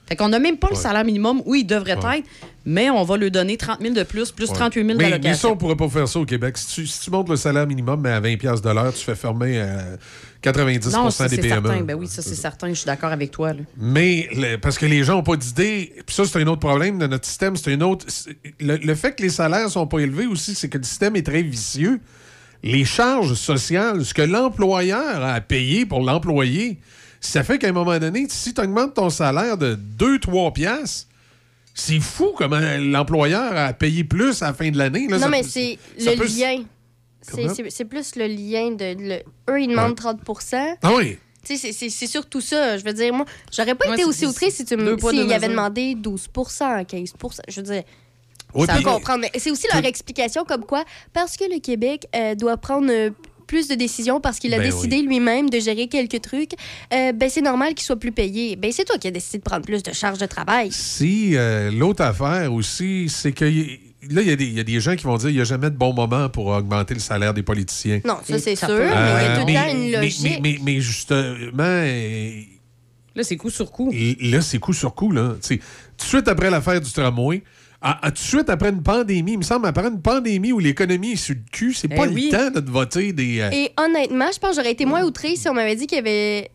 Fait qu'on n'a même pas le salaire minimum où il devrait Ouais. être, mais on va lui donner 30 000 de plus, plus 38 000 mais, mais ça, on pourrait pas faire ça au Québec. Si tu, si tu montes le salaire minimum mais à 20 pièces de l'heure, tu fais fermer euh, 90 Non, ça, des PME. certain. Ben oui, ça, c'est certain. Je suis d'accord avec toi. Là. Mais le- parce que les gens n'ont pas d'idée, puis ça, c'est un autre problème de notre système. C'est un autre. Le, le fait que les salaires sont pas élevés aussi, c'est que le système est très vicieux. Les charges sociales, ce que l'employeur a à payer pour l'employé, ça fait qu'à un moment donné, si tu augmentes ton salaire de 2-3 piastres, c'est fou comment l'employeur a payé plus à la fin de l'année. là. Non, Ça mais c'est le peut- lien. C'est- Comment? C'est c'est plus le lien de. le- eux, ils demandent Ouais. 30 Ah oui. Tu sais, c'est- c'est c'est surtout ça. Je veux dire, moi, j'aurais pas Ouais, été aussi outré si tu me deux y avait demandé 12 15 Je veux dire, Ouais, peut comprendre. Mais c'est aussi leur explication comme quoi, parce que le Québec euh, doit prendre euh, plus de décisions parce qu'il a Ben décidé lui-même de gérer quelques trucs, euh, ben c'est normal qu'il soit plus payé. Ben c'est toi qui as décidé de prendre plus de charges de travail. Si euh, l'autre affaire aussi, c'est que y- là, il y, a des- il y a des gens qui vont dire qu'il n'y a jamais de bon moment pour augmenter le salaire des politiciens. Non, ça c'est sûr, mais il y a tout le Euh, temps une logique. Mais, mais- mais justement, euh, Là, c'est coup sur coup. là, c'est coup sur coup. Là. Tu sais, Tout de suite après l'affaire du tramway, à- à- tout de suite après une pandémie, il me semble, après une pandémie où l'économie est sur le cul, c'est Eh pas oui. le temps de te voter des. euh, Et honnêtement, je pense que j'aurais été moins outrée si on m'avait dit qu'il y avait.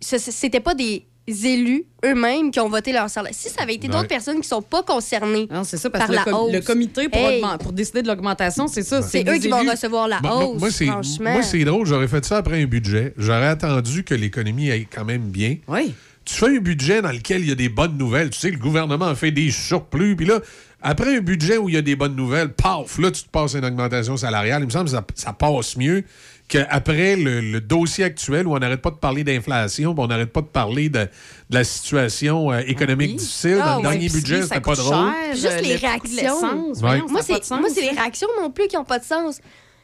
C'était pas des élus eux-mêmes qui ont voté leur salaire. Si ça avait été Ouais. d'autres personnes qui sont pas concernées Non, c'est ça, parce par que le, la com- hausse. le comité pour, Hey, augmen- pour décider de l'augmentation, c'est ça. C'est eux qui vont recevoir la moi- hausse, moi, c'est- franchement. Moi, c'est drôle. J'aurais fait ça après un budget. J'aurais attendu que l'économie aille quand même bien. Oui. Tu fais un budget dans lequel il y a des bonnes nouvelles. Tu sais, le gouvernement a fait des surplus. Puis là, après un budget où il y a des bonnes nouvelles, paf, là, tu te passes une augmentation salariale. Il me semble que ça, ça passe mieux qu'après le, le dossier actuel où on n'arrête pas de parler d'inflation, puis on n'arrête pas de parler de, de la situation euh, économique difficile. Ah dans le oui, dernier budget, ça c'était pas drôle. cher. Juste le les réactions. l'essence, Ouais. voyons, Moi, ça a pas de c'est sens, moi, c'est les réactions non plus qui n'ont pas de sens.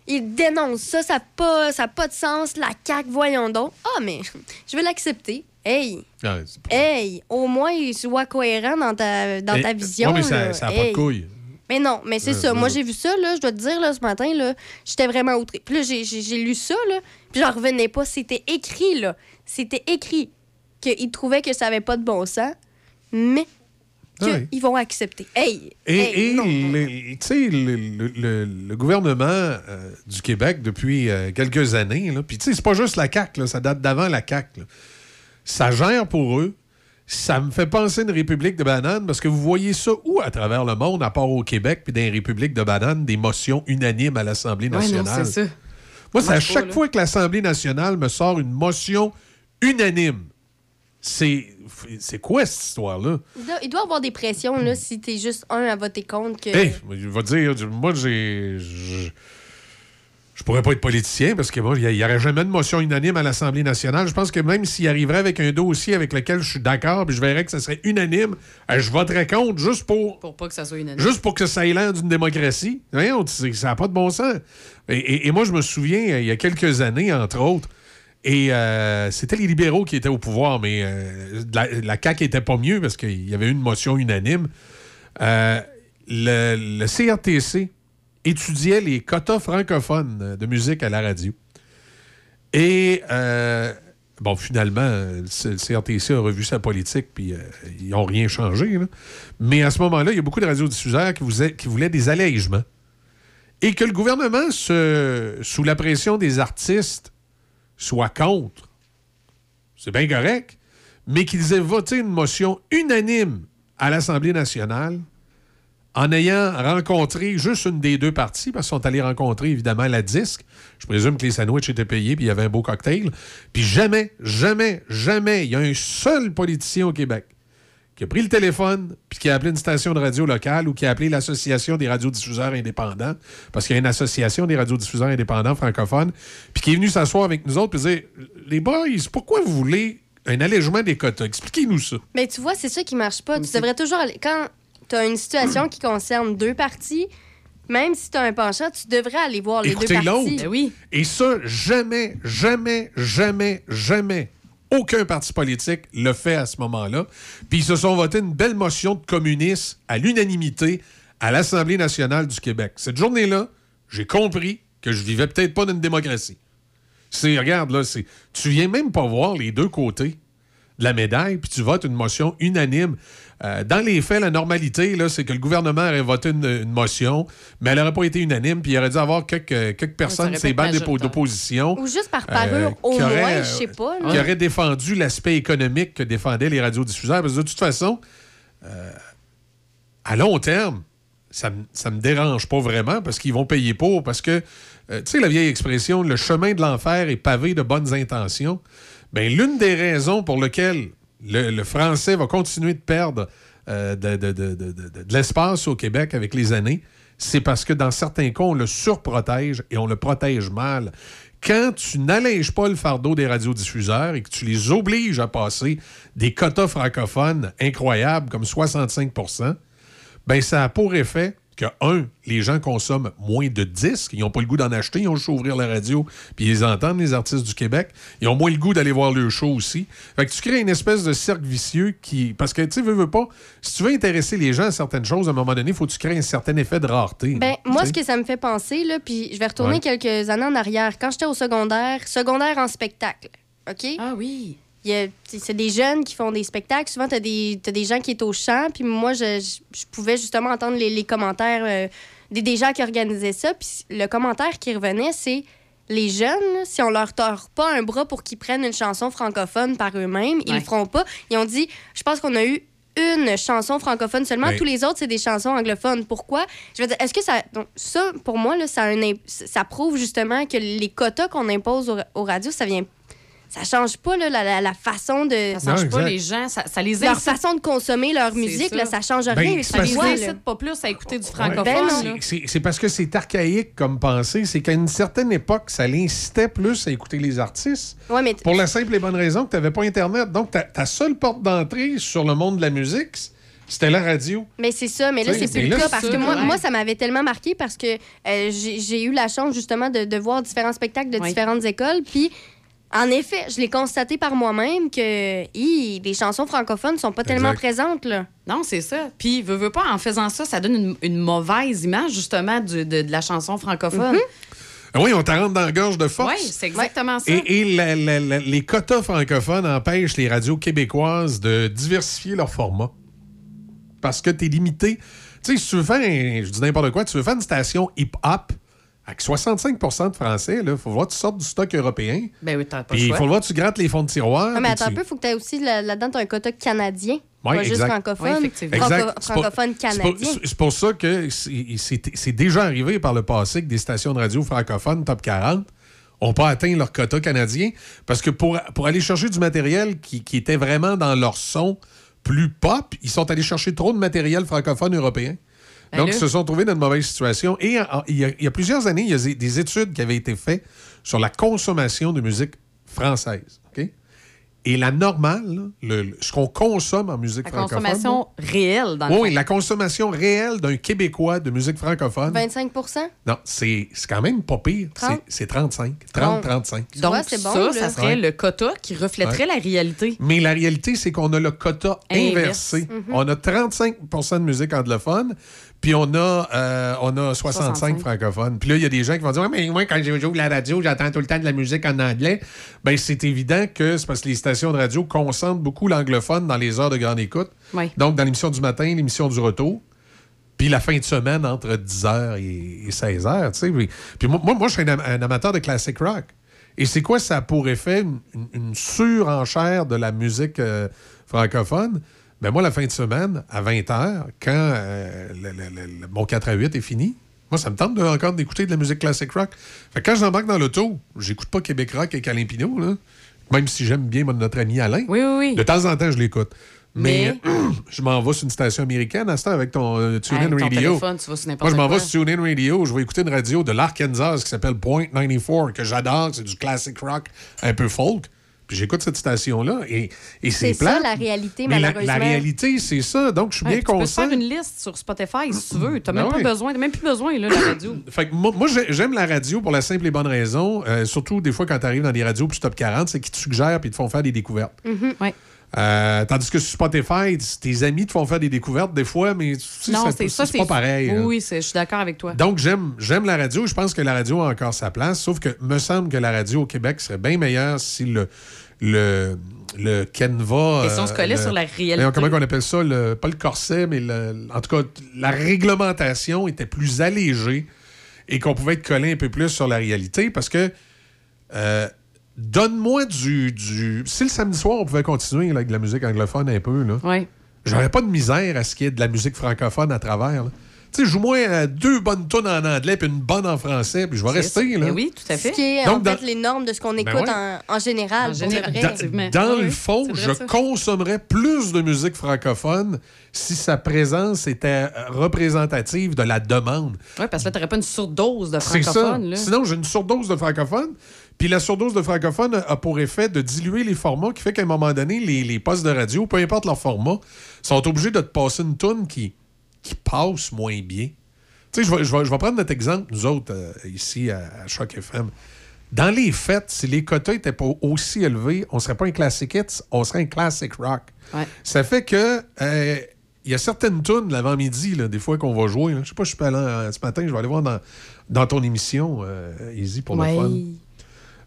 Il dénonce ça, ça n'a pas, ça a pas de sens, la CAQ, voyons donc. Ah, mais je vais l'accepter. Hey, Ah, hey, au moins, sois cohérent dans ta, dans Eh, ta vision. ouais, mais ça là. ça a pas de Hey. couilles. Mais non, mais c'est ça. Moi, j'ai vu ça, là, je dois te dire, là, ce matin, là, j'étais vraiment outrée. Puis là, j'ai- lu ça, là, puis j'en revenais pas. C'était écrit, là. C'était écrit qu'ils trouvaient que ça avait pas de bon sens, mais qu'ils Ouais. vont accepter. Hey! Et, hey, et non. tu sais, le, le- le- le gouvernement euh, du Québec depuis euh, quelques années, là, puis tu sais, c'est pas juste la CAQ, là, ça date d'avant la CAQ. là. Ça gère pour eux. Ça me fait penser à une république de bananes parce que vous voyez ça où à travers le monde, à part au Québec, puis dans les républiques de bananes, des motions unanimes à l'Assemblée Ouais, non, nationale? c'est ça. Moi, c'est à pas, chaque fois que l'Assemblée nationale me sort une motion unanime. C'est c'est quoi cette histoire-là? Il doit, il doit avoir des pressions, là, si t'es juste un à voter contre. Que... Hey, je vais te dire, moi, j'ai. Je, pourrais pas être politicien parce que moi, il n'y aurait jamais de motion unanime à l'Assemblée nationale. Je pense que même s'il arriverait avec un dossier avec lequel je suis d'accord, puis je verrais que ça serait unanime, euh, je voterais contre juste pour. Pour pas que ça soit unanime. Juste pour que ça ait l'air d'une démocratie. Voyons, ça n'a pas de bon sens. Et, et- et moi, je me souviens, euh, il y a quelques années, entre autres, et euh, c'était les libéraux qui étaient au pouvoir, mais euh, la, la CAQ était pas mieux parce qu'il y avait une motion unanime. Euh, le, le CRTC étudiait les quotas francophones de musique à la radio. Et, euh, bon, finalement, le CRTC a revu sa politique, puis euh, ils n'ont rien changé. Mais à ce moment-là, il y a beaucoup de radiodiffuseurs qui, voulaient- qui voulaient des allègements. Et que le gouvernement, sous la pression des artistes, soit contre. C'est bien correct. Mais qu'ils aient voté une motion unanime à l'Assemblée nationale en ayant rencontré juste une des deux parties, parce qu'ils sont allés rencontrer évidemment la disque. Je présume que les sandwichs étaient payés, puis il y avait un beau cocktail. Puis jamais, jamais, jamais, il y a un seul politicien au Québec qui a pris le téléphone, puis qui a appelé une station de radio locale ou qui a appelé l'Association des radiodiffuseurs indépendants, parce qu'il y a une association des radiodiffuseurs indépendants francophones, puis qui est venu s'asseoir avec nous autres et dire Les boys, pourquoi vous voulez un allègement des quotas? Expliquez-nous ça. Mais tu vois, c'est ça qui marche pas. Tu devrais toujours aller. Quand tu as une situation qui concerne deux parties, même si tu as un penchant, tu devrais aller voir les Écoutez deux parties. l'autre. Et ça, jamais, jamais, jamais, jamais, aucun parti politique le fait à ce moment-là. Puis ils se sont votés une belle motion de communistes à l'unanimité à l'Assemblée nationale du Québec. Cette journée-là, j'ai compris que je vivais peut-être pas dans une démocratie. C'est, regarde, là, c'est, tu viens même pas voir les deux côtés de la médaille, puis tu votes une motion unanime. Euh, dans les faits, la normalité, c'est que le gouvernement aurait voté une, une motion, mais elle n'aurait pas été unanime, puis il aurait dû avoir quelques, quelques personnes, ces bancs d'opposition. Ou juste par euh, parure, au qui moins, auraient, je sais pas. là. qui auraient défendu l'aspect économique que défendaient les radiodiffuseurs. Parce que de toute façon, euh, à long terme, ça ne me dérange pas vraiment parce qu'ils vont payer pour. Parce que, euh, tu sais, la vieille expression, le chemin de l'enfer est pavé de bonnes intentions. Bien, l'une des raisons pour lesquelles le, français va continuer de perdre euh, de l'espace au Québec avec les années, c'est parce que dans certains cas, on le surprotège et on le protège mal. Quand tu n'allèges pas le fardeau des radiodiffuseurs et que tu les obliges à passer des quotas francophones incroyables comme 65% ben ça a pour effet que, un, les gens consomment moins de disques, ils n'ont pas le goût d'en acheter, ils ont juste à ouvrir la radio, puis ils entendent, les artistes du Québec. Ils ont moins le goût d'aller voir le show aussi. Fait que tu crées une espèce de cercle vicieux qui. Parce que, tu sais, veux, veux pas, si tu veux intéresser les gens à certaines choses, à un moment donné, il faut que tu crées un certain effet de rareté. Ben, moi, ce que ça me fait penser, là, puis je vais retourner Ouais. quelques années en arrière. Quand j'étais au secondaire, secondaire en spectacle, OK? Ah oui. Il y a- c'est des jeunes qui font des spectacles. Souvent, tu as, des t'as des gens qui sont au chant. Puis moi, je, je- je pouvais justement entendre les, les commentaires euh, des, des gens qui organisaient ça. Puis le commentaire qui revenait, c'est les jeunes, si on leur tord pas un bras pour qu'ils prennent une chanson francophone par eux-mêmes, ils Ouais. le feront pas. Ils ont dit, je pense qu'on a eu une chanson francophone seulement. Tous les autres, c'est des chansons anglophones. Pourquoi? Je veux dire, est-ce que ça... Donc, ça, pour moi, là, ça, a un ça prouve justement que les quotas qu'on impose aux, aux radios, ça vient... Ça change pas là, la, la- la façon de... Ça change pas les gens, ça, ça les Leur façon de consommer leur musique, ça. là, ça change Ben, rien. Ça les que- incite pas plus à écouter du francophone. Ben. C'est- parce que c'est archaïque comme pensée. C'est qu'à une certaine époque, ça l'incitait plus à écouter les artistes. Ouais, mais Pour la simple et bonne raison que tu n'avais pas Internet. Donc, ta, ta seule porte d'entrée sur le monde de la musique, C'était la radio. Mais c'est ça, mais là, c'est plus le cas parce que moi, ouais. moi, ça m'avait tellement marqué parce que euh, j'ai j'ai eu la chance, justement, de, de voir différents spectacles de Oui. différentes écoles. Puis, en effet, je l'ai constaté par moi-même que hi, les chansons francophones sont pas tellement présentes, là. Non, c'est ça. Puis, veux, veux pas, en faisant ça, ça donne une, une mauvaise image, justement, du- de, de la chanson francophone. Ah Oui, on t'en rentre dans la gorge de force. Oui, c'est exactement ça. Et, et la- la- la- les quotas francophones empêchent les radios québécoises de diversifier leur format. Parce que tu es limité. Tu sais, si tu veux faire, un- je dis n'importe quoi, tu veux faire une station hip-hop avec 65% de français, il faut voir que tu sortes du stock européen. Ben oui, t'as pas Puis il faut voir que tu grattes les fonds de tiroir. Ah, mais attends un tu- peu, il faut que tu aies aussi là- là-dedans t'as un quota canadien. Ouais, pas juste exact. francophone. Ouais, effectivement. Franco- Exact. Francophone canadien. C'est c'est pour ça que c'est déjà arrivé par le passé que des stations de radio francophones top 40 n'ont pas atteint leur quota canadien parce que pour, pour aller chercher du matériel qui, qui était vraiment dans leur son plus pop, ils sont allés chercher trop de matériel francophone européen. Ben Donc, ils se sont trouvés dans une mauvaise situation. Et il y, a, il y a plusieurs années, il y a des- des études qui avaient été faites sur la consommation de musique française. OK? Et la normale, là, le- le- ce qu'on consomme en musique La francophone. consommation réelle, dans le Oui, la consommation réelle d'un Québécois de musique francophone. 25% Non, c'est c'est quand même pas pire. C'est- 30? C'est 35. 30-35. Donc, vois, c'est bon, ça, là. ça serait Ouais. le quota qui reflèterait Ouais. la réalité. Mais la réalité, c'est qu'on a le quota inversé. Mhm. On a 35% de musique anglophone, puis on a, euh, on a 65, 65. francophones. Puis là, il y a des gens qui vont dire Ouais, mais moi, quand j'ouvre la radio, j'entends tout le temps de la musique en anglais. Bien, c'est évident que c'est parce que les stations de radio concentrent beaucoup l'anglophone dans les heures de grande écoute. Oui. Donc, dans l'émission du matin, l'émission du retour. Puis la fin de semaine entre 10h et, 16h, tu sais. Puis, puis moi, moi, je suis un, am- un amateur de classic rock. Et c'est quoi ça a pour effet? Une surenchère de la musique euh, francophone? Ben moi, la fin de semaine, à 20h, quand euh, le- le- le- le- mon 4 à 8 est fini, moi, ça me tente de- encore d'écouter de la musique classic rock. Fait que quand j'embarque dans l'auto, j'écoute pas Québec Rock et Alain là. Même si j'aime bien mon- notre ami Alain. Oui, oui, oui. De temps en temps, je l'écoute. Mais, Mais- je m'en vais sur une station américaine à ce temps avec ton euh, TuneIn Avec ton Radio. téléphone, tu vas sur n'importe Moi, je m'en vais sur TuneIn Radio. Je vais écouter une radio de l'Arkansas qui s'appelle Point 94, que j'adore. C'est du classic rock, un peu folk. Puis j'écoute cette station-là et, et c'est C'est ça, la réalité, Mais malheureusement. la réalité, c'est ça. Donc, je suis Ouais, bien puis tu peux conscient. faire une liste sur Spotify si tu veux. Tu Ben même pas besoin, t'as même plus besoin, de la radio. Fait que moi, moi, j'ai- j'aime la radio pour la simple et bonne raison, euh, surtout des fois quand tu arrives dans des radios plus top 40, c'est qu'ils te suggèrent et te font faire des découvertes. Ouais. Euh, tandis que sur Spotify, tes amis te font faire des découvertes des fois, mais tu sais, c'est ça, c'est pas pareil. Oui, hein. oui, c'est- je suis d'accord avec toi. Donc, j'aime, j'aime la radio. Je pense que la radio a encore sa place. Sauf que me semble que la radio au Québec serait bien meilleure si le, le, le Canva. Et si on se collait le- sur la réalité. Comment on appelle ça? Le- pas le corset, mais le- en tout cas, la réglementation était plus allégée et qu'on pouvait être collé un peu plus sur la réalité parce que. euh, Donne-moi du, du. Si le samedi soir, on pouvait continuer là, avec de la musique anglophone un peu, là. Oui. J'aurais pas de misère à ce qu'il y ait de la musique francophone à travers. là. Tu sais, joue-moi euh, deux bonnes tonnes en anglais puis une bonne en français, puis je vais rester. Là. Oui, tout à fait. Ce qui est Donc, en dans- fait les normes de ce qu'on Ben écoute ouais. en, en général. En général. vrai. Dans, Effectivement. dans Oui, le fond, je ça. consommerais plus de musique francophone si sa présence était représentative de la demande. Oui, parce que là, t'aurais pas une surdose de francophone. là. Sinon, j'ai une surdose de francophone. Puis la surdose de francophone a pour effet de diluer les formats, qui fait qu'à un moment donné, les, les postes de radio, peu importe leur format, sont obligés de te passer une toune qui, qui passe moins bien. Tu sais, je vais, je vais- je vais prendre notre exemple, nous autres, euh, ici à, à Choc FM. Dans les fêtes, si les quotas n'étaient pas aussi élevés, on ne serait pas un classic hits, on serait un classic rock. Ouais. Ça fait que euh, il y a certaines tunes l'avant-midi, des fois qu'on va jouer. là. Je sais pas, je suis pas allé euh, ce matin, je vais aller voir dans, dans ton émission, euh, Easy, pour Ouais. le fun.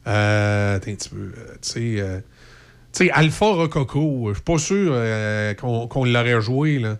Euh, attends un petit peu. tu sais, tu sais, Alpha Rococo, je suis pas sûr qu'on qu'on l'aurait joué. là.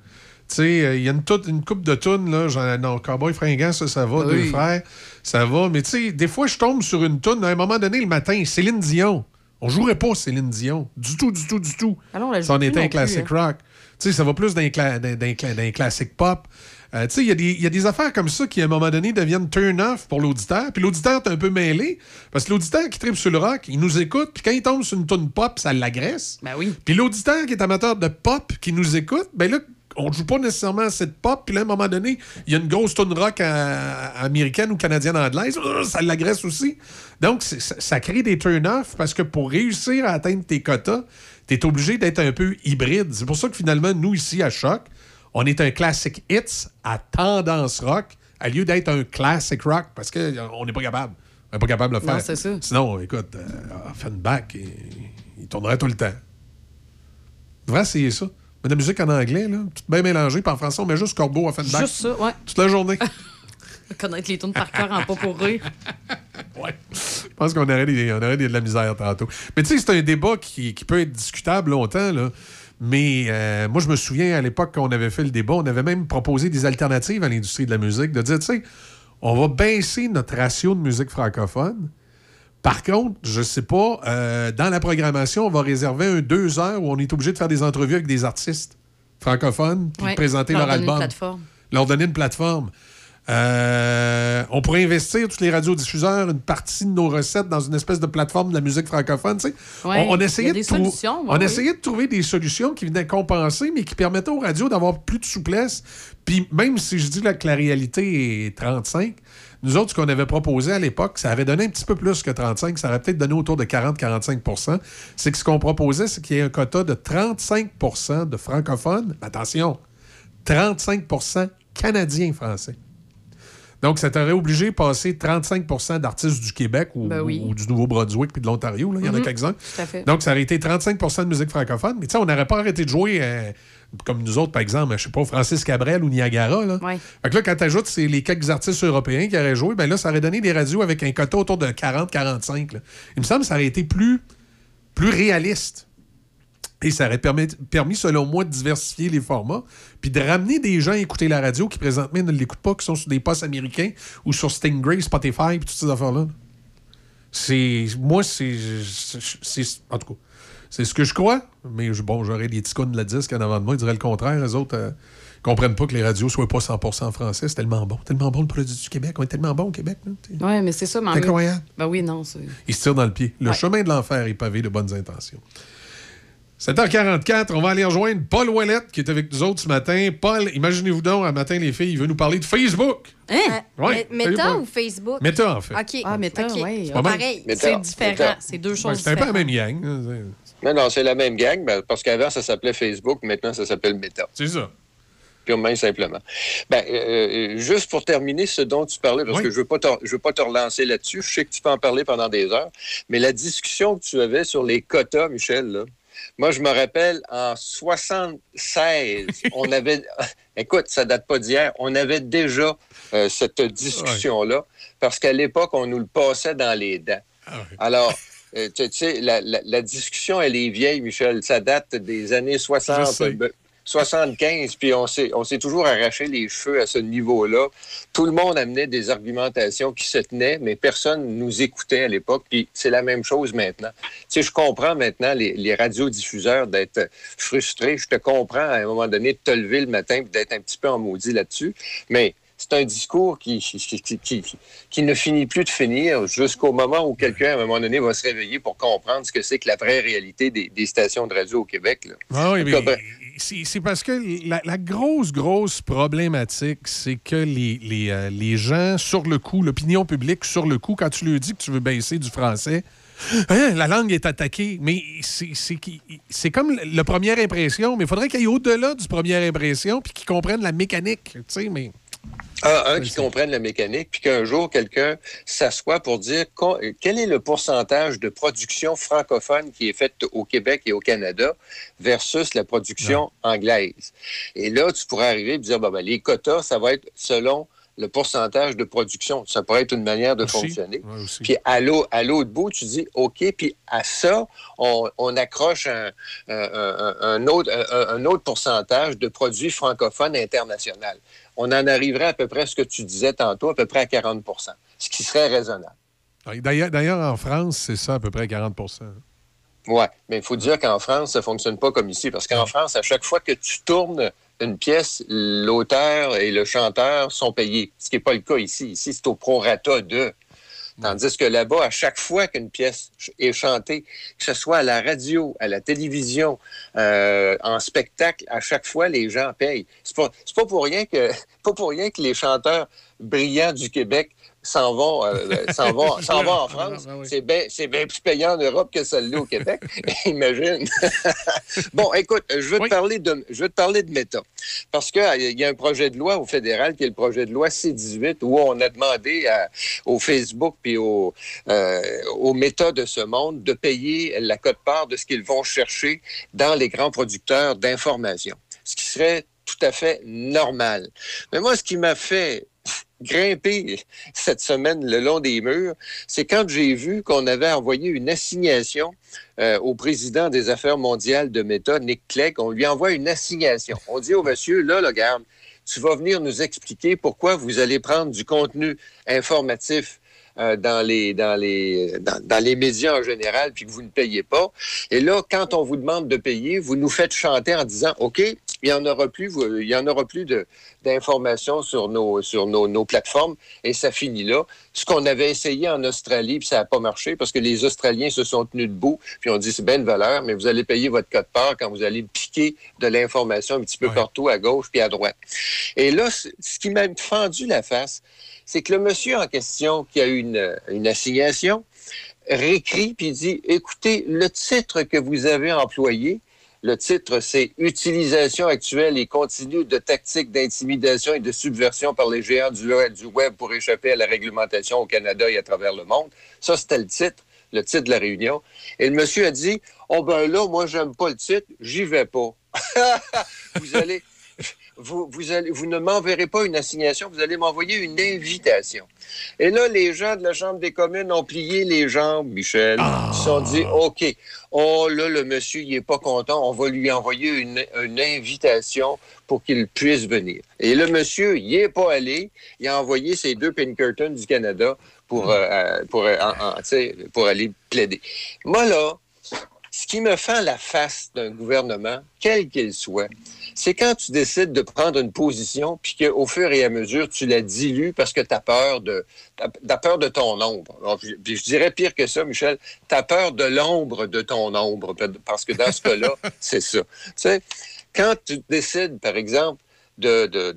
Tu sais, euh, il y a une, toute- une coupe de tunes, là. Genre, non, Cowboy Fringant, ça, ça va. Oui. Deux frères, ça va. Mais tu sais, des fois, je tombe sur une tune, à un moment donné, le matin, Céline Dion. On jouerait pas Céline Dion. Du tout, du tout, du tout. Ah non, on plus était un plus, classic hein. rock. Tu sais, ça va plus d'un cla- classic pop. Euh, tu sais, il y a des- il y, a des affaires comme ça qui, à un moment donné, deviennent turn-off pour l'auditeur. Puis l'auditeur est un peu mêlé. Parce que l'auditeur qui tripe sur le rock, il nous écoute. Puis quand il tombe sur une tune pop, ça l'agresse. Ben oui. Puis l'auditeur qui est amateur de pop, qui nous écoute, ben là, on joue pas nécessairement à cette pop, puis là, à un moment donné, il y a une grosse tune rock à- américaine ou canadienne anglaise, euh, ça l'agresse aussi. Donc, ça, ça crée des turn-off parce que pour réussir à atteindre tes quotas, tu es obligé d'être un peu hybride. C'est pour ça que finalement, nous, ici, à Choc, on est un classic hits à tendance rock à lieu d'être un classic rock parce qu'on n'est pas capable. On n'est pas capable de le Non, faire. c'est ça. Sinon, écoute, euh, Offenbach, il, il tournerait tout le temps. Devrait essayer ça. Mais de la musique en anglais, là, tout bien mélangé, puis en français, on met juste Corbeau, Offenbach. Juste ça, ouais. Toute la journée. Connaître les tunes par cœur en pas pour rire. Je pense qu'on aurait, des- on aurait des- de la misère tantôt. Mais tu sais, c'est un débat qui, qui peut être discutable longtemps, là. Mais euh, moi, je me souviens, à l'époque, quand on avait fait le débat, on avait même proposé des alternatives à l'industrie de la musique, de dire, tu sais, on va baisser notre ratio de musique francophone. Par contre, je sais pas, euh, dans la programmation, on va réserver un deux heures où on est obligé de faire des entrevues avec des artistes francophones, Ouais. de présenter Leur leur donner une album. plateforme. Leur donner une plateforme. Euh, on pourrait investir, tous les radiodiffuseurs, une partie de nos recettes dans une espèce de plateforme de la musique francophone. Ouais, on, on essayait de solutions, on oui. essayait de trouver des solutions qui venaient compenser, mais qui permettaient aux radios d'avoir plus de souplesse. Puis même si je dis là, que la réalité est 35, nous autres, ce qu'on avait proposé à l'époque, ça aurait donné un petit peu plus que 35, ça aurait peut-être donné autour de 40-45% C'est que ce qu'on proposait, c'est qu'il y ait un quota de 35% de francophones. Attention, 35% canadiens-français. Donc, ça t'aurait obligé de passer 35% d'artistes du Québec ou, Ben oui. ou du Nouveau-Brunswick puis de l'Ontario. Il y en a Mhm. quelques-uns. Donc, ça aurait été 35% de musique francophone. Mais tu sais, on n'aurait pas arrêté de jouer euh, comme nous autres, par exemple, je sais pas, Francis Cabrel ou Niagara. Là. Ouais. Fait que là, quand tu ajoutes les quelques artistes européens qui auraient joué, ben là, ça aurait donné des radios avec un quota autour de 40-45. là. Il me semble que ça aurait été plus, plus réaliste. Et ça aurait permis, permis, selon moi, de diversifier les formats, puis de ramener des gens à écouter la radio qui présentement ne l'écoutent pas, qui sont sur des postes américains ou sur Stingray, Spotify, puis toutes ces affaires-là. C'est. Moi, c'est- En tout cas, c'est ce que je crois, mais je- bon, j'aurais des petits cons de la disque en avant de moi, ils diraient le contraire. Les autres euh, comprennent pas que les radios soient pas 100% français. C'est tellement bon. Tellement bon le produit du Québec. On est tellement bon au Québec. Oui, mais c'est ça. C'est même- incroyable. Ben oui, non. c'est- Il se tire dans le pied. Le Ouais. chemin de l'enfer est pavé de bonnes intentions. 7h44, on va aller rejoindre Paul Ouellette qui est avec nous autres ce matin. Paul, imaginez-vous donc, un matin, les filles, il veut nous parler de Facebook. Hein? Ouais, Mais- salut, Meta ou Facebook? Meta, en fait. OK. Ah, Meta, ouais. C'est pareil. C'est différent. C'est deux Ouais, choses c'est un peu la différentes. même gang. Non, non, c'est la même gang, parce qu'avant, ça s'appelait Facebook, maintenant, ça s'appelle Meta. C'est ça. Purement et simplement. Ben, euh, euh, juste pour terminer ce dont tu parlais, parce Oui. que je ne veux, pas te- je veux pas te relancer là-dessus, je sais que tu peux en parler pendant des heures, mais la discussion que tu avais sur les quotas, Michel, là, moi, je me rappelle, en 76, on avait... Écoute, ça date pas d'hier, on avait déjà euh, cette discussion-là, parce qu'à l'époque, on nous le passait dans les dents. Alors, euh, tu sais, la, la- la discussion, elle est vieille, Michel. Ça date des années Je 60, sais. ben, 75, puis on s'est, on s'est toujours arraché les cheveux à ce niveau-là. Tout le monde amenait des argumentations qui se tenaient, mais personne nous écoutait à l'époque, puis c'est la même chose maintenant. Tu sais, je comprends maintenant les, les radiodiffuseurs d'être frustrés. Je te comprends à un moment donné de te lever le matin et d'être un petit peu en maudit là-dessus, mais c'est un discours qui, qui, qui- qui- ne finit plus de finir jusqu'au moment où quelqu'un, à un moment donné, va se réveiller pour comprendre ce que c'est que la vraie réalité des, des stations de radio au Québec. là. Ah oui, mais ben, c'est parce que la, la grosse, grosse problématique, c'est que les, les, euh, les gens, sur le coup, l'opinion publique, sur le coup, quand tu lui dis que tu veux baisser du français, Hein, la langue est attaquée. Mais c'est- c'est qui- c'est comme la première impression, mais il faudrait qu'il y ait au-delà du première impression puis qu'ils comprennent la mécanique. Tu sais, mais. Un, un qui comprenne la mécanique, puis qu'un jour, quelqu'un s'assoit pour dire quel est le pourcentage de production francophone qui est faite au Québec et au Canada versus la production anglaise? Et là, tu pourrais arriver et dire, bon, ben, les quotas, ça va être selon le pourcentage de production. Ça pourrait être une manière de Aussi. fonctionner. Puis à l'au- à l'autre bout, tu dis, OK, puis à ça, on, on accroche un, un- un- un autre, un autre pourcentage de produits francophones internationaux. On en arriverait à peu près à ce que tu disais tantôt, à peu près à 40% ce qui serait raisonnable. D'ailleurs, d'ailleurs, en France, c'est ça, à peu près 40% Oui, mais il faut dire qu'en France, ça ne fonctionne pas comme ici, parce qu'en France, à chaque fois que tu tournes une pièce, l'auteur et le chanteur sont payés, ce qui n'est pas le cas ici. Ici, c'est au prorata de. Tandis que là-bas, à chaque fois qu'une pièce est chantée, que ce soit à la radio, à la télévision, euh, en spectacle, à chaque fois, les gens payent. C'est pas, pas pour rien que les chanteurs brillants du Québec s'en vont, euh, s'en vont, s'en vont en France. C'est bien, c'est bien plus payant en Europe que celle-là au Québec. Imagine. bon, écoute, je veux te parler de, je veux te parler de Meta. Parce qu'il y a un projet de loi au fédéral qui est le projet de loi C-18 où on a demandé à- au Facebook puis au, euh, aux Meta de ce monde de payer la cote-part de ce qu'ils vont chercher dans les grands producteurs d'informations. Ce qui serait tout à fait normal. Mais moi, ce qui m'a fait grimper cette semaine le long des murs, c'est quand j'ai vu qu'on avait envoyé une assignation euh, au président des affaires mondiales de Meta, Nick Clegg. On lui envoie une assignation. On dit au monsieur, là, là, regarde, tu vas venir nous expliquer pourquoi vous allez prendre du contenu informatif euh, dans les dans les dans, dans les médias en général puis que vous ne payez pas et là quand on vous demande de payer vous nous faites chanter en disant OK il y en aura plus il y en aura plus d'informations sur nos sur nos, nos plateformes. Et ça finit là. Ce qu'on avait essayé en Australie puis ça n'a pas marché parce que les Australiens se sont tenus debout puis on dit c'est bien de valeur mais vous allez payer votre code part quand vous allez piquer de l'information un petit peu partout à gauche puis à droite. Et là ce qui m'a fendu la face c'est que le monsieur en question qui a une, une assignation réécrit puis dit écoutez, le titre que vous avez employé, le titre c'est Utilisation actuelle et continue de tactiques d'intimidation et de subversion par les géants du, du web pour échapper à la réglementation au Canada et à travers le monde. Ça, c'était le titre, le titre de la réunion. Et le monsieur a dit Oh ben là, moi, j'aime pas le titre, j'y vais pas. vous allez vous, vous, allez, vous ne m'enverrez pas une assignation, vous allez m'envoyer une invitation. Et là, les gens de la Chambre des communes ont plié les jambes, Michel. Ils se sont dit, OK, oh là, le monsieur, il est pas content, on va lui envoyer une, une invitation pour qu'il puisse venir. Et le monsieur, il est pas allé, il a envoyé ses deux Pinkerton du Canada pour, euh, euh, pour, euh, en- en- tu sais, pour aller plaider. Moi, là, ce qui me fait la face d'un gouvernement, quel qu'il soit, c'est quand tu décides de prendre une position, puis qu'au fur et à mesure, tu la dilues parce que tu as peur de peur de ton ombre. Alors, puis- je dirais pire que ça, Michel, tu as peur de l'ombre de ton ombre, parce que dans ce cas-là, c'est ça. Tu sais, quand tu décides, par exemple, de, de-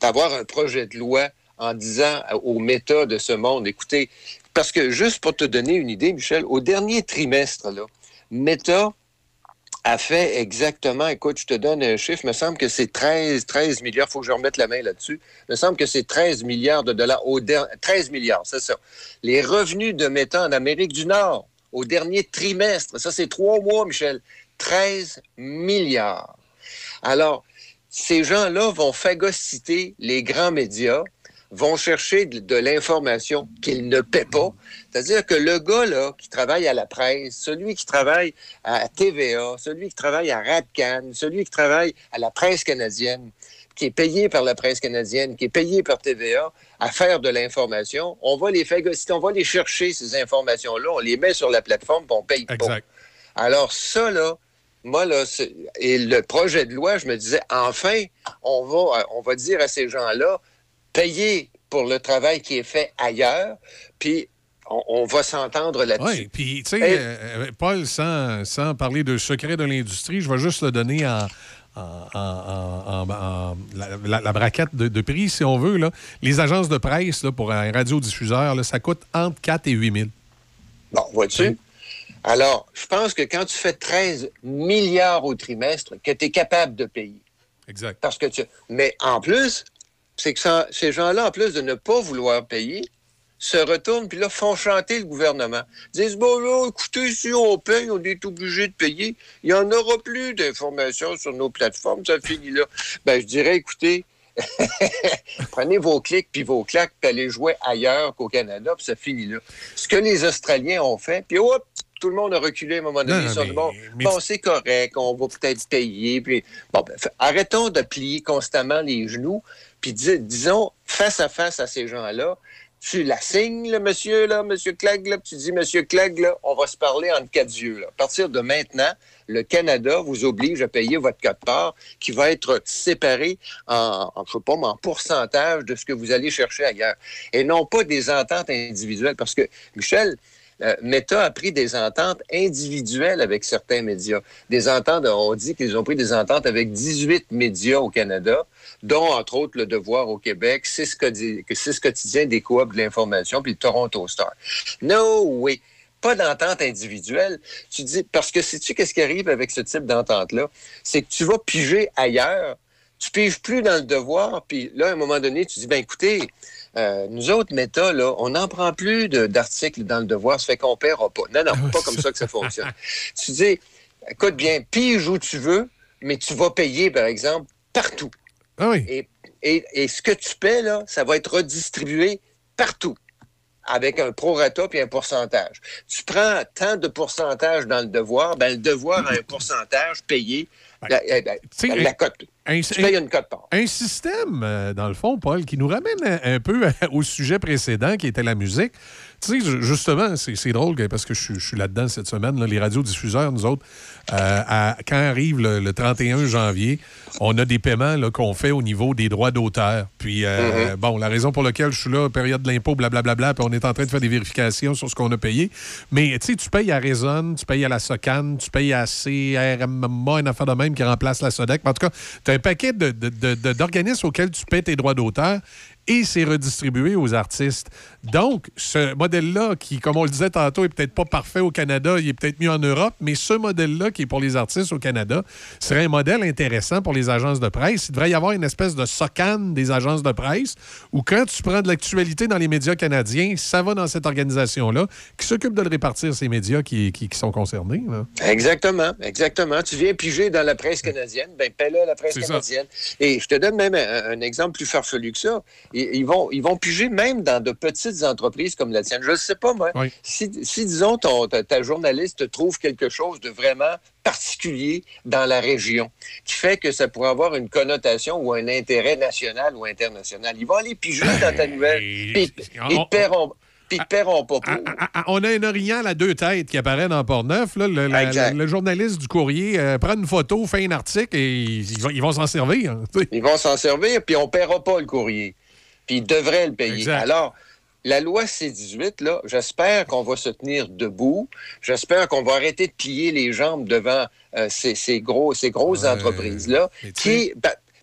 d'avoir un projet de loi en disant aux méta de ce monde, écoutez, parce que juste pour te donner une idée, Michel, au dernier trimestre, là, Meta a fait exactement, écoute, je te donne un chiffre, il me semble que c'est 13, 13 milliards, il faut que je remette la main là-dessus, il me semble que c'est 13 milliards de dollars, au der- 13 milliards, c'est ça. Les revenus de Meta en Amérique du Nord, au dernier trimestre, ça c'est trois mois, Michel, 13 milliards. Alors, ces gens-là vont phagocyter les grands médias, vont chercher de, de l'information qu'ils ne paient pas. C'est-à-dire que le gars là, qui travaille à la presse, celui qui travaille à TVA, celui qui travaille à Radcan, celui qui travaille à la presse canadienne, qui est payé par la presse canadienne, qui est payé par TVA à faire de l'information, on va les on va les chercher, ces informations-là, on les met sur la plateforme, puis on paye pas. Alors ça, là, moi, là, et le projet de loi, je me disais, enfin, on va, on va dire à ces gens-là, payez pour le travail qui est fait ailleurs, puis on, on va s'entendre là-dessus. Oui, puis, tu sais, Et- euh, euh, Paul, sans, sans parler de secret de l'industrie, je vais juste le donner en. en- la, la- la braquette de, de prix, si on veut. Là. Les agences de presse là, pour un radiodiffuseur, là, ça coûte entre 4 et 8 000. Bon, vois-tu? Alors, je pense que quand tu fais 13 milliards au trimestre, que tu es capable de payer. Exact. Parce que tu... Mais en plus, c'est que ça- ces gens-là, en plus de ne pas vouloir payer, se retournent puis là font chanter le gouvernement. Ils disent bon là, écoutez, si on paye, on est obligé de payer. Il n'y en aura plus d'informations sur nos plateformes, ça finit là. Ben, je dirais, écoutez, prenez vos clics puis vos claques puis allez jouer ailleurs qu'au Canada, puis ça finit là. Ce que les Australiens ont fait, puis hop, tout le monde a reculé à un moment donné. Non, Ils se sont mais- dit, bon, mais bon c'est correct, on va peut-être payer. Puis, bon, ben, arrêtons de plier constamment les genoux, puis dis- disons face à face à ces gens-là, tu la signes, là, monsieur, là, monsieur Clegg, là, tu dis, monsieur Clegg, là, on va se parler entre quatre yeux. Là. À partir de maintenant, le Canada vous oblige à payer votre code part qui va être séparé en, en, je sais pas, en pourcentage de ce que vous allez chercher ailleurs. Et non pas des ententes individuelles. Parce que, Michel, euh, Meta a pris des ententes individuelles avec certains médias. Des ententes, on dit qu'ils ont pris des ententes avec 18 médias au Canada, dont, entre autres, Le Devoir au Québec, six, quotidi- six quotidiens des coops de l'information, puis le Toronto Star. No way! Pas d'entente individuelle. Tu dis, parce que sais-tu qu'est-ce qui arrive avec ce type d'entente-là? C'est que tu vas piger ailleurs. Tu piges plus dans le devoir, puis là, à un moment donné, tu dis, ben écoutez, euh, nous autres, Meta, là, on n'en prend plus d'articles dans le devoir, ça fait qu'on paiera pas. Non, non, pas comme ça que ça fonctionne. Tu dis, écoute bien, pige où tu veux, mais tu vas payer, par exemple, partout. Et, et, et ce que tu paies, là, ça va être redistribué partout avec un prorata puis un pourcentage. Tu prends tant de pourcentage dans le devoir, ben le devoir a un pourcentage payé. La, la- la- la cote. Un, Tu payes une cote part. un système, euh, dans le fond, Paul, qui nous ramène un peu au sujet précédent, qui était la musique. Tu sais, ju- justement, c'est drôle parce que je, suis- je suis là-dedans cette semaine. là, les radiodiffuseurs, nous autres, euh, à- quand arrive le, le 31 janvier, on a des paiements qu'on fait au niveau des droits d'auteur. Puis, euh, Mm-hmm. bon, la raison pour laquelle je suis là, période de l'impôt, blablabla, puis on est en train de faire des vérifications sur ce qu'on a payé. Mais, tu sais, tu payes à Raison, tu payes à la SOCAN, tu payes à CRMA, une affaire de même qui remplace la SODEC. En tout cas, tu as un paquet de- de- de- de- d'organismes auxquels tu payes tes droits d'auteur et c'est redistribué aux artistes. Donc, ce modèle-là, qui, comme on le disait tantôt, est peut-être pas parfait au Canada, il est peut-être mieux en Europe, mais ce modèle-là, qui est pour les artistes au Canada, serait un modèle intéressant pour les agences de presse. Il devrait y avoir une espèce de SOCAN des agences de presse, où quand tu prends de l'actualité dans les médias canadiens, ça va dans cette organisation-là, qui s'occupe de le répartir, ces médias qui, qui- qui sont concernés. là. Exactement, exactement. Tu viens piger dans la presse canadienne, ben paie-le la presse ça. canadienne. Et je te donne même un, un exemple plus farfelu que ça. Ils, ils vont, ils vont piger même dans de petites entreprises comme la tienne. Je ne sais pas, moi. Si, si, disons, ton, ta, ta journaliste trouve quelque chose de vraiment particulier dans la région, qui fait que ça pourrait avoir une connotation ou un intérêt national ou international, ils vont aller piger dans ta nouvelle. Puis ils paieront, puis paieront pas pour. Ah, On a un orignal à deux têtes qui apparaît dans Port-Neuf. là. Le, la- Exact. le journaliste du courrier euh, prend une photo, fait un article et ils vont, ils vont s'en servir. sais. Ils vont s'en servir, puis on ne paiera pas le courrier. Puis ils devraient le payer. Exact. Alors, la loi C-18, là, j'espère qu'on va se tenir debout. J'espère qu'on va arrêter de plier les jambes devant euh, ces, ces gros, ces grosses entreprises-là. Qui,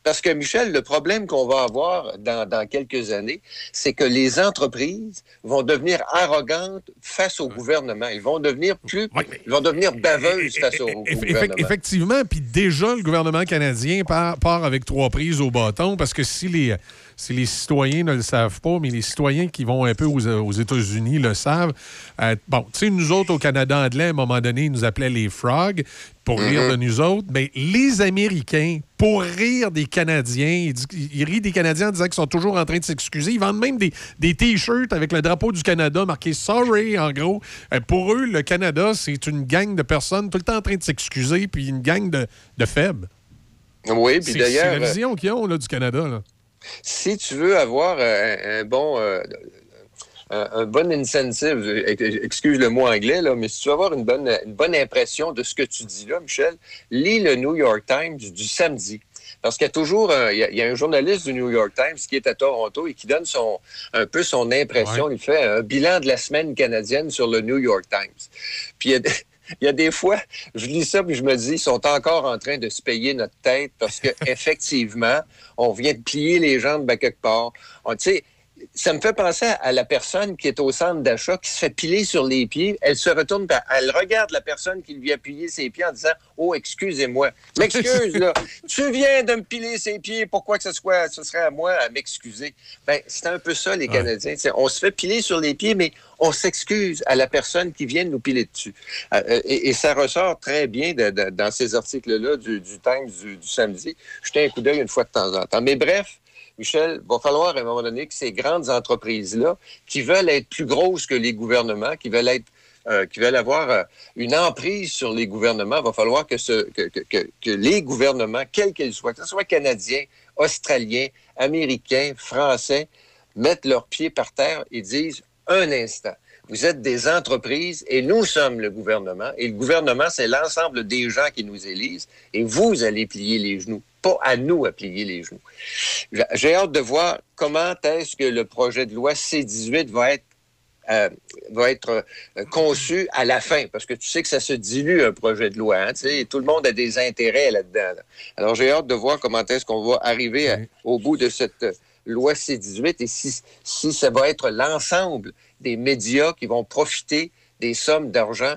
parce que, Michel, le problème qu'on va avoir dans, dans quelques années, c'est que les entreprises vont devenir arrogantes face au gouvernement. Ils vont devenir plus... Ils vont devenir baveuses face au, gouvernement. effectivement, puis déjà, le gouvernement canadien part, part avec trois prises au bâton parce que si les, si les citoyens ne le savent pas, mais les citoyens qui vont un peu aux, aux États-Unis le savent, euh, bon, tu sais, nous autres au Canada anglais, à un moment donné, ils nous appelaient les frogs pour rire Mm-hmm. de nous autres. Mais les Américains, pour rire des Canadiens, ils, rient des Canadiens en disant qu'ils sont toujours en train de s'excuser. Ils vendent même des, des T-shirts avec le drapeau du Canada marqué Sorry, en gros. Euh, pour eux, le Canada, c'est une gang de personnes tout le temps en train de s'excuser, puis une gang de, de faibles. Oui, puis d'ailleurs... C'est la vision qu'ils ont là, du Canada. Là. Si tu veux avoir euh, un, un bon euh, un, un bon incentive, euh, excuse le mot anglais, là, mais si tu veux avoir une bonne, une bonne impression de ce que tu dis là, Michel, lis le New York Times du samedi. Parce qu'il y a toujours un, il y a, il y a un journaliste du New York Times qui est à Toronto et qui donne son, un peu son impression. Il fait un bilan de la semaine canadienne sur le New York Times. Puis il y a il y a des fois, je lis ça puis je me dis, ils sont encore en train de se payer notre tête parce que effectivement, on vient de plier les jambes à quelque part. On- ça me fait penser à la personne qui est au centre d'achat, qui se fait piler sur les pieds. Elle se retourne, elle regarde la personne qui lui a plié ses pieds en disant Oh, excusez-moi. M'excuse, là. tu viens de me piler ses pieds. Pourquoi que ce, soit, ce serait à moi à m'excuser? Ben, c'est un peu ça, les Canadiens. T'sais, on se fait piler sur les pieds, mais on s'excuse à la personne qui vient de nous piler dessus. Euh, euh, et, ça ressort très bien dans ces articles-là du, Times du, samedi. Jetez un coup d'œil une fois de temps en temps. Mais bref, Michel, va falloir à un moment donné que ces grandes entreprises-là, qui veulent être plus grosses que les gouvernements, qui veulent être euh, qui veulent avoir une emprise sur les gouvernements, va falloir que- que les gouvernements, quels qu'ils soient, que ce soit canadiens, australiens, américains, français, mettent leurs pieds par terre et disent un instant. Vous êtes des entreprises et nous sommes le gouvernement. Et le gouvernement, c'est l'ensemble des gens qui nous élisent. Et vous allez plier les genoux, pas à nous à plier les genoux. J'ai- hâte de voir comment est-ce que le projet de loi C-18 va être euh, va être euh, conçu à la fin, parce que tu sais que ça se dilue un projet de loi. Hein, et tout le monde a des intérêts là-dedans. là. Alors j'ai hâte de voir comment est-ce qu'on va arriver à- au bout de cette loi C-18 et si, si ça va être l'ensemble des médias qui vont profiter des sommes d'argent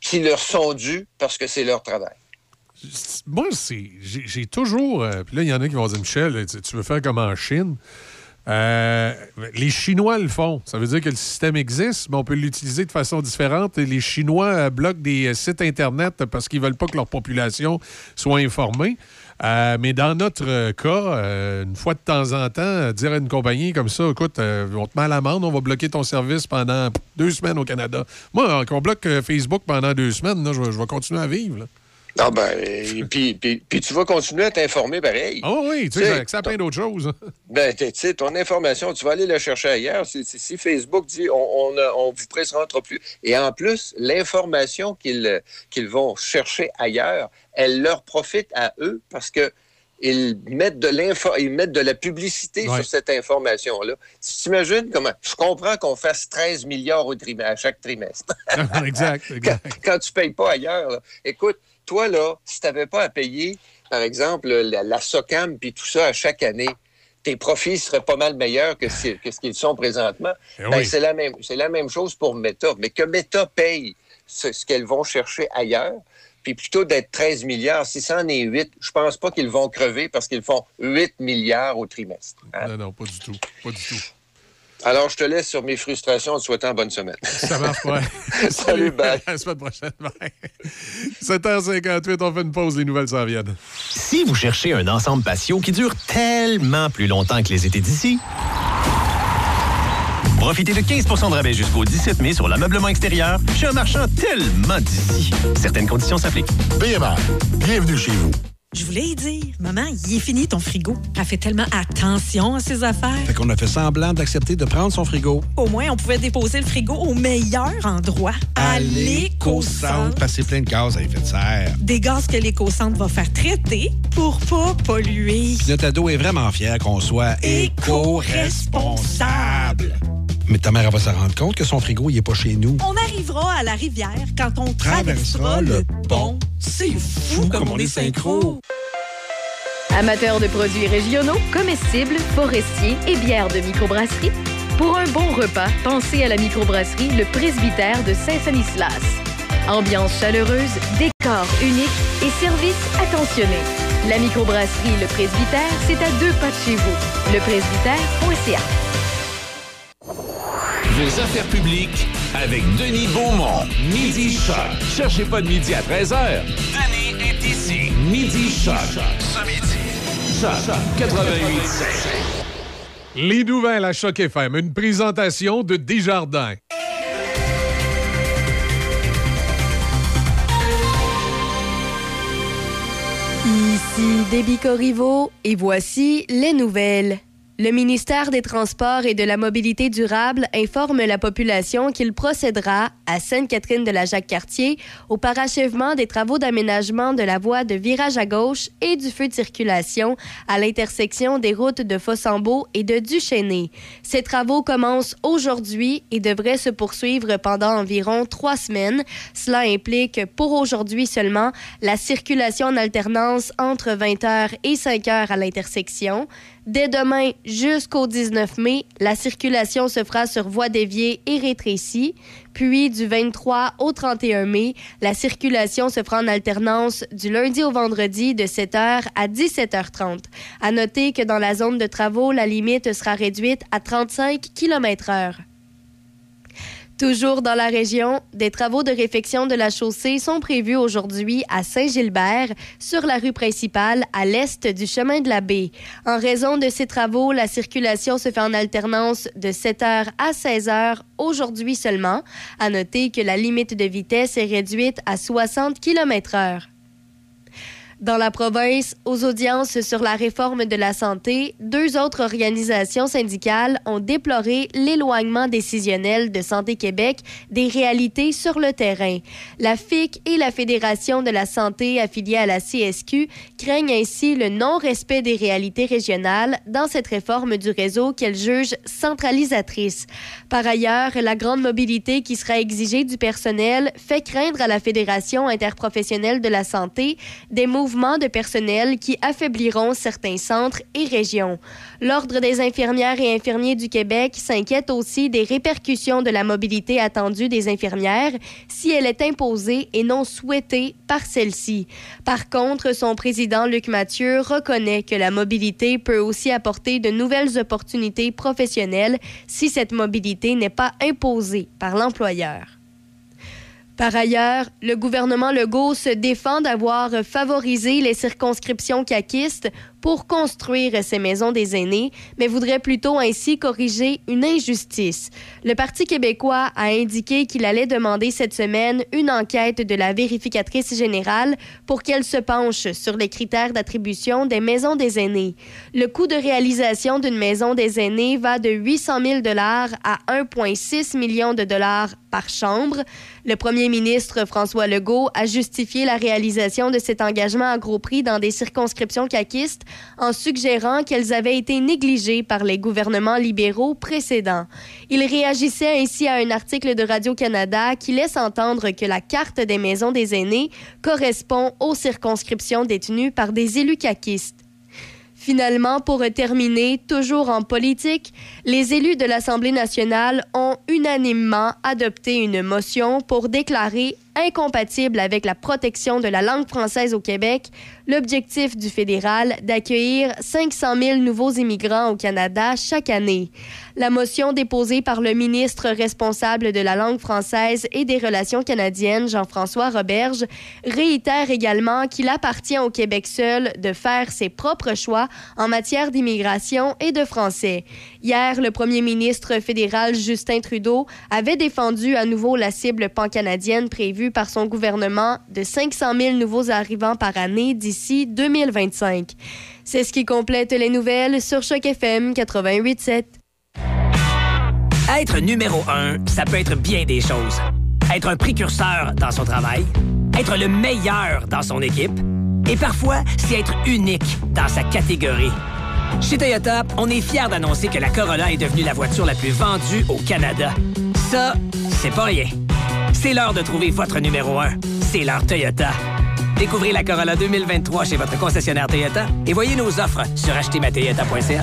qui leur sont dues parce que c'est leur travail. Moi, j'ai, toujours. euh, Puis là, il y en a qui vont dire Michel, tu, veux faire comme en Chine? Euh, les Chinois le font. Ça veut dire que le système existe, mais on peut l'utiliser de façon différente. Les Chinois euh, bloquent des sites Internet parce qu'ils veulent pas que leur population soit informée. Euh, mais dans notre cas, euh, une fois de temps en temps, dire à une compagnie comme ça, écoute, euh, on te met à l'amende, on va bloquer ton service pendant deux semaines au Canada. Moi, qu'on bloque Facebook pendant deux semaines, je, vais- continuer à vivre. Ah ben, et puis, puis, puis tu vas continuer à t'informer pareil. Ah oui, tu sais, à plein d'autres choses. Ben, tu sais, ton information, tu vas aller la chercher ailleurs. Si, si- si Facebook dit on, on, a- on vous pressera plus. Et en plus, l'information qu'ils qu'ils vont chercher ailleurs, elle leur profite à eux parce que ils mettent de l'info, ils mettent de la publicité Ouais. sur cette information-là. Tu t'imagines comment? Je comprends qu'on fasse 13 milliards au trimestre, à chaque trimestre. exact, exact. quand tu payes pas ailleurs. là. Écoute, toi, là, si tu n'avais pas à payer, par exemple, la, la SOCAM puis tout ça à chaque année, tes profits seraient pas mal meilleurs que, ce- qu'ils sont présentement. Eh Ben, oui. c'est, la même, c'est la même chose pour Meta. Mais que Meta paye ce, ce qu'elles vont chercher ailleurs, puis plutôt d'être 13 milliards, si c'en est 8, je pense pas qu'ils vont crever parce qu'ils font 8 milliards au trimestre. hein. Non, non, pas du tout. Pas du tout. Alors, je te laisse sur mes frustrations en te souhaitant bonne semaine. Ça marche pas. Salut, bye. À la semaine prochaine. Bye. 7h58, on fait une pause, les nouvelles s'en viennent. Si vous cherchez un ensemble patio qui dure tellement plus longtemps que les étés d'ici, profitez de 15% de rabais jusqu'au 17 mai sur l'ameublement extérieur chez un marchand tellement d'ici. Certaines conditions s'appliquent. BMR, bienvenue chez vous. Je voulais y dire, maman, il est fini ton frigo. Elle fait tellement attention à ses affaires. Fait qu'on a fait semblant d'accepter de prendre son frigo. Au moins, on pouvait déposer le frigo au meilleur endroit, à l'éco-centre. Passer plein de gaz à effet de serre. Des gaz que l'éco-centre va faire traiter pour pas polluer. Puis Notre ado est vraiment fier qu'on soit Éco-responsable. Mais ta mère elle va se rendre compte que son frigo, il est pas chez nous. On arrivera à la rivière quand on Traversera traversera le le pont. C'est fou comme on est synchro. Amateurs de produits régionaux, comestibles, forestiers et bières de microbrasserie, pour un bon repas, pensez à la microbrasserie Le Presbytère de Saint-Sanislas. Ambiance chaleureuse, décor unique et service attentionné. La microbrasserie Le Presbytère, c'est à deux pas de chez vous. Lepresbytère.ca. Vos affaires publiques avec Denis Beaumont. Midi Choc. Cherchez pas de midi à 13h. Denis est ici. Midi Choc. Ce midi. Choc 88 Les nouvelles à Choc FM, une présentation de Desjardins. Ici Déby Corriveau et voici les nouvelles. Le ministère des Transports et de la Mobilité durable informe la population qu'il procédera, à Sainte-Catherine de la Jacques-Cartier, au parachèvement des travaux d'aménagement de la voie de virage à gauche et du feu de circulation à l'intersection des routes de Fossambeau et de Duchesnay. Ces travaux commencent aujourd'hui et devraient se poursuivre pendant environ trois semaines. Cela implique, pour aujourd'hui seulement, la circulation en alternance entre 20h et 5h à l'intersection. Dès demain jusqu'au 19 mai, la circulation se fera sur voie déviée et rétrécie. Puis du 23 au 31 mai, la circulation se fera en alternance du lundi au vendredi de 7h à 17h30. À noter que dans la zone de travaux, la limite sera réduite à 35 km/h. Toujours dans la région, des travaux de réfection de la chaussée sont prévus aujourd'hui à Saint-Gilbert, sur la rue principale à l'est du chemin de la baie. En raison de ces travaux, la circulation se fait en alternance de 7h à 16h aujourd'hui seulement. À noter que la limite de vitesse est réduite à 60 km/h. Dans la province, aux audiences sur la réforme de la santé, deux autres organisations syndicales ont déploré l'éloignement décisionnel de Santé Québec des réalités sur le terrain. La FIC et la Fédération de la santé affiliée à la CSQ craignent ainsi le non-respect des réalités régionales dans cette réforme du réseau qu'elles jugent centralisatrice. Par ailleurs, la grande mobilité qui sera exigée du personnel fait craindre à la Fédération interprofessionnelle de la santé des mouvements de personnel qui affaibliront certains centres et régions. L'Ordre des infirmières et infirmiers du Québec s'inquiète aussi des répercussions de la mobilité attendue des infirmières si elle est imposée et non souhaitée par celle-ci. Par contre, son président Luc Mathieu reconnaît que la mobilité peut aussi apporter de nouvelles opportunités professionnelles si cette mobilité n'est pas imposée par l'employeur. Par ailleurs, le gouvernement Legault se défend d'avoir favorisé les circonscriptions caquistes pour construire ces maisons des aînés, mais voudrait plutôt ainsi corriger une injustice. Le Parti québécois a indiqué qu'il allait demander cette semaine une enquête de la vérificatrice générale pour qu'elle se penche sur les critères d'attribution des maisons des aînés. Le coût de réalisation d'une maison des aînés va de 800 000 dollars à 1,6 million de dollars par chambre. Le premier ministre François Legault a justifié la réalisation de cet engagement à gros prix dans des circonscriptions caquistes en suggérant qu'elles avaient été négligées par les gouvernements libéraux précédents. Il réagissait ainsi à un article de Radio-Canada qui laisse entendre que la carte des maisons des aînés correspond aux circonscriptions détenues par des élus caquistes. Finalement, pour terminer, toujours en politique, les élus de l'Assemblée nationale ont unanimement adopté une motion pour déclarer incompatible avec la protection de la langue française au Québec l'objectif du fédéral d'accueillir 500 000 nouveaux immigrants au Canada chaque année. La motion déposée par le ministre responsable de la langue française et des relations canadiennes, Jean-François Roberge, réitère également qu'il appartient au Québec seul de faire ses propres choix en matière d'immigration et de français. Le premier ministre fédéral Justin Trudeau avait défendu à nouveau la cible pan-canadienne prévue par son gouvernement de 500 000 nouveaux arrivants par année d'ici 2025. C'est ce qui complète les nouvelles sur Choc FM 88.7. Être numéro un, ça peut être bien des choses. Être un précurseur dans son travail, être le meilleur dans son équipe, et parfois, c'est être unique dans sa catégorie. Chez Toyota, on est fiers d'annoncer que la Corolla est devenue la voiture la plus vendue au Canada. Ça, c'est pas rien. C'est l'heure de trouver votre numéro un. C'est l'heure Toyota. Découvrez la Corolla 2023 chez votre concessionnaire Toyota et voyez nos offres sur achetermatoyota.ca.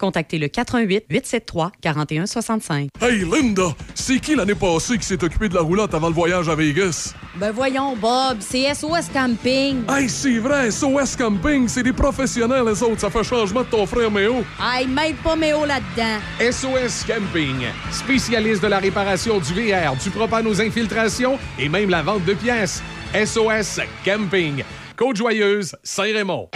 contactez le 88 873 4165. Hey Linda, c'est qui l'année passée qui s'est occupé de la roulotte avant le voyage à Vegas? Ben voyons, Bob, c'est SOS Camping. Hey, c'est vrai, SOS Camping, c'est des professionnels, les autres. Ça fait changement de ton frère Méo. Aïe, mêle pas Méo là-dedans. SOS Camping, spécialiste de la réparation du VR, du propane aux infiltrations et même la vente de pièces. SOS Camping, Côte-Joyeuse, Saint-Raymond.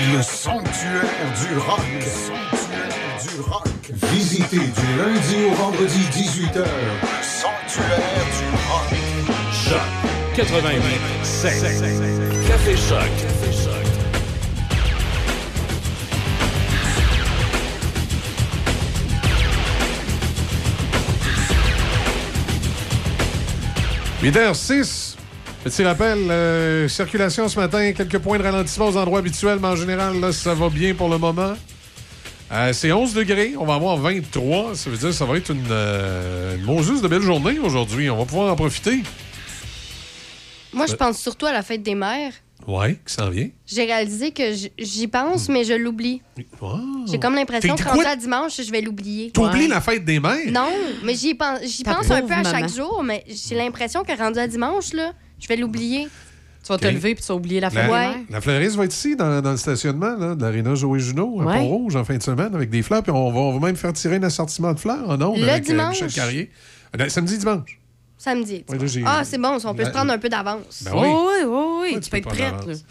Le sanctuaire du rock. Le sanctuaire du rock. Visitez du lundi au vendredi 18h. Sanctuaire du rock. Choc 88 Café Choc. h 06 Petit rappel, euh, circulation ce matin, quelques points de ralentissement aux endroits habituels, mais en général, là, ça va bien pour le moment. Euh, c'est 11 degrés, on va avoir 23. Ça veut dire que ça va être une, euh, une de belle journée aujourd'hui. On va pouvoir en profiter. Moi, je pense surtout à la fête des mères. Ouais, qui s'en vient. J'ai réalisé que j'y pense, mais je l'oublie. J'ai comme l'impression que rendu à dimanche, je vais l'oublier. T'oublies la fête des mères? Non, mais j'y pense, pense un peu à maman. chaque jour, mais j'ai l'impression que rendu à dimanche, là, je vais l'oublier. Tu vas te lever puis tu vas oublier la mères. la fleuriste va être ici, dans, dans le stationnement là, de l'Arena Joey Junot, à Ouais. Pont-Rouge, en fin de semaine, avec des fleurs. Puis on va, on va même faire tirer un assortiment de fleurs en ondes Le avec euh, dimanche? Michel Carrier. Euh, samedi, dimanche. Samedi. Ouais, là, j'ai- ah, c'est bon, on peut La- se prendre un peu d'avance. Ben oui. Oh, oui, oui, oui. Ouais, tu peux être prendre prête.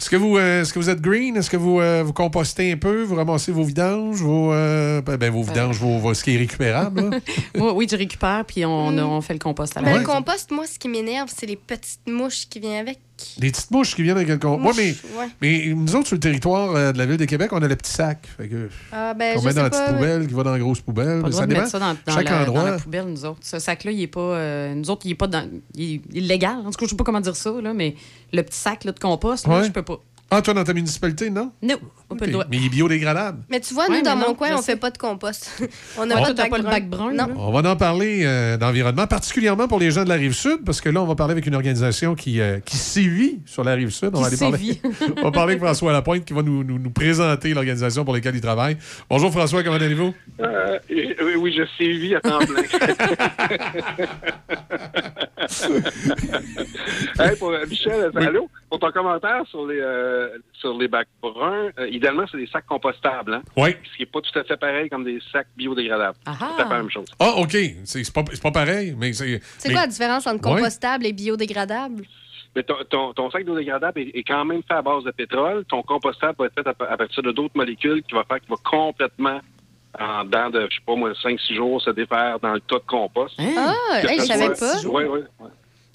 Est-ce que, vous, euh, est-ce que vous êtes green? Est-ce que vous, euh, vous compostez un peu? Vous ramassez vos vidanges? Vos, euh, ben, ben, vos vidanges, vos, vos- ce qui est récupérable? là? Moi, oui, tu récupères puis on, Mm. on fait le compost à la Mais maison. le compost, moi, ce qui m'énerve, c'est les petites mouches qui viennent avec. Des petites mouches qui viennent avec le compost. Mouches, mais, ouais. mais nous autres, sur le territoire euh, de la ville de Québec, on a le petit sac. Fait que, Ah, ben, on je met sais dans la pas. petite poubelle qui va dans la grosse poubelle. Pas ça de mettre ça dans, dans Chaque la, dans endroit. la poubelle, nous autres. Ce sac-là, il est pas. euh, nous autres, il est pas dans. Il est illégal. En tout cas, je sais pas comment dire ça, là, mais le petit sac là, de compost, là, Ouais. je peux pas. Ah, toi, dans ta municipalité, non? Non, on peut Ok. le droit. Mais il est biodégradable. Mais tu vois, Ouais, nous, dans mon coin, on sais. fait pas de compost. on n'a pas pas le brun. bac brun, Non. On va en parler euh, d'environnement, particulièrement pour les gens de la Rive-Sud, parce que là, on va parler avec une organisation qui, euh, qui sévit sur la Rive-Sud. On Qui va aller parler, on va parler avec François Lapointe qui va nous, nous- nous présenter l'organisation pour laquelle il travaille. Bonjour François, comment allez-vous? Euh, oui, oui, je suis à temps plein. hey, pour, euh, Michel, allô? Pour ton commentaire sur les, euh, sur les bacs bruns, idéalement, c'est des sacs compostables. Hein? Oui. Ce qui n'est pas tout à fait pareil comme des sacs biodégradables. C'est tout à fait la même chose. Ah, OK. C'est c'est pas, c'est pas pareil, mais c'est. C'est mais- quoi la différence entre Ouais. compostable et biodégradable? Mais ton, ton, ton sac biodégradable est, est quand même fait à base de pétrole. Ton compostable va être fait à, à partir de d'autres molécules qui va faire qu'il va complètement, en dedans de, je sais pas moi, 5-6 jours, se défaire dans le tas de compost. Ah, hey, je savais pas. Ouais, ouais.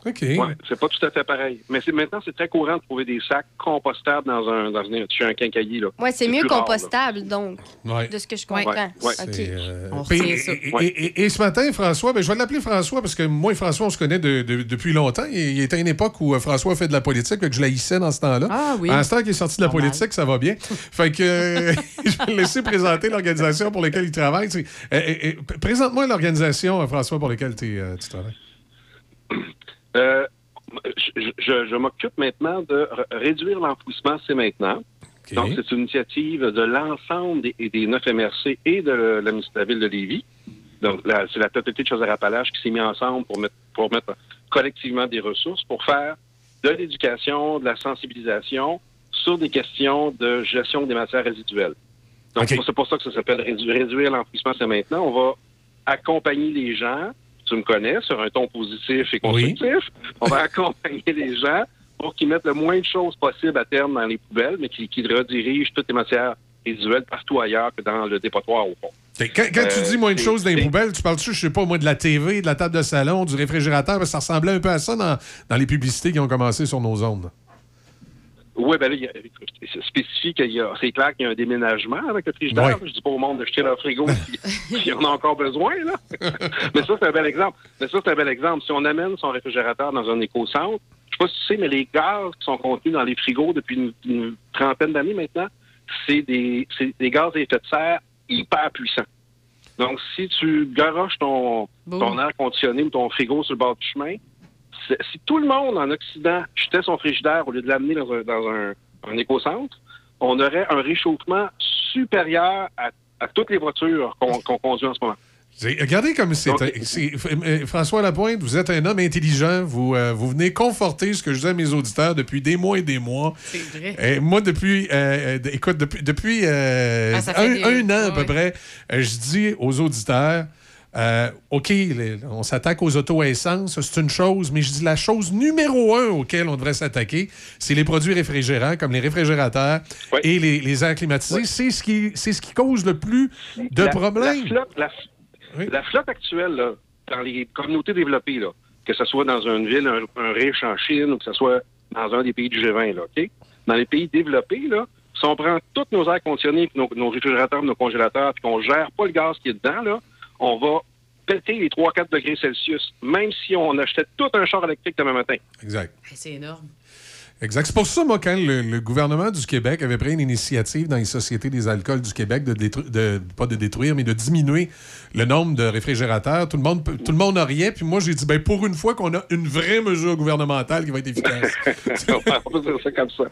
OK. Ouais, c'est pas tout à fait pareil. Mais maintenant, c'est très courant de trouver des sacs compostables dans un, dans un, chez un quincaillier. Là. Ouais, c'est mieux rare, compostable, donc, Ouais. de ce que je comprends. ouais. Euh, On puis- retient ça. et, et- et- et ce matin, François, ben, je vais l'appeler François parce que moi et François, on se connaît de- de- depuis longtemps. Il, était à une époque où euh, François fait de la politique, que je l'haïssais dans ce temps-là. Ah oui. À l'instant qu'il est sorti de la politique, ça va bien. fait que euh, je vais le laisser présenter l'organisation pour laquelle il travaille. Euh, euh, euh, Présente-moi l'organisation, François, pour laquelle euh, tu travailles. Euh, je, je- je m'occupe maintenant de réduire l'enfouissement, c'est maintenant. Donc, c'est une initiative de l'ensemble des, des 9 MRC et de la, municipalité- la ville de Lévis. Donc, c'est la totalité de Chaudière-Appalaches qui s'est mis ensemble pour mettre, pour mettre collectivement des ressources pour faire de l'éducation, de la sensibilisation sur des questions de gestion des matières résiduelles. Donc, c'est pour ça que ça s'appelle rédu- réduire l'enfouissement, c'est maintenant. On va accompagner les gens, tu me connais, sur un ton positif et constructif. On va accompagner les gens pour qu'ils mettent le moins de choses possible à terme dans les poubelles, mais qu'ils redirigent toutes les matières résiduelles partout ailleurs que dans le dépotoir au fond. Quand, tu Euh, dis moins de choses dans les poubelles, tu parles-tu, je sais pas, moi, de la TV, de la table de salon, du réfrigérateur, parce que ça ressemblait un peu à ça dans, dans les publicités qui ont commencé sur nos ondes. Oui, ben là, il y a- c'est spécifique, qu'il y a- c'est clair qu'il y a un déménagement avec le frigidaire. Ouais. Je dis pas au monde de jeter leur frigo si, si on a encore besoin, là. mais ça, c'est un bel exemple. Mais ça, c'est un bel exemple. Si on amène son réfrigérateur dans un éco-centre, je sais pas si tu sais, mais les gaz qui sont contenus dans les frigos depuis une, une trentaine d'années maintenant, c'est des, c'est des gaz à effet de serre hyper puissants. Donc, si tu garoches ton, ton air conditionné ou ton frigo sur le bord du chemin, si tout le monde en Occident jetait son frigidaire au lieu de l'amener dans un, dans un, un éco-centre, on aurait un réchauffement supérieur à, à toutes les voitures qu'on conduit en ce moment. Regardez comme c'est. Euh, François Lapointe, vous êtes un homme intelligent. Vous, euh, vous venez conforter ce que je dis à mes auditeurs depuis des mois et des mois. C'est vrai. Et moi, depuis, euh, euh, écoute, depuis, depuis euh, Ah, un, fait des- un an à peu ouais. près, euh, je dis aux auditeurs, euh, OK, les- on s'attaque aux autos à essence, c'est une chose, mais je dis la chose numéro un auquel on devrait s'attaquer, c'est les produits réfrigérants, comme les réfrigérateurs et les, les airs climatisés. C'est ce, qui, c'est ce qui cause le plus de La- problèmes. La flotte, la, la flotte actuelle, là, dans les communautés développées, là, que ce soit dans une ville un, un riche en Chine ou que ce soit dans un des pays du G20, là, OK? Dans les pays développés, là, si on prend tous nos airs conditionnés, nos, nos réfrigérateurs, nos congélateurs, puis qu'on gère pas le gaz qui est dedans, là, on va péter les 3-4 degrés Celsius, même si on achetait tout un char électrique demain matin. Exact. C'est énorme. Exact. C'est pour ça, moi, quand le, le gouvernement du Québec avait pris une initiative dans les sociétés des alcools du Québec de, pas de détruire, mais de diminuer le nombre de réfrigérateurs, tout le monde, peut- tout le monde en riait. Puis moi, j'ai dit, ben, pour une fois qu'on a une vraie mesure gouvernementale qui va être efficace. on va dire ça comme ça.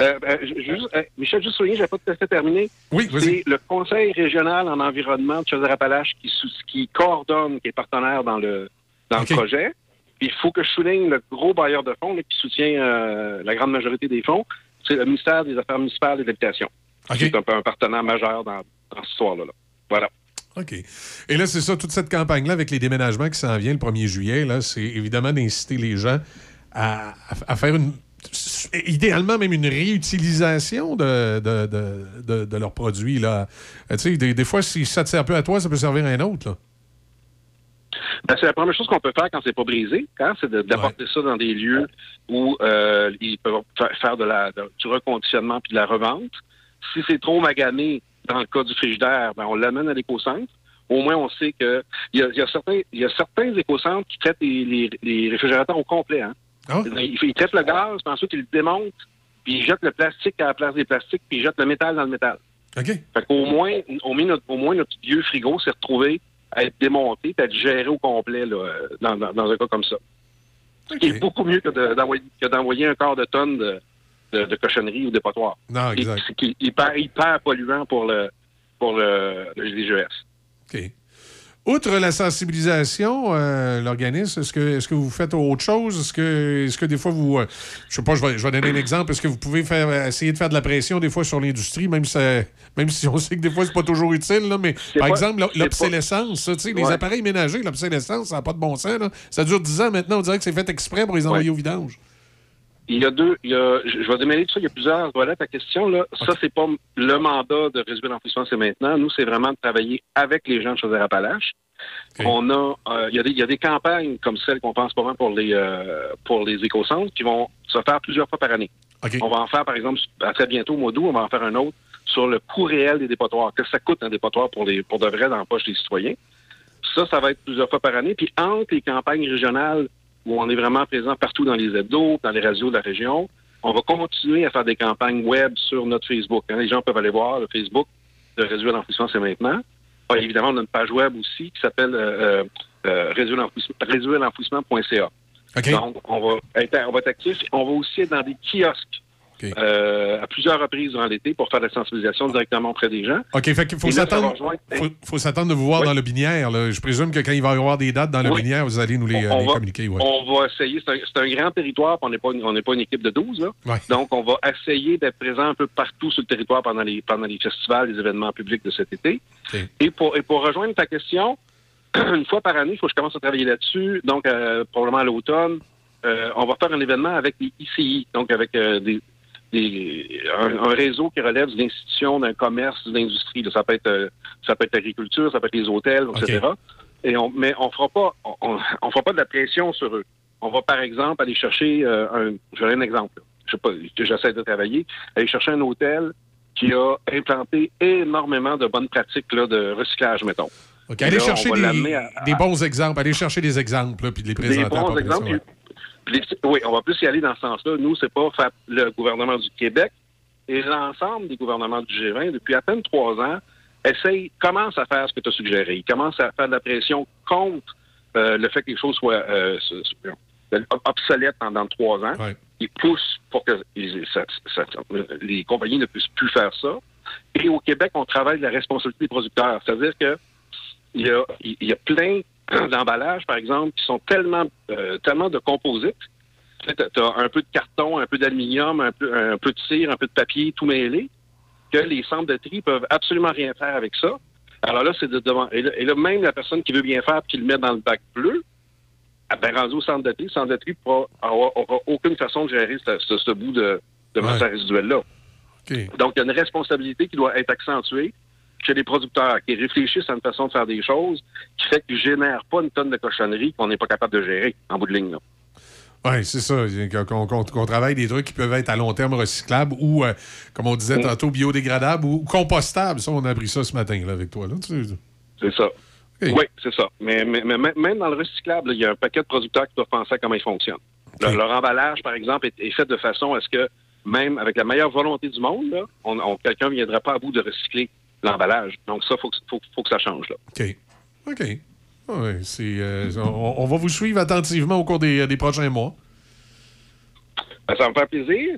Euh, euh, juste, euh, Michel, juste souligner, je n'ai pas tout à fait terminé. Oui, C'est le Conseil régional en environnement de Chaudière-Appalaches qui, qui coordonne, qui est partenaire dans le, dans le projet. Puis il faut que je souligne le gros bailleur de fonds là, qui soutient euh, la grande majorité des fonds. C'est le ministère des Affaires municipales et de l'Habitation. C'est un, peu un partenaire majeur dans, dans cette histoire-là. là. Voilà. OK. Et là, c'est ça, toute cette campagne-là avec les déménagements qui s'en vient le 1er juillet, là, c'est évidemment d'inciter les gens à, à- à faire une. Idéalement, même une réutilisation de, de, de, de- leurs produits. Là. Des, des fois, si ça te sert peu à toi, ça peut servir à un autre. Là. Ben, c'est la première chose qu'on peut faire quand c'est pas brisé, hein, c'est d'apporter ça dans des lieux où euh, ils peuvent fa- faire de la, de- du reconditionnement puis de la revente. Si c'est trop magané, dans le cas du frigidaire, ben, on l'amène à l'éco-centre. Au moins, on sait que il y a, y a certains, il y a certains éco-centres qui traitent les, les- les réfrigérateurs au complet. Hein. Ils, ils traitent le gaz, puis ensuite ils le démontent, puis ils jettent le plastique à la place des plastiques, puis ils jettent le métal dans le métal. OK. Fait qu'au moins, au moins, notre, au moins, notre vieux frigo s'est retrouvé à être démonté à être géré au complet là, dans, dans- dans un cas comme ça. Ce qui est beaucoup mieux que de- d'envoyer un quart de tonne de, de, de cochonnerie ou de potoir. Non, exact. C'est qui- hyper, hyper polluant pour le pour le, le GGES. OK. Outre la sensibilisation, euh, l'organisme, est-ce que, est-ce que vous faites autre chose? Est-ce que, est-ce que des fois vous. euh, je sais pas, je vais, je vais donner un exemple. Est-ce que vous pouvez faire, essayer de faire de la pression des fois sur l'industrie, même, si même si on sait que des fois c'est pas toujours utile, là, mais par pas- exemple, l'obsolescence, les appareils ménagers, l'obsolescence, ça n'a pas de bon sens. là. Ça dure 10 ans maintenant, on dirait que c'est fait exprès pour les envoyer au vidange. Il y a deux, il y a, je je vais démêler tout ça, il y a plusieurs volets. Ta question, là, ça, c'est pas le mandat de réduire l'enfouissement, c'est maintenant. Nous, c'est vraiment de travailler avec les gens de Chaudière-Appalaches. On a, euh, il y a des, il y a des campagnes comme celle qu'on pense pas pour les, euh, pour les éco-centres qui vont se faire plusieurs fois par année. On va en faire, par exemple, à très bientôt, au mois d'août, on va en faire un autre sur le coût réel des dépotoirs. Qu'est-ce que ça coûte un dépotoir pour les, pour de vrai dans la poche des citoyens? Ça, ça va être plusieurs fois par année. Puis entre les campagnes régionales où on est vraiment présent partout dans les hebdos, dans les radios de la région, on va continuer à faire des campagnes web sur notre Facebook. hein. Les gens peuvent aller voir le Facebook de Réduire l'enfouissement, c'est maintenant. Ah, évidemment, on a une page web aussi qui s'appelle euh, euh, réduire l'enfouissement- réduirel'enfouissement.ca. Donc, on va, être, on va être actif. On va aussi être dans des kiosques euh, à plusieurs reprises durant l'été pour faire de la sensibilisation directement auprès des gens. OK, fait qu'il faut s'attendre. rejoindre- Faut, faut s'attendre de vous voir dans le binière. là. Je présume que quand il va y avoir des dates dans le Oui. binière, vous allez nous les, euh, on les va, communiquer. ouais. On va essayer. C'est un, grand territoire, on n'est pas, une- on n'est pas une équipe de 12. Là. Donc, on va essayer d'être présent un peu partout sur le territoire pendant les, pendant les festivals, les événements publics de cet été. Et, pour, et pour rejoindre ta question, une fois par année, il faut que je commence à travailler là-dessus. Donc, euh, probablement à l'automne, euh, on va faire un événement avec les ICI, donc avec euh, des, des- un, un réseau qui relève d'une institution, d'un commerce, d'une industrie. là. Ça peut être euh, ça peut être l'agriculture, ça peut être les hôtels, etc. Et on, mais on fera pas on, on fera pas de la pression sur eux. On va par exemple aller chercher euh, un je un exemple. Je sais pas j'essaie de travailler, aller chercher un hôtel qui a implanté énormément de bonnes pratiques là, de recyclage, mettons. OK, allez là, chercher des, à- des bons exemples. Allez chercher des exemples, là, puis de les des présenter. la bons exemples. Puis oui, on va plus y aller dans ce sens-là. Nous, c'est pas faire le gouvernement du Québec et l'ensemble des gouvernements du G20, depuis à peine trois ans, essaye, commence à faire ce que tu as suggéré. Ils commencent à faire de la pression contre euh, le fait que les choses soient euh, obsolètes pendant trois ans. Ils poussent pour que ils- ça- ça- les compagnies ne puissent plus faire ça. Et au Québec, on travaille la responsabilité des producteurs. C'est-à-dire que il y a, il y a plein d'emballages, par exemple, qui sont tellement, euh, tellement de composites. Tu as un peu de carton, un peu d'aluminium, un peu, un peu de cire, un peu de papier, tout mêlé, que les centres de tri peuvent absolument rien faire avec ça. Alors là, c'est de devant. Et là, même la personne qui veut bien faire qui le met dans le bac bleu, ah ben, rendu au centre de tri, le centre de tri pourra- aura, aura aucune façon de gérer ce, ce- ce bout de, de matière résiduelle-là. Donc, il y a une responsabilité qui doit être accentuée chez les producteurs qui réfléchissent à une façon de faire des choses qui fait qu'ils ne génèrent pas une tonne de cochonneries qu'on n'est pas capable de gérer en bout de ligne. là. Oui, c'est ça. Qu'on travaille des trucs qui peuvent être à long terme recyclables ou, euh, comme on disait Mm. tantôt, biodégradables ou compostables. Ça, on a appris ça ce matin là, avec toi. C'est ça. Oui, c'est ça. Mais, mais- mais même- dans le recyclable, il y a un paquet de producteurs qui doivent penser à comment ils fonctionnent. Le- leur emballage, par exemple, est, est fait de façon à ce que, même avec la meilleure volonté du monde, là, on, on- quelqu'un ne viendra pas à bout de recycler l'emballage. Donc ça, il faut, que- faut, faut que ça change. Là. OK. OK. Ouais, c'est, euh, on, on va vous suivre attentivement au cours des, des prochains mois. Ben, ça va me faire plaisir.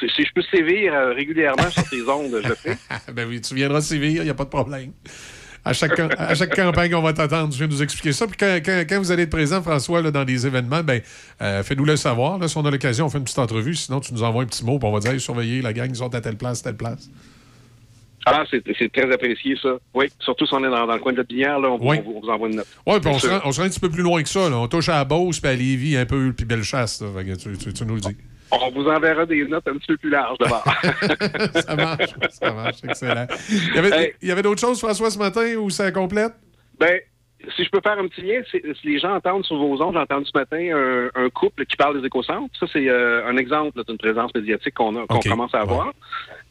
Si je peux sévir euh, régulièrement sur tes ondes, je le fais. ben oui, tu viendras sévir, il n'y a pas de problème. À chaque, à chaque campagne, on va t'attendre. Tu viens nous expliquer ça. Puis quand, quand- quand vous allez être présent, François, là, dans des événements, ben, euh, fais-nous le savoir. Là, si on a l'occasion, on fait une petite entrevue. Sinon, tu nous envoies un petit mot. Puis on va dire, Hey, surveillez, la gang, ils sont à telle place, telle place. Ah, c'est très apprécié, ça. Oui, surtout si on est dans, dans le coin de la binière, là, on, Oui. on vous- on vous envoie une note. Oui, puis on, se rend- on se rend un petit peu plus loin que ça. là. On touche à la Beauce, puis à Lévis, un peu, puis Bellechasse. Tu, tu- tu nous le dis. On vous enverra des notes un petit peu plus larges d'abord. ça marche, ça marche, excellent. Il y avait, d'autres choses, François, ce matin, ou ça complète? Ben, si je peux faire un petit lien, si les gens entendent sur vos ondes, j'ai entendu ce matin un, un couple qui parle des écocentres. Ça, c'est euh, un exemple d'une présence médiatique qu'on commence à avoir.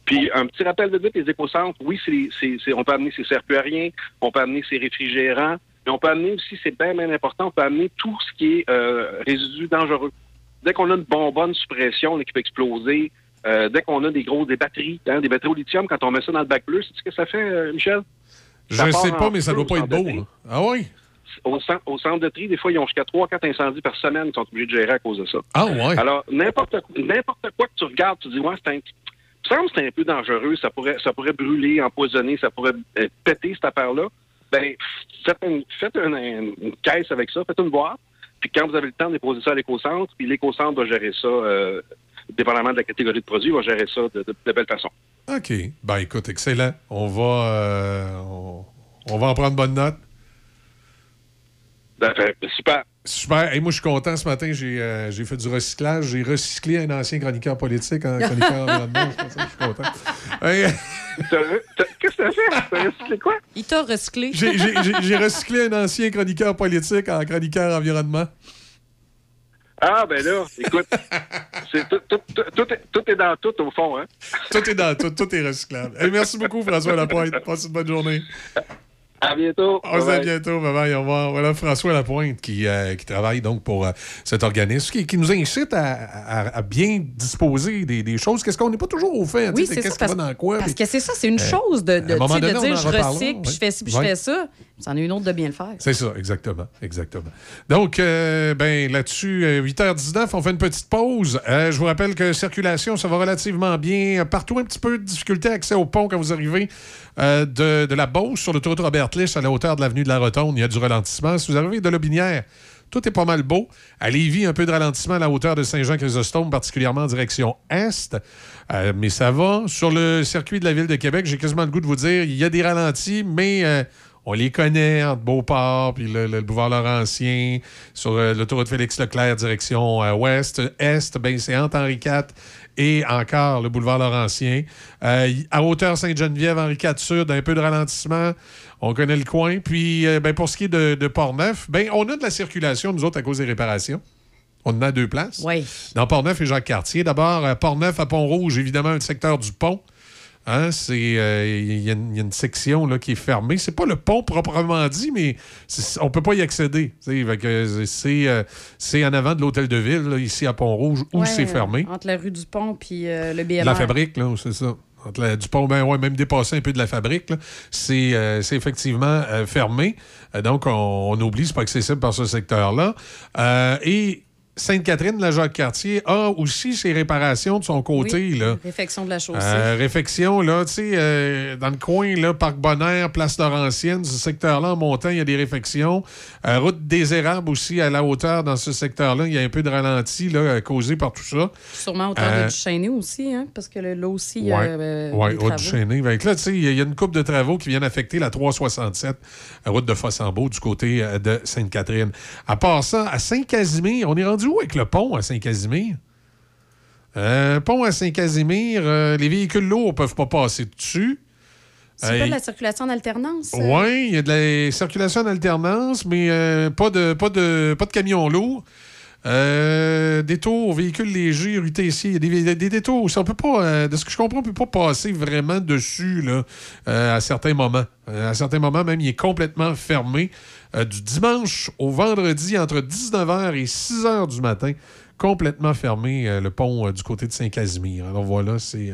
Puis, un petit rappel de vite, les écocentres, oui, c'est, c'est- c'est- on peut amener ses serpilleriens, on peut amener ses réfrigérants, mais on peut amener aussi, c'est bien, bien important, on peut amener tout ce qui est euh, résidus dangereux. Dès qu'on a une bonbonne sous pression là, qui peut exploser, euh, dès qu'on a des gros des batteries, hein, des batteries au lithium, quand on met ça dans le bac bleu, c'est ce que ça fait, euh, Michel? Je ne sais pas, mais ça feu doit pas être beau. Ah oui? Au centre de tri, des fois, ils ont jusqu'à 3-4 incendies par semaine qu'ils sont obligés de gérer à cause de ça. Ah ouais? Alors, n'importe n'importe quoi que tu regardes, tu dis, ouais, c'est un... Me semble que c'est un peu dangereux, ça pourrait, ça pourrait brûler, empoisonner, ça pourrait euh, péter cette affaire-là. Ben, faites, une, faites une, une- une caisse avec ça, faites une boîte, puis quand vous avez le temps, déposez ça à l'éco-centre, puis l'éco-centre va gérer ça, euh, dépendamment de la catégorie de produit, va gérer ça de, de- de belle façon. OK. Ben écoute, excellent. On va, euh, on, on va en prendre bonne note. Ben, super. Super. Hey, moi, je suis content. Ce matin, j'ai euh, j'ai fait du recyclage. J'ai recyclé un ancien chroniqueur politique en chroniqueur environnement. Je suis content. Hey, Qu'est-ce que t'as fait? T'as recyclé quoi? Il t'a recyclé. j'ai- j'ai j'ai- j'ai recyclé un ancien chroniqueur politique en chroniqueur environnement. Ah, ben là, écoute, c'est tout, tout, tout, tout est, tout est dans tout, au fond, hein? Tout est dans tout. Tout est recyclable. Hey, merci beaucoup, François Lapointe. Passe une bonne journée. À bientôt. On se dit à bientôt. Bye bye. On va, voilà François Lapointe qui, euh, qui travaille donc pour euh, cet organisme, qui, qui nous incite à, à- à bien disposer des, des choses. Qu'est-ce qu'on n'est pas toujours au fait? Oui, c'est ça. Qu'est-ce qui Parce, va dans quoi? parce puis- que c'est ça, c'est une Euh, chose de, de, à dire je recycle, puis je fais ci, puis Ouais. je fais ça. C'en est une autre de bien le faire. C'est ça, exactement. exactement. Donc, euh, ben, là-dessus, euh, 8h19, on fait une petite pause. Euh, je vous rappelle que circulation, ça va relativement bien. Partout, un petit peu de difficulté accès au pont quand vous arrivez euh, de, la Beauce sur l'autoroute Robert Lich à la hauteur de l'avenue de la Rotonde. Il y a du ralentissement. Si vous arrivez de Lobinière, tout est pas mal beau. À Lévis, un peu de ralentissement à la hauteur de Saint-Jean-Chrysostome, particulièrement en direction est. Euh, mais ça va. Sur le circuit de la ville de Québec, j'ai quasiment le goût de vous dire, il y a des ralentis, mais euh, on les connaît entre Beauport puis le, le boulevard Laurentien, sur euh, l'autoroute Félix-Leclerc, direction ouest, est, ben, c'est entre Henri IV et encore le boulevard Laurentien. Euh, à hauteur Sainte-Geneviève, Henri IV Sud, un peu de ralentissement. On connaît le coin. Puis, euh, ben, pour ce qui est de, de Port-Neuf, ben, on a de la circulation, nous autres, à cause des réparations. On en a deux places. Oui. Dans Port-Neuf et Jacques-Cartier. D'abord, à Port-Neuf, à Pont-Rouge, évidemment, le secteur du pont. Hein, c'est euh, il y, a une- il y a une section là, qui est fermée. C'est pas le pont proprement dit, mais on peut pas y accéder. C'est euh, c'est en avant de l'hôtel de ville, là, ici à Pont-Rouge, où Ouais, c'est fermé. Entre la rue du Pont puis euh, le BMR. La fabrique, là, c'est ça. Entre la- du pont, ben ouais, même dépassé un peu de la fabrique, c'est euh, c'est effectivement euh, fermé. Euh, donc, on, on oublie, c'est pas accessible par ce secteur-là. Et Sainte-Catherine, la Jacques-Cartier, a aussi ses réparations de son côté. Oui, Là. Réfection de la chaussée. Euh, réfection, là, tu sais, euh, dans le coin, là, Parc Bonheur, Place Laurentienne, ce secteur-là, en montant, il y a des réfections. Euh, route des Érables aussi, à la hauteur, dans ce secteur-là, il y a un peu de ralenti, là, causé par tout ça. Sûrement Euh, de Duchesnay aussi, hein, parce que là aussi, il y a Ouais, ouais, route travaux. du Chêné. Fait que là, tu sais, il y a- une coupe de travaux qui viennent affecter la 367, la route de Fossambeau, du côté de Sainte-Catherine. À part ça, à Saint-Casimir, on est rendu où avec le pont à Saint-Casimir? Euh, pont à Saint-Casimir, euh, les véhicules lourds ne peuvent pas passer dessus. C'est Euh, pas de la circulation en alternance? euh? oui, il y a de la circulation en alternance, mais pas, de, pas, de, pas de camions lourds. Détour, véhicules légers, Tessier. Il y a des, des détours aussi. On peut pas, de ce que je comprends, on peut pas passer vraiment dessus là, à certains moments. À certains moments, même, il est complètement fermé. Euh, du dimanche au vendredi, entre 19h et 6h du matin, complètement fermé euh, le pont euh, du côté de Saint-Casimir. Alors voilà, c'est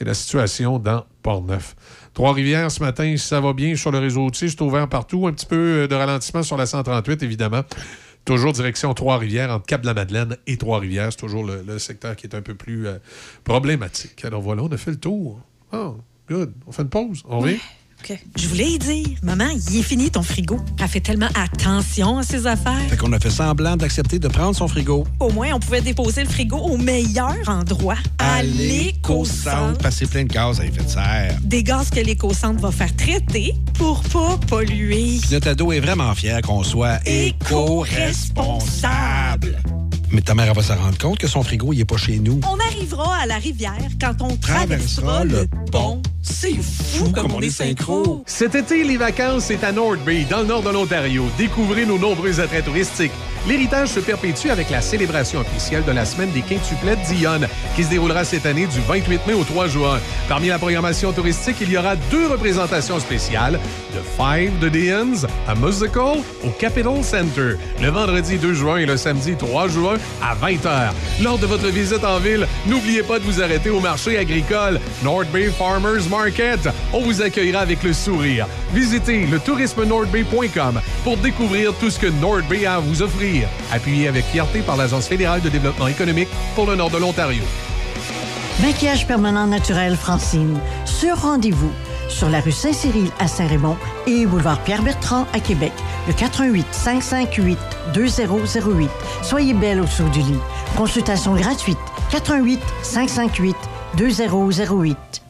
la situation dans Port-Neuf. Trois-Rivières, ce matin, ça va bien sur le réseau routier, c'est ouvert partout. Un petit peu de ralentissement sur la 138, évidemment. Toujours direction Trois-Rivières, entre Cap-de-la-Madeleine et Trois-Rivières. C'est toujours le, secteur qui est un peu plus problématique. Alors voilà, on a fait le tour. Oh, good. On fait une pause. On revient? Je voulais y dire, maman, il est fini ton frigo. Elle fait tellement attention à ses affaires. Fait qu'on a fait semblant d'accepter de prendre son frigo. Au moins, on pouvait déposer le frigo au meilleur endroit, à l'éco-centre. Passer plein de gaz à effet de serre. Des gaz que l'éco-centre va faire traiter pour pas polluer. Puis Notre ado est vraiment fier qu'on soit éco-responsable. Mais ta mère elle va se rendre compte que son frigo, il est pas chez nous. On arrivera à la rivière quand on traversera le pont. C'est fou comme on est synchro. Cet été, les vacances, c'est à North Bay, dans le nord de l'Ontario. Découvrez nos nombreux attraits touristiques. L'héritage se perpétue avec la célébration officielle de la semaine des quintuplets d'Ion, qui se déroulera cette année du 28 mai au 3 juin. Parmi la programmation touristique, il y aura deux représentations spéciales de Five de Dions, un musical au Capitol Center, le vendredi 2 juin et le samedi 3 juin à 20h. Lors de votre visite en ville, n'oubliez pas de vous arrêter au marché agricole North Bay Farmers On vous accueillera avec le sourire. Visitez le tourisme-nordbay.com pour découvrir tout ce que North Bay a à vous offrir. Appuyé avec fierté par l'Agence fédérale de développement économique pour le nord de l'Ontario. Maquillage permanent naturel Francine. Sur rendez-vous. Sur la rue Saint-Cyril à Saint-Raymond et boulevard Pierre-Bertrand à Québec. Le 88 558 2008. Soyez belle au-dessous du lit. Consultation gratuite. 88 558 2008.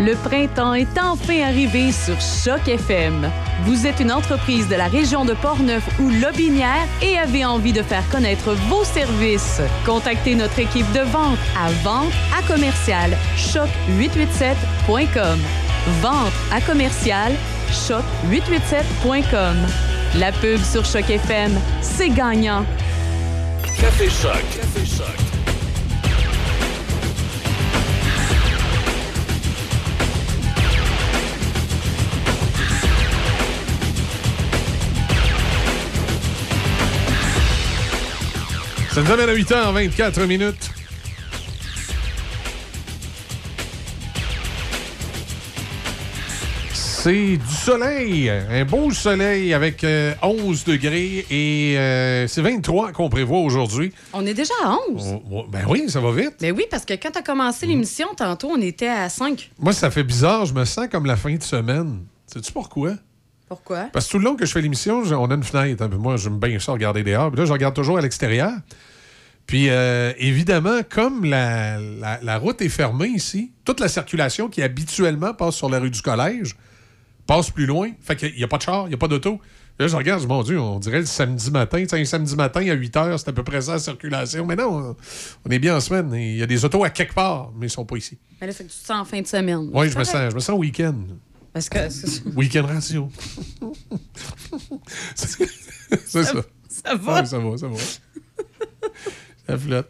Le printemps est enfin arrivé sur Choc FM. Vous êtes une entreprise de la région de Portneuf ou Lobinière et avez envie de faire connaître vos services. Contactez notre équipe de vente à vente à commercial choc887.com. Vente à commercial choc887.com. La pub sur Choc FM, c'est gagnant. Café Choc. Café Choc. Ça nous amène à 8h24 minutes. C'est du soleil, un beau soleil avec euh, 11 degrés et euh, c'est 23 qu'on prévoit aujourd'hui. On est déjà à 11. Oh, Ben oui, ça va vite. Mais oui, parce que quand tu as commencé l'émission, tantôt, on était à 5. Moi, ça fait bizarre, je me sens comme la fin de semaine. Sais-tu pourquoi? Pourquoi? Parce que tout le long que je fais l'émission, on a une fenêtre. Moi, j'aime bien ça regarder dehors. Puis là, je regarde toujours à l'extérieur. Puis, euh, évidemment, comme la, la- la route est fermée ici, toute la circulation qui habituellement passe sur la rue du collège passe plus loin. Fait qu'il n'y a pas de char, il n'y a pas d'auto. Là, je regarde, mon Dieu, on dirait le samedi matin. Tu sais, un samedi matin à 8 h, c'est à peu près ça la circulation. Mais non, on- est bien en semaine. Il y a des autos à quelque part, mais ils sont pas ici. Mais là, fait que tu te sens en fin de semaine. Oui, je C'est me sens, je me sens week-end. Parce que. Week-end ratio. c'est ça. ça va? Ouais, ça va, ça va. Ça flotte.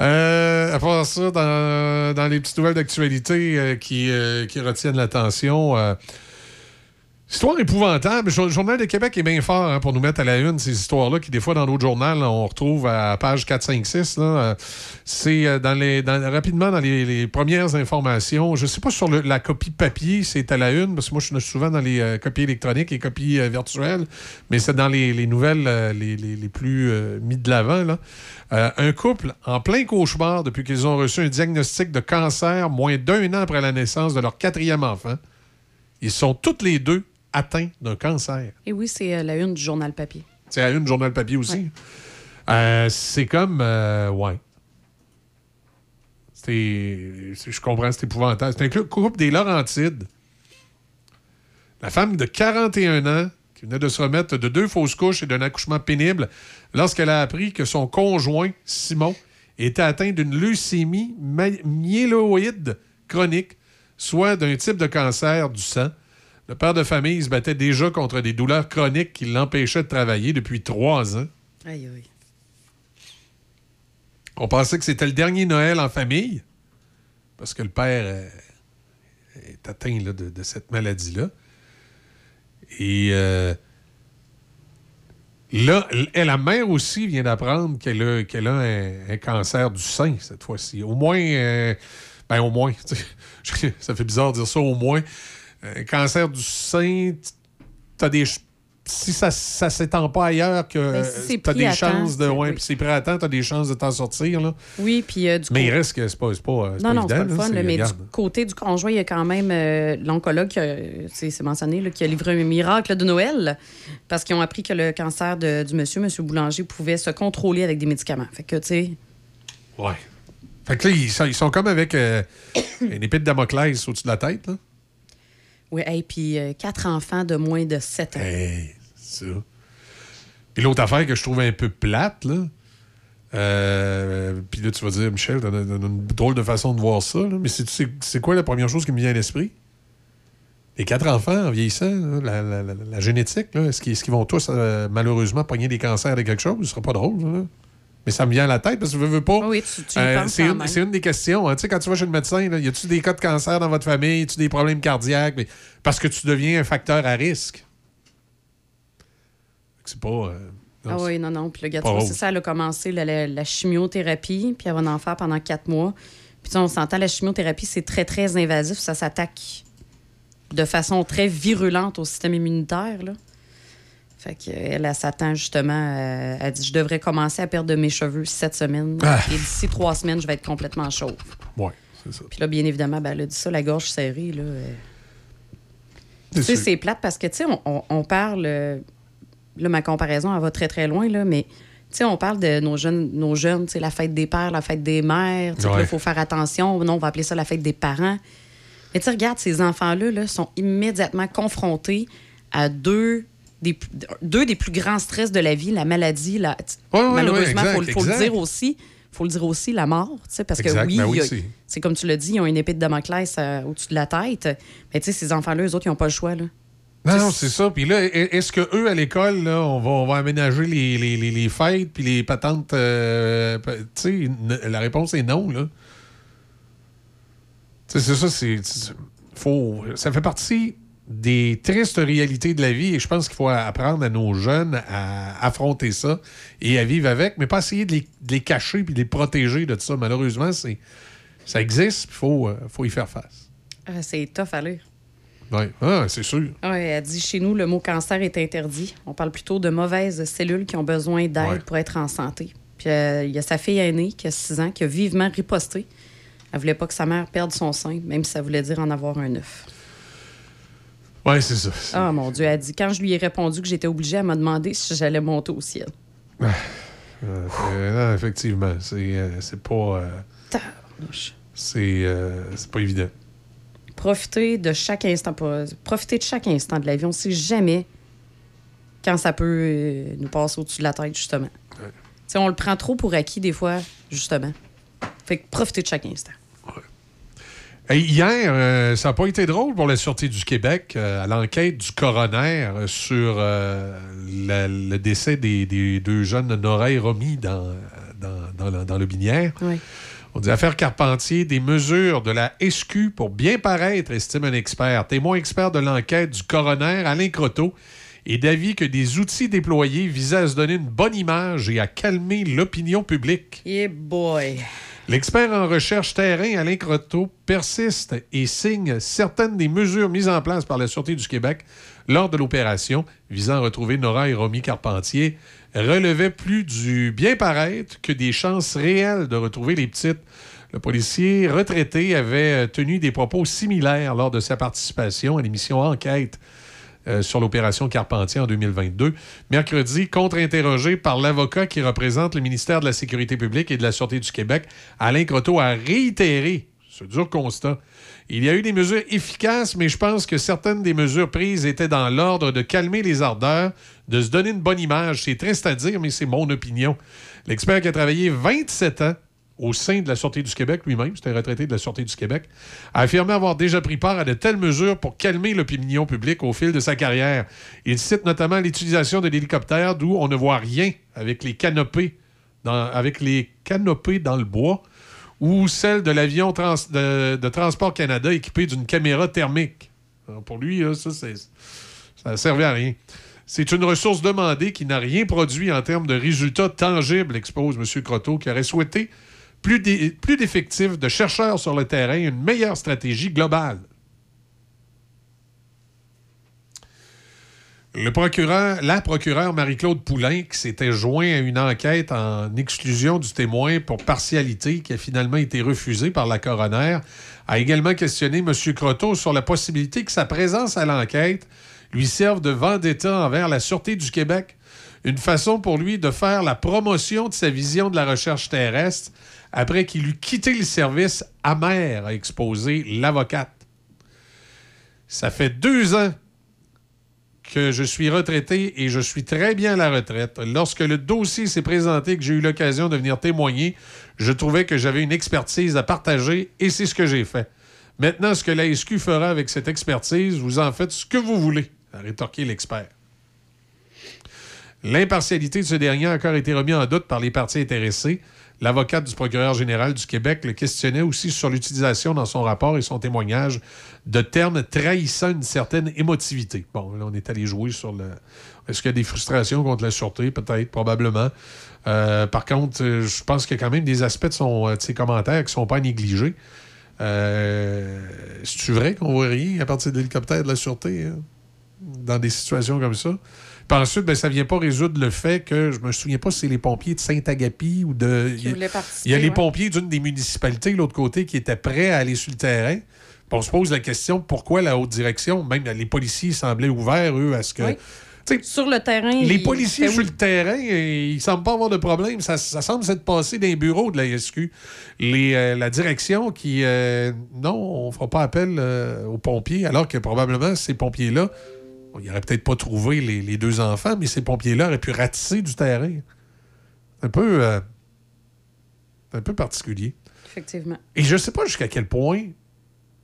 Euh, à part ça, dans, dans les petites nouvelles d'actualité euh, qui, euh, qui retiennent l'attention, Histoire épouvantable. Le Journal de Québec est bien fort hein, pour nous mettre à la une ces histoires-là qui, des fois, dans d'autres journaux, on retrouve à page 4, 5, 6. là. Euh, C'est euh, dans les, rapidement dans les, premières informations. Je ne sais pas sur la copie papier, c'est à la une, parce que moi, je suis souvent dans les euh, copies électroniques et copies virtuelles, mais c'est dans les, les nouvelles les, plus euh, mis de l'avant. un couple en plein cauchemar depuis qu'ils ont reçu un diagnostic de cancer moins d'un an après la naissance de leur quatrième enfant. Ils sont tous les deux atteints d'un cancer. Et oui, c'est euh, la une du journal papier. C'est à une journal papier aussi? Euh, c'est comme. euh, ouais. je comprends, c'est épouvantable. C'est un cou- couple des Laurentides. La femme de 41 ans, qui venait de se remettre de deux fausses couches et d'un accouchement pénible, lorsqu'elle a appris que son conjoint, Simon, était atteint d'une leucémie myéloïde chronique, soit d'un type de cancer du sang. Le père de famille se battait déjà contre des douleurs chroniques qui l'empêchaient de travailler depuis trois ans. Aïe, aïe. On pensait que c'était le dernier Noël en famille, parce que le père euh, est atteint là, de, de cette maladie-là. Et euh, là, la mère aussi vient d'apprendre qu'elle a, un, un cancer du sein cette fois-ci. Au moins, euh, ben au moins, ça fait bizarre de dire ça, au moins. Un cancer du sein, tu as des. Si ça ne s'étend pas ailleurs, que Ben, si c'est tu as des temps, chances de. Ouais, oui. puis c'est prêt à temps, tu as des chances de t'en sortir. Là. Oui, puis euh, du Mais coup- il reste que c'est pas, c'est pas, euh, Non, pas non, c'est pas le fun, là, mais du côté du conjoint, il y a quand même euh, l'oncologue, qui a- c'est c'est mentionné, là, qui a livré un miracle de Noël parce qu'ils ont appris que le cancer de- du monsieur, monsieur Boulanger, pouvait se contrôler avec des médicaments. Fait que, tu sais, Ouais. Fait que là, ils sont, ils sont comme avec euh, une épée de Damoclès au-dessus de la tête. Là. Oui, hey, puis euh, quatre enfants de moins de 7 ans. Hey, ça. Puis l'autre affaire que je trouve un peu plate, là. euh, puis là, tu vas dire, Michel, t'as une drôle de façon de voir ça, mais c'est- quoi la première chose qui me vient à l'esprit? Les quatre enfants en vieillissant, la, la- génétique, est-ce qu'ils vont tous euh, malheureusement pogner des cancers de quelque chose? Ce sera pas drôle, là. Mais ça me vient à la tête parce que je veux, veux pas. Oui, tu, tu Euh, c'est une, même. c'est une des questions. hein. Tu sais, quand tu vas chez le médecin, là, y a-tu des cas de cancer dans votre famille? Y a-tu des problèmes cardiaques? Mais- parce que tu deviens un facteur à risque. C'est pas. euh, non, Ah oui, non, non. Puis le gars, c'est ça, elle a commencé la, la- la chimiothérapie, puis elle va en faire pendant quatre mois. Puis on s'entend, la chimiothérapie, c'est très, très invasif. Ça s'attaque de façon très virulente au système immunitaire, là. Fait qu'elle, elle s'attend justement, à- elle dit, je devrais commencer à perdre de mes cheveux cette semaine. Ah. Et d'ici trois semaines, je vais être complètement chauve. Ouais, c'est ça. Puis là, bien évidemment, ben, elle a dit ça, la gorge serrée, là. euh. Tu C'est sais, c'est plate parce que, tu sais, on, on- on parle. euh, là, ma comparaison, elle va très, très loin, là, mais. Tu sais, on parle de nos jeunes, nos jeunes, tu sais, la fête des pères, la fête des mères. Ouais. il faut faire attention. Non, on va appeler ça la fête des parents. Mais tu sais, regarde, ces enfants-là là, sont immédiatement confrontés à deux des, deux des plus grands stress de la vie, la maladie, la, malheureusement, il faut, le dire aussi. faut le dire aussi, la mort, parce que oui, ben a- c'est- comme tu l'as dit, ils ont une épée de Damoclès euh, au-dessus de la tête. Mais tu sais, ces enfants-là, eux autres, ils n'ont pas le choix, là. Non, non, c'est ça. Puis là, est- est-ce que eux à l'école, là, on va, on va aménager les, les, les- les fêtes puis les patentes. euh, tu sais, la réponse est non, là. Tu sais, c'est ça, c'est- Faut, ça fait partie des tristes réalités de la vie et je pense qu'il faut apprendre à nos jeunes à affronter ça et à vivre avec, mais pas essayer de les, de les cacher puis de les protéger de ça. Malheureusement, c'est ça existe, il faut, euh, faut y faire face. Ah, c'est tough à lire. Oui, ah, c'est sûr. Ouais, elle dit chez nous, le mot cancer est interdit. On parle plutôt de mauvaises cellules qui ont besoin d'aide Ouais. pour être en santé. Puis euh, il y a sa fille aînée qui a 6 ans qui a vivement riposté. Elle voulait pas que sa mère perde son sein, même si ça voulait dire en avoir un neuf. Oui, c'est ça. Ah mon Dieu, elle dit quand je lui ai répondu que j'étais obligée, elle m'a demandé si j'allais monter au ciel. Euh, euh, non, effectivement, c'est euh, pas. c'est pas évident. Profiter de chaque instant, pas- profiter de chaque instant de la vie. On sait jamais quand ça peut nous passer au-dessus de la tête, justement. Tu sais, on le prend trop pour acquis des fois, justement. Fait que profiter de chaque instant. Hey, hier, euh, ça n'a pas été drôle pour la Sûreté du Québec euh, à l'enquête du coroner euh, sur euh, la- le décès des, des deux jeunes Nora et Romy dans, dans, dans, le- dans le Binière. Oui. On dit affaire Carpentier, des mesures de la SQ pour bien paraître, estime un expert. Témoin expert de l'enquête du coroner Alain Croteau est d'avis que des outils déployés visaient à se donner une bonne image et à calmer l'opinion publique. Yeah boy. L'expert en recherche terrain, Alain Croteau, persiste et signe certaines des mesures mises en place par la Sûreté du Québec lors de l'opération visant à retrouver Nora et Romy Carpentier relevaient plus du bien paraître que des chances réelles de retrouver les petites. Le policier retraité avait tenu des propos similaires lors de sa participation à l'émission Enquête euh, sur l'opération Carpentier en 2022. Mercredi, contre-interrogé par l'avocat qui représente le ministère de la Sécurité publique et de la Sûreté du Québec, Alain Croteau a réitéré ce dur constat. Il y a eu des mesures efficaces, mais je pense que certaines des mesures prises étaient dans l'ordre de calmer les ardeurs, de se donner une bonne image. C'est triste à dire, mais c'est mon opinion. L'expert qui a travaillé 27 ans au sein de la Sûreté du Québec lui-même, c'était un retraité de la Sûreté du Québec, a affirmé avoir déjà pris part à de telles mesures pour calmer l'opinion publique au fil de sa carrière. Il cite notamment l'utilisation de l'hélicoptère d'où on ne voit rien avec les canopées dans, avec les canopées dans le bois ou celle de l'avion de, Transport Canada équipé d'une caméra thermique. Pour lui, ça, c'est- ça ne servait à rien. C'est une ressource demandée qui n'a rien produit en termes de résultats tangibles, expose M. Croteau, qui aurait souhaité plus d'e- plus d'effectifs, de chercheurs sur le terrain, une meilleure stratégie globale. Le procureur, la procureure Marie-Claude Poulain, qui s'était joint à une enquête en exclusion du témoin pour partialité qui a finalement été refusée par la coroner, a également questionné M. Croteau sur la possibilité que sa présence à l'enquête lui serve de vendetta envers la Sûreté du Québec. Une façon pour lui de faire la promotion de sa vision de la recherche terrestre après qu'il eut quitté le service amer, a exposé l'avocate. Ça fait deux ans que je suis retraité et je suis très bien à la retraite. Lorsque le dossier s'est présenté, que j'ai eu l'occasion de venir témoigner, je trouvais que j'avais une expertise à partager et c'est ce que j'ai fait. Maintenant, ce que la SQ fera avec cette expertise, vous en faites ce que vous voulez, a rétorqué l'expert. L'impartialité de ce dernier a encore été remis en doute par les parties intéressées. L'avocate du procureur général du Québec le questionnait aussi sur l'utilisation dans son rapport et son témoignage de termes trahissant une certaine émotivité. Bon, là, on est allé jouer sur le. Est-ce qu'il y a des frustrations contre la sûreté? Peut-être, probablement. Euh, par contre, euh, je pense qu'il y a quand même des aspects de, euh, ses commentaires qui ne sont pas négligés. Euh, C'est-tu vrai qu'on voit rien à partir de l'hélicoptère de la sûreté hein, dans des situations comme ça? Puis ensuite, ben, ça ne vient pas résoudre le fait que je me souviens pas si c'est les pompiers de Saint-Agapi ou de. Qui voulaient participer, Il y a les pompiers d'une des municipalités, de l'autre côté, qui étaient prêts à aller sur le terrain. Puis on se pose la question pourquoi la haute direction, même les policiers semblaient ouverts, eux, à ce que. Oui. Sur le terrain. Les il- policiers sur le terrain, euh, ils ne semblent pas avoir de problème. Ça, ça semble s'être passé dans les bureaux de la SQ. Les, euh, la direction qui, euh, non, on ne fera pas appel euh, aux pompiers, alors que probablement ces pompiers-là, bon, ils n'auraient peut-être pas trouvé les, les deux enfants, mais ces pompiers-là auraient pu ratisser du terrain. Un peu, euh, un peu particulier. Effectivement. Et je ne sais pas jusqu'à quel point,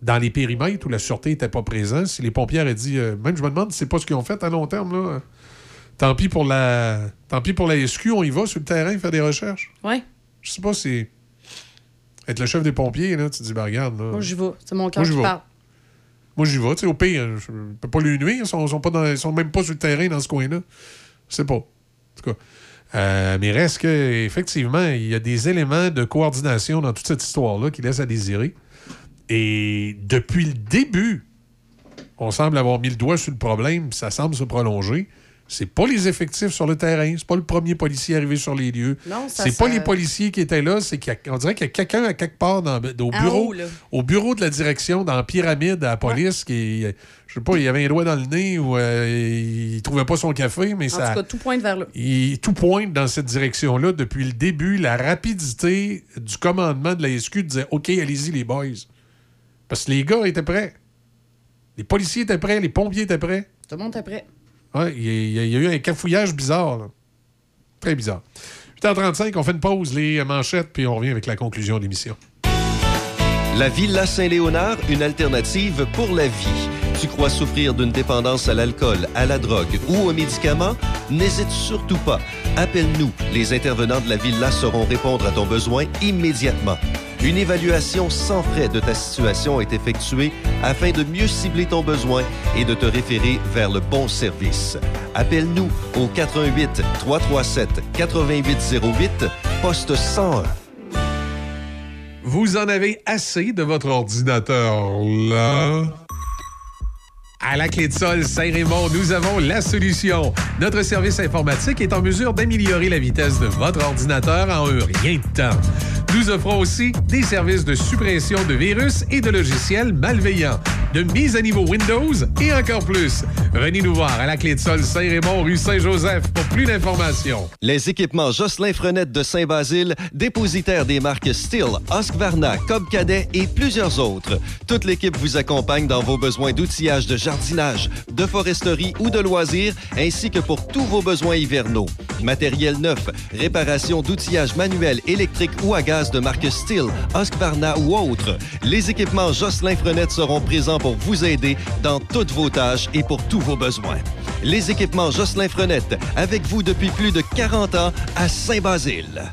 dans les périmètres où la sûreté n'était pas présente, si les pompiers auraient dit. euh, même je me demande si c'est pas ce qu'ils ont fait à long terme. Là. Tant pis pour la. Tant pis pour la SQ, on y va sur le terrain faire des recherches. Oui. Je sais pas si. Être le chef des pompiers, là, tu te dis, ben regarde. Là, Moi, j'y vais. C'est mon cœur qui parle. Moi, j'y vais. Tu sais, au pire, je ne peux pas lui nuire. Ils sont, sont sont même pas sur le terrain dans ce coin-là. Je sais pas. En tout cas. Euh, mais reste que, effectivement, il y a des éléments de coordination dans toute cette histoire-là qui laissent à désirer. Et depuis le début, on semble avoir mis le doigt sur le problème, ça semble se prolonger. C'est pas les effectifs sur le terrain, c'est pas le premier policier arrivé sur les lieux. Non, ça, c'est pas les policiers qui étaient là, c'est qu'on dirait qu'il y a quelqu'un à quelque part dans, au En bureau, haut, au bureau de la direction, dans la pyramide à la police, qui, je sais pas, il avait un doigt dans le nez ou euh, il trouvait pas son café, mais En ça. tout cas, tout pointe vers là. Il, tout pointe dans cette direction-là depuis le début. La rapidité du commandement de la SQ disait OK, allez-y, les boys. Parce que les gars étaient prêts. Les policiers étaient prêts, les pompiers étaient prêts. Tout le monde est prêt. Ouais, il, y a, eu un cafouillage bizarre. Très bizarre. 8h35, on fait une pause, les manchettes, puis on revient avec la conclusion de l'émission. La Villa Saint-Léonard, une alternative pour la vie. Tu crois souffrir d'une dépendance à l'alcool, à la drogue ou aux médicaments? N'hésite surtout pas. Appelle-nous. Les intervenants de la Villa sauront répondre à ton besoin immédiatement. Une évaluation sans frais de ta situation est effectuée afin de mieux cibler ton besoin et de te référer vers le bon service. Appelle-nous au 88 337 8808 poste 101. Vous en avez assez de votre ordinateur là? À la clé de sol Saint-Raymond, nous avons la solution. Notre service informatique est en mesure d'améliorer la vitesse de votre ordinateur en un rien de temps. Nous offrons aussi des services de suppression de virus et de logiciels malveillants. De mise à niveau Windows et encore plus. Venez nous voir à la Clé de Sol Saint-Raymond, rue Saint-Joseph pour plus d'informations. Les équipements Jocelyn Frenette de Saint-Basile, dépositaire des marques Steel, Husqvarna, Cobb Cadet et plusieurs autres. Toute l'équipe vous accompagne dans vos besoins d'outillage de jardinage, de foresterie ou de loisirs, ainsi que pour tous vos besoins hivernaux. Matériel neuf, réparation d'outillage manuel, électrique ou à gaz de marque Steel, Husqvarna ou autres. Les équipements Jocelyn Frenette seront présents pour vous aider dans toutes vos tâches et pour tous vos besoins. Les équipements Jocelyn Frenette, avec vous depuis plus de 40 ans à Saint-Basile.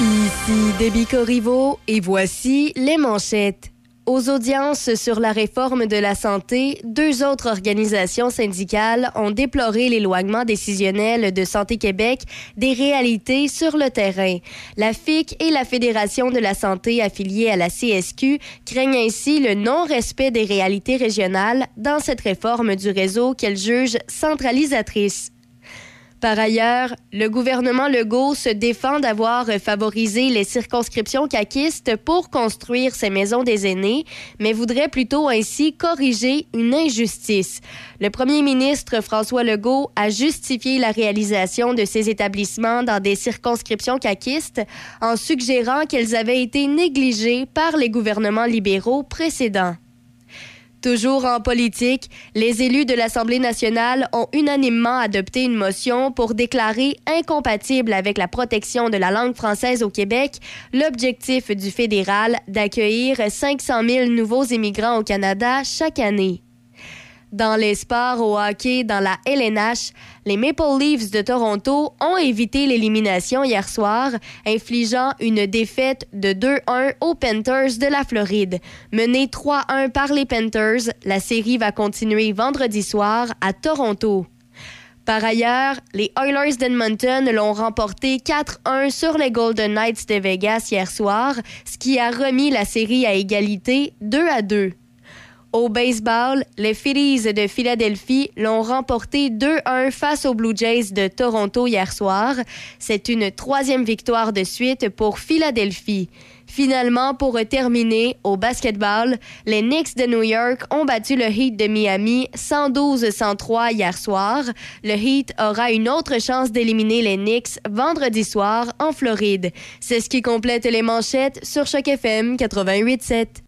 Ici Déby Corriveau et voici les manchettes. Aux audiences sur la réforme de la santé, deux autres organisations syndicales ont déploré l'éloignement décisionnel de Santé Québec des réalités sur le terrain. La FIC et la Fédération de la santé affiliée à la CSQ craignent ainsi le non-respect des réalités régionales dans cette réforme du réseau qu'elles jugent centralisatrice. Par ailleurs, le gouvernement Legault se défend d'avoir favorisé les circonscriptions caquistes pour construire ces maisons des aînés, mais voudrait plutôt ainsi corriger une injustice. Le premier ministre François Legault a justifié la réalisation de ces établissements dans des circonscriptions caquistes en suggérant qu'elles avaient été négligées par les gouvernements libéraux précédents. Toujours en politique, les élus de l'Assemblée nationale ont unanimement adopté une motion pour déclarer incompatible avec la protection de la langue française au Québec l'objectif du fédéral d'accueillir 500 000 nouveaux immigrants au Canada chaque année. Dans les sports au hockey dans la LNH, les Maple Leafs de Toronto ont évité l'élimination hier soir, infligeant une défaite de 2-1 aux Panthers de la Floride. Menée 3-1 par les Panthers, la série va continuer vendredi soir à Toronto. Par ailleurs, les Oilers d'Edmonton l'ont remporté 4-1 sur les Golden Knights de Vegas hier soir, ce qui a remis la série à égalité 2 à 2. Au baseball, les Phillies de Philadelphie l'ont remporté 2-1 face aux Blue Jays de Toronto hier soir. C'est une troisième victoire de suite pour Philadelphie. Finalement, pour terminer, au basketball, les Knicks de New York ont battu le Heat de Miami 112-103 hier soir. Le Heat aura une autre chance d'éliminer les Knicks vendredi soir en Floride. C'est ce qui complète les manchettes sur Choc FM 88.7.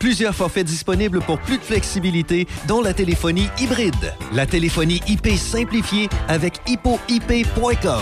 Plusieurs forfaits disponibles pour plus de flexibilité, dont la téléphonie hybride. La téléphonie IP simplifiée avec hippoip.com.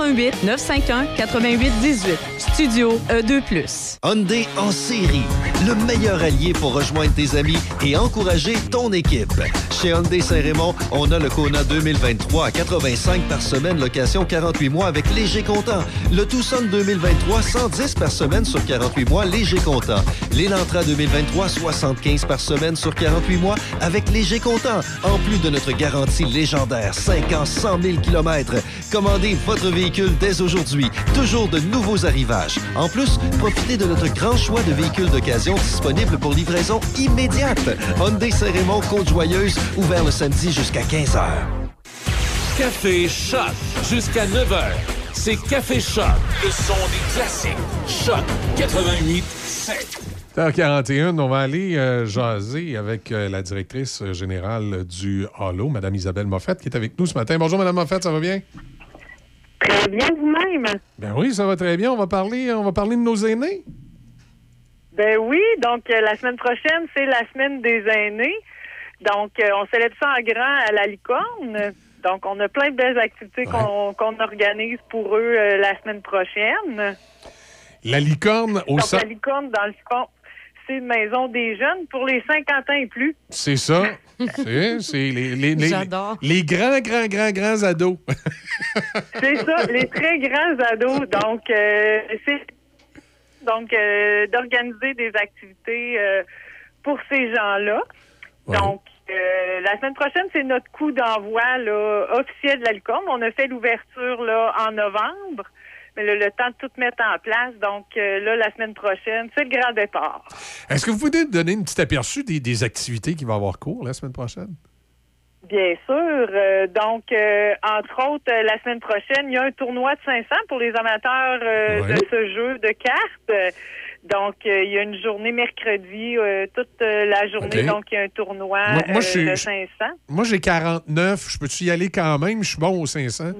88 951 88 18. Studio E E2+. Hyundai en série, le meilleur allié pour rejoindre tes amis et encourager ton équipe. Chez Hyundai Saint-Raymond, on a le Kona 2023 à 85 par semaine, location 48 mois avec léger comptant. Le Tucson 2023, 110 par semaine sur 48 mois, léger comptant. L'Elantra 2023, 75 par semaine sur 48 mois avec léger comptant. En plus de notre garantie légendaire, 5 ans, 100 000 km. Commandez votre véhicule dès aujourd'hui. Toujours de nouveaux arrivages. En plus, profitez de notre grand choix de véhicules d'occasion disponibles pour livraison immédiate. Hyundai Saint-Raymond, Côte-Joyeuse, ouvert le samedi jusqu'à 15h. Café Choc jusqu'à 9h. C'est Café Choc, le son des classiques. Choc 88 7. 41 on va aller euh, jaser avec euh, la directrice générale du Halo, Mme Isabelle Moffett, qui est avec nous ce matin. Bonjour, Mme Moffett, ça va bien? Très bien vous-même. Ben oui, ça va très bien. On va parler, on va parler de nos aînés. Ben oui, donc euh, la semaine prochaine, c'est la semaine des aînés. Donc, euh, on célèbre ça en grand à la licorne. Donc, on a plein de belles activités qu'on organise pour eux euh, la semaine prochaine. La licorne au sein. la licorne, dans le fond, c'est une maison des jeunes pour les 50 ans et plus. C'est ça. C'est c'est les, les, les, grands, grands, grands, grands ados. C'est ça, les très grands ados. Donc, euh, c'est donc euh, d'organiser des activités euh, pour ces gens-là. Donc, euh, la semaine prochaine, c'est notre coup d'envoi là, officiel de la licorne. On a fait l'ouverture là en novembre, mais le, le temps de tout mettre en place. Donc, euh, là, la semaine prochaine, c'est le grand départ. Est-ce que vous pouvez nous donner une petite aperçu des, des activités qui vont avoir cours la semaine prochaine? Bien sûr. Euh, donc, euh, entre autres, euh, la semaine prochaine, il y a un tournoi de 500 pour les amateurs Ouais. de ce jeu de cartes. Donc, il y a une journée mercredi, toute la journée, donc il y a un tournoi Moi- moi, de je- 500. Moi, j'ai 49. Je peux-tu y aller quand même? Je suis bon aux 500.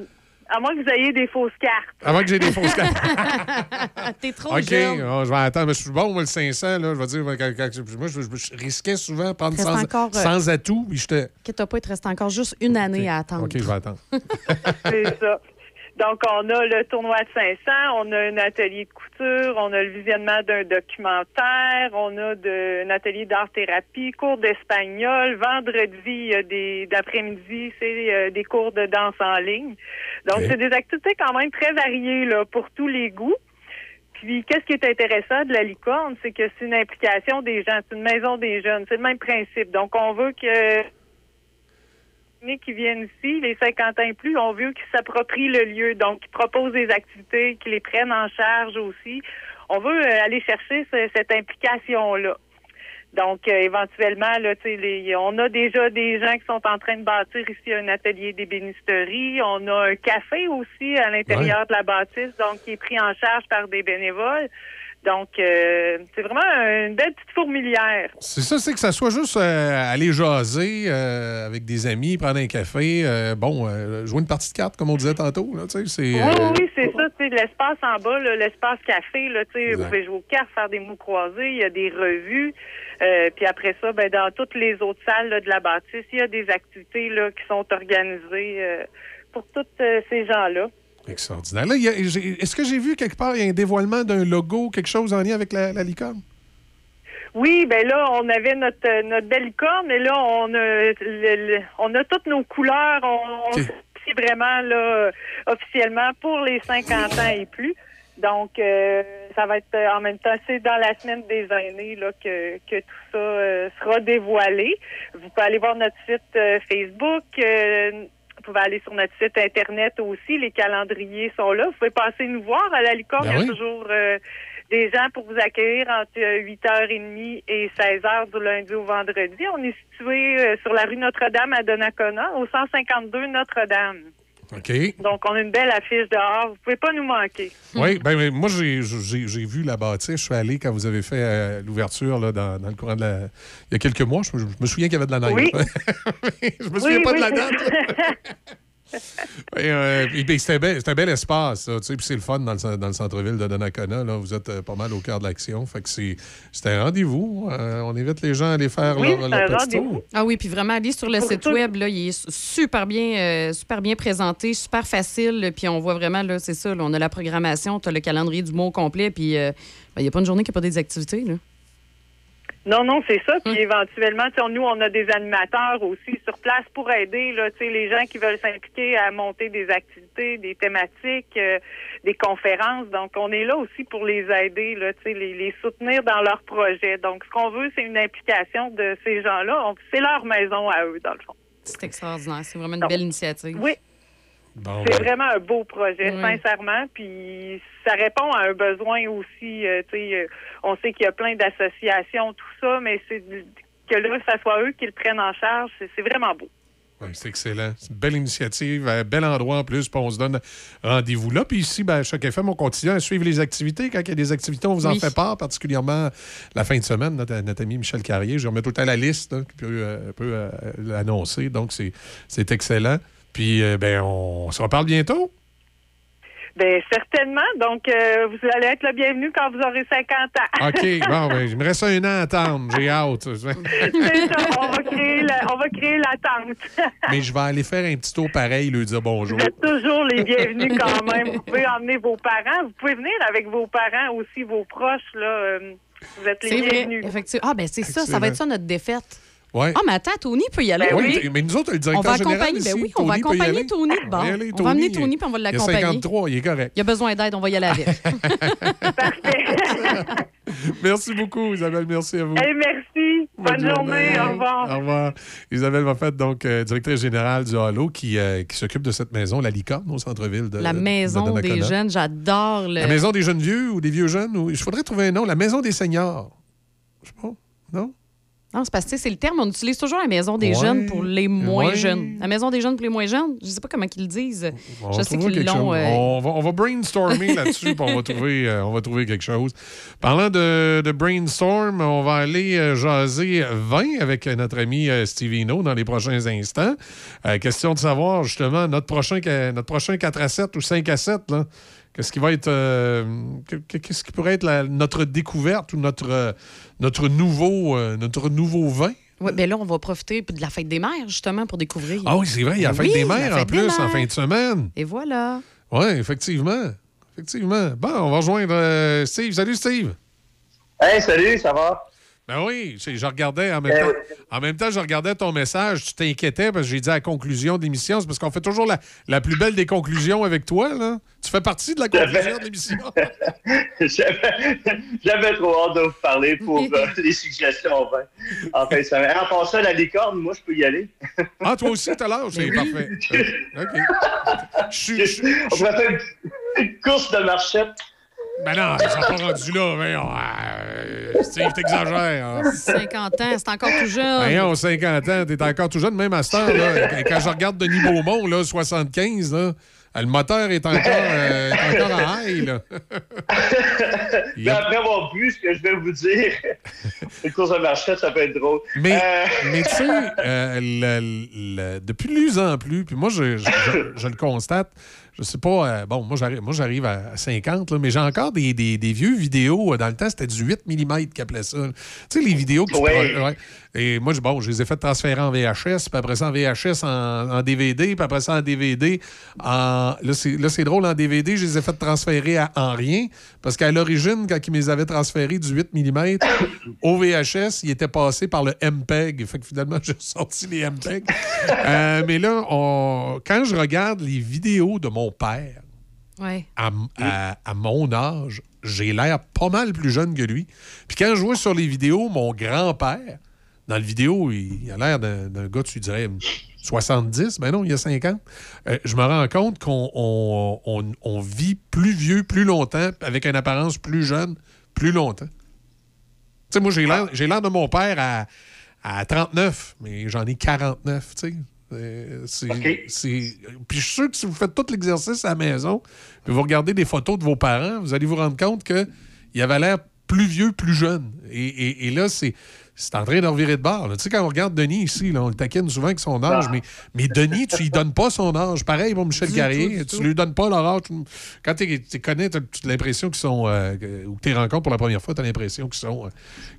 À moins que vous ayez des fausses cartes. Avant que j'ai des fausses cartes. T'es trop OK, jeune. oh, je vais attendre. Mais je suis bon, moi, le 500. Là, je vais dire, quand- quand- moi, je, je- je risquais souvent de prendre Reste sans, encore, euh, sans atout. Puis j'étais. T'as pas, il te reste encore juste une année à attendre. OK, je vais attendre. C'est ça. Donc, on a le tournoi de 500, on a un atelier de couture, on a le visionnement d'un documentaire, on a de, un atelier d'art-thérapie, cours d'espagnol. Vendredi, il y a des d'après-midi, c'est euh, des cours de danse en ligne. Donc, c'est des activités quand même très variées là, pour tous les goûts. Puis, qu'est-ce qui est intéressant de la licorne, c'est que c'est une implication des gens, c'est une maison des jeunes, c'est le même principe. Donc, on veut que qui viennent ici, les 50 ans et plus, on veut qu'ils s'approprient le lieu, donc qu'ils proposent des activités, qu'ils les prennent en charge aussi. On veut euh, aller chercher ce- cette implication-là. Donc, euh, éventuellement, là, tu sais, les- on a déjà des gens qui sont en train de bâtir ici un atelier d'ébénisterie. On a un café aussi à l'intérieur de la bâtisse, donc qui est pris en charge par des bénévoles. Donc, euh, c'est vraiment une belle petite fourmilière. C'est ça, c'est que ça soit juste euh, aller jaser euh, avec des amis, prendre un café, euh, bon, euh, jouer une partie de cartes, comme on disait tantôt. Là, c'est, Oui, euh, oui, c'est ça. L'espace en bas, là, l'espace café, là, vous pouvez jouer aux cartes, faire des mots croisés, il y a des revues. Euh, puis après ça, ben, dans toutes les autres salles là, de la bâtisse, il y a des activités là, qui sont organisées euh, pour tous euh, ces gens-là. Extraordinaire. Là, est-ce que j'ai vu quelque part, il y a un dévoilement d'un logo, quelque chose en lien avec la, la licorne? Oui, ben là, on avait notre, euh, notre belle licorne, mais là, on a, le- le- on a toutes nos couleurs. On, on s'associe vraiment là, officiellement pour les 50 ans et plus. Donc, euh, ça va être euh, en même temps, c'est dans la semaine des aînés là, que, que tout ça euh, sera dévoilé. Vous pouvez aller voir notre site euh, Facebook. Euh, vous pouvez aller sur notre site Internet aussi. Les calendriers sont là. Vous pouvez passer nous voir à la licorne. Ben Il y a oui. toujours euh, des gens pour vous accueillir entre euh, 8h30 et 16h du lundi au vendredi. On est situé euh, sur la rue Notre-Dame à Donnacona, au 152 Notre-Dame. OK. Donc, on a une belle affiche dehors. Vous pouvez pas nous manquer. Oui, ben, ben, moi, j'ai, j'ai, j'ai vu la bâtisse. Je suis allé quand vous avez fait euh, l'ouverture là, dans, dans le courant de la. Il y a quelques mois. Je, me- je me souviens qu'il y avait de la neige. Oui. je me souviens Oui, pas de la date. Euh, puis c'est, un bel, c'est un bel espace, ça, tu sais, puis c'est le fun dans le, cen- dans le centre-ville de Donnacona. Là, vous êtes euh, pas mal au cœur de l'action. Fait que c'est, un rendez-vous. Euh, on invite les gens à aller faire Oui, leur, petit tour. Ah oui, puis vraiment, aller sur le Pour site tout- web, là, il est super bien, euh, super bien présenté, super facile. Puis on voit vraiment, là, c'est ça, là, on a la programmation, tu as le calendrier du mois au complet, puis euh, ben, il n'y a pas une journée qui n'a pas des activités. Là. Non, non, c'est ça. Puis éventuellement, tu sais, nous, on a des animateurs aussi sur place pour aider là, tu sais, les gens qui veulent s'impliquer à monter des activités, des thématiques, euh, des conférences. Donc, on est là aussi pour les aider, là, tu sais, les, les soutenir dans leurs projets. Donc, ce qu'on veut, c'est une implication de ces gens-là. C'est leur maison à eux, dans le fond. C'est extraordinaire. C'est vraiment une belle initiative. Oui. Bon, C'est ben, vraiment un beau projet, sincèrement. Puis ça répond à un besoin aussi. euh, sais, euh, on sait qu'il y a plein d'associations, tout ça, mais c'est que là, ça soit eux qui le prennent en charge, c'est vraiment beau. ouais, c'est excellent. C'est une belle initiative, un bel endroit en plus, puis on se donne rendez-vous là. Puis ici, ben, à chaque FM, on continue à suivre les activités. Quand il y a des activités, on vous en Oui. fait part, particulièrement la fin de semaine. Notre, notre ami Michel Carrier, je remets tout le temps la liste là, qui peut, euh, peut, euh, l'annoncer. Donc, c'est c'est excellent. Puis, euh, ben, on se reparle bientôt. Ben certainement. Donc, euh, vous allez être le bienvenu quand vous aurez 50 ans. OK, bon, ben, il me reste un an à attendre. J'ai hâte. C'est ça, on va créer la- on va créer l'attente. Mais je vais aller faire un petit tour pareil, lui dire bonjour. Vous êtes toujours les bienvenus quand même. Vous pouvez emmener vos parents. Vous pouvez venir avec vos parents aussi, vos proches. Là, euh, vous êtes les bienvenus. effectivement. Ah, ben c'est ça, ça va être ça notre défaite. Ouais. Ah, mais attends, Tony peut y aller. Oui, mais nous autres, le On directeur va général ici, ben oui, on va Tony accompagner. Tony de On va bord. On va amener Tony. Puis on va Il y a l'accompagner. 53, il est correct. Il a besoin d'aide, on va y aller avec. Merci beaucoup, Isabelle. Merci à vous. Hey, merci. Bonne, journée. Au revoir. Au revoir. Isabelle Moffett, donc euh, directrice générale du Halo, qui, euh, qui s'occupe de cette maison, la Licorne, au centre-ville de La de maison des Donnacona. jeunes, j'adore le. La maison des jeunes vieux ou des vieux jeunes? Ou... Il faudrait trouver un nom. La maison des seniors. Je sais pas. Non? Non, c'est parce que c'est le terme, on utilise toujours la maison des Ouais. jeunes pour les moins Ouais. jeunes. La maison des jeunes pour les moins jeunes, je sais pas comment ils le disent. On je sais qu'ils l'ont. euh, On, va, on va brainstormer là-dessus, puis on va, trouver, euh, on va trouver quelque chose. Parlant de, de brainstorm, on va aller euh, jaser vin avec notre ami euh, Stevie No dans les prochains instants. Question de savoir, justement, notre prochain, notre prochain 4 à 7 ou 5 à 7, là, Qu'est-ce qui va être. euh, que- que- Qu'est-ce qui pourrait être la- notre découverte ou notre, notre, nouveau, euh, notre nouveau vin? Ouais, ben là, on va profiter de la fête des mères, justement, pour découvrir. Ah oui, c'est vrai, il y a la Ben fête oui, des mères en plus, en fin de semaine. Et voilà. Oui, effectivement. Effectivement. Bon, on va rejoindre euh, Steve. Salut, Steve. Hey, salut, ça va? Ben oui, je, regardais en même, Ben temps, oui. en même temps, je regardais ton message. Tu t'inquiétais parce que j'ai dit à la conclusion de l'émission. C'est parce qu'on fait toujours la, la plus belle des conclusions avec toi. Là. Tu fais partie de la conclusion de l'émission. J'avais trop hâte de vous parler pour euh, les suggestions en fin, en fin de semaine. En passant, la licorne, moi, je peux y aller. Ah, toi aussi, tout à l'heure? C'est parfait. Euh, OK. Je je- On pourrait faire une, une course de marchette. Ben non, ils sont pas rendus là. Voyons, euh, Steve, t'exagères. hein. 50 ans, c'est encore tout jeune. Voyons, 50 ans, t'es encore tout jeune, même à cette heure. Là, Quand- quand je regarde Denis Beaumont, là, 75, là, euh, le moteur est encore, euh, est encore en high. Là. Mais après avoir vu ce que je vais vous dire, une course de marchette, ça peut être drôle. Mais, Euh, mais tu sais, euh, le- le- de plus en plus, puis moi, je, je- je- je le constate, je sais pas, euh, bon, moi, j'arrive, moi, j'arrive à 50, là, mais j'ai encore des, des- des vieux vidéos. euh, Dans le temps, c'était du 8 mm qu'ils appelaient ça. Tu sais, les vidéos que tu Ouais. prends- ouais. Et moi, je- bon, je les ai fait transférer en VHS, puis après ça en VHS en, en DVD, puis après ça en DVD en. Là, c'est, là, c'est drôle, en DVD, je les ai fait transférer à- en rien, parce qu'à l'origine, quand ils me les avaient transférés du 8 mm au VHS, ils étaient passés par le MPEG. Fait que finalement, j'ai sorti les MPEG. Euh, mais là, on- quand je regarde les vidéos de mon père, Ouais. à, à- à mon âge, j'ai l'air pas mal plus jeune que lui. Puis quand je vois sur les vidéos mon grand-père, dans le vidéo, il, il a l'air d'un gars, tu dirais, 70, ben non, il y a 50. Euh, je me rends compte qu'on on- on- on vit plus vieux, plus longtemps, avec une apparence plus jeune, plus longtemps. Tu sais, moi, j'ai l'air j'ai l'air de mon père à, à 39, mais j'en ai 49, tu sais. Euh, Puis je suis sûr que si vous faites tout l'exercice à la maison, puis vous regardez des photos de vos parents, vous allez vous rendre compte qu'il avait l'air plus vieux, plus jeune. Et, et- et là, c'est. C'est en train de revirer de bord. là. Tu sais, quand on regarde Denis ici, là, on le taquine souvent avec son âge, mais, mais Denis, tu lui donnes pas son âge. Pareil pour Michel Du Carrier, tu tout. lui donnes pas leur âge. Quand tu les connais, tu as l'impression qu'ils sont. euh, que- ou que tu les rencontres pour la première fois, tu as l'impression qu'ils sont, euh,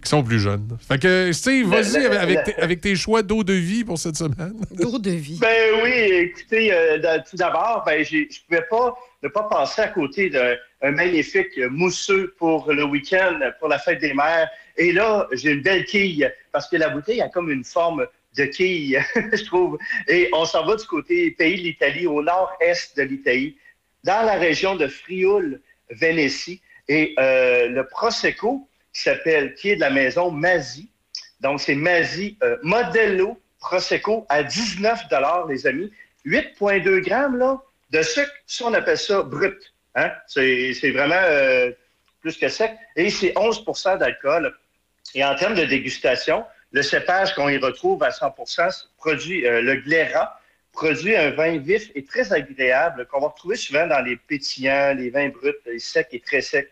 qu'ils sont plus jeunes. Fait que, Steve, vas-y avec, tes, avec tes choix d'eau de vie pour cette semaine. D'eau de vie. Ben oui, écoutez, euh, tout d'abord, ben, j'ai- je ne pouvais pas ne pas passer à côté un magnifique mousseux pour le week-end, pour la fête des mères. Et là, j'ai une belle quille, parce que la bouteille a comme une forme de quille, je trouve. Et on s'en va du côté pays de l'Italie, au nord-est de l'Italie, dans la région de Frioul, Vénétie. Et euh, le Prosecco, qui s'appelle, qui est de la maison Mazzi, donc, c'est Mazzi euh, Modello Prosecco à 19 les amis. 8,2 grammes, là, de sucre, ça, on appelle ça brut. Hein? C'est vraiment euh, plus que sec. Et c'est 11% d'alcool. Et en termes de dégustation, le cépage qu'on y retrouve à 100 produit euh, le Glera, produit un vin vif et très agréable qu'on va retrouver souvent dans les pétillants, les vins bruts, les secs et très secs.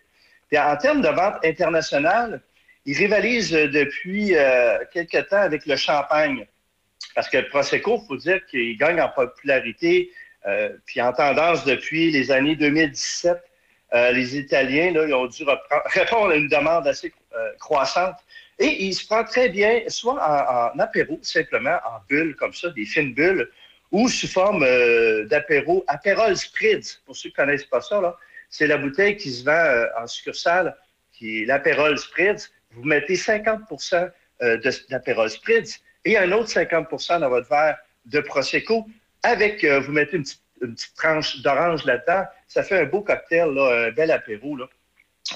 Puis en termes de vente internationale, il rivalise euh, depuis euh, quelques temps avec le champagne. Parce que Prosecco, il faut dire qu'il gagne en popularité, puis en tendance depuis les années 2017. Euh, les Italiens, là, ils ont dû reprendre- répondre à une demande assez euh, croissante. Et il se prend très bien, soit en, en apéro, simplement, en bulles comme ça, des fines bulles, ou sous forme euh, d'apéro, Aperol Spritz. Pour ceux qui ne connaissent pas ça, là, c'est la bouteille qui se vend euh, en succursale, qui est l'Aperol Spritz. Vous mettez 50% euh, d'Aperol Spritz et un autre 50% dans votre verre de Prosecco. Avec, euh, vous mettez une petite, une petite tranche d'orange là-dedans. Ça fait un beau cocktail, là, un bel apéro. Là.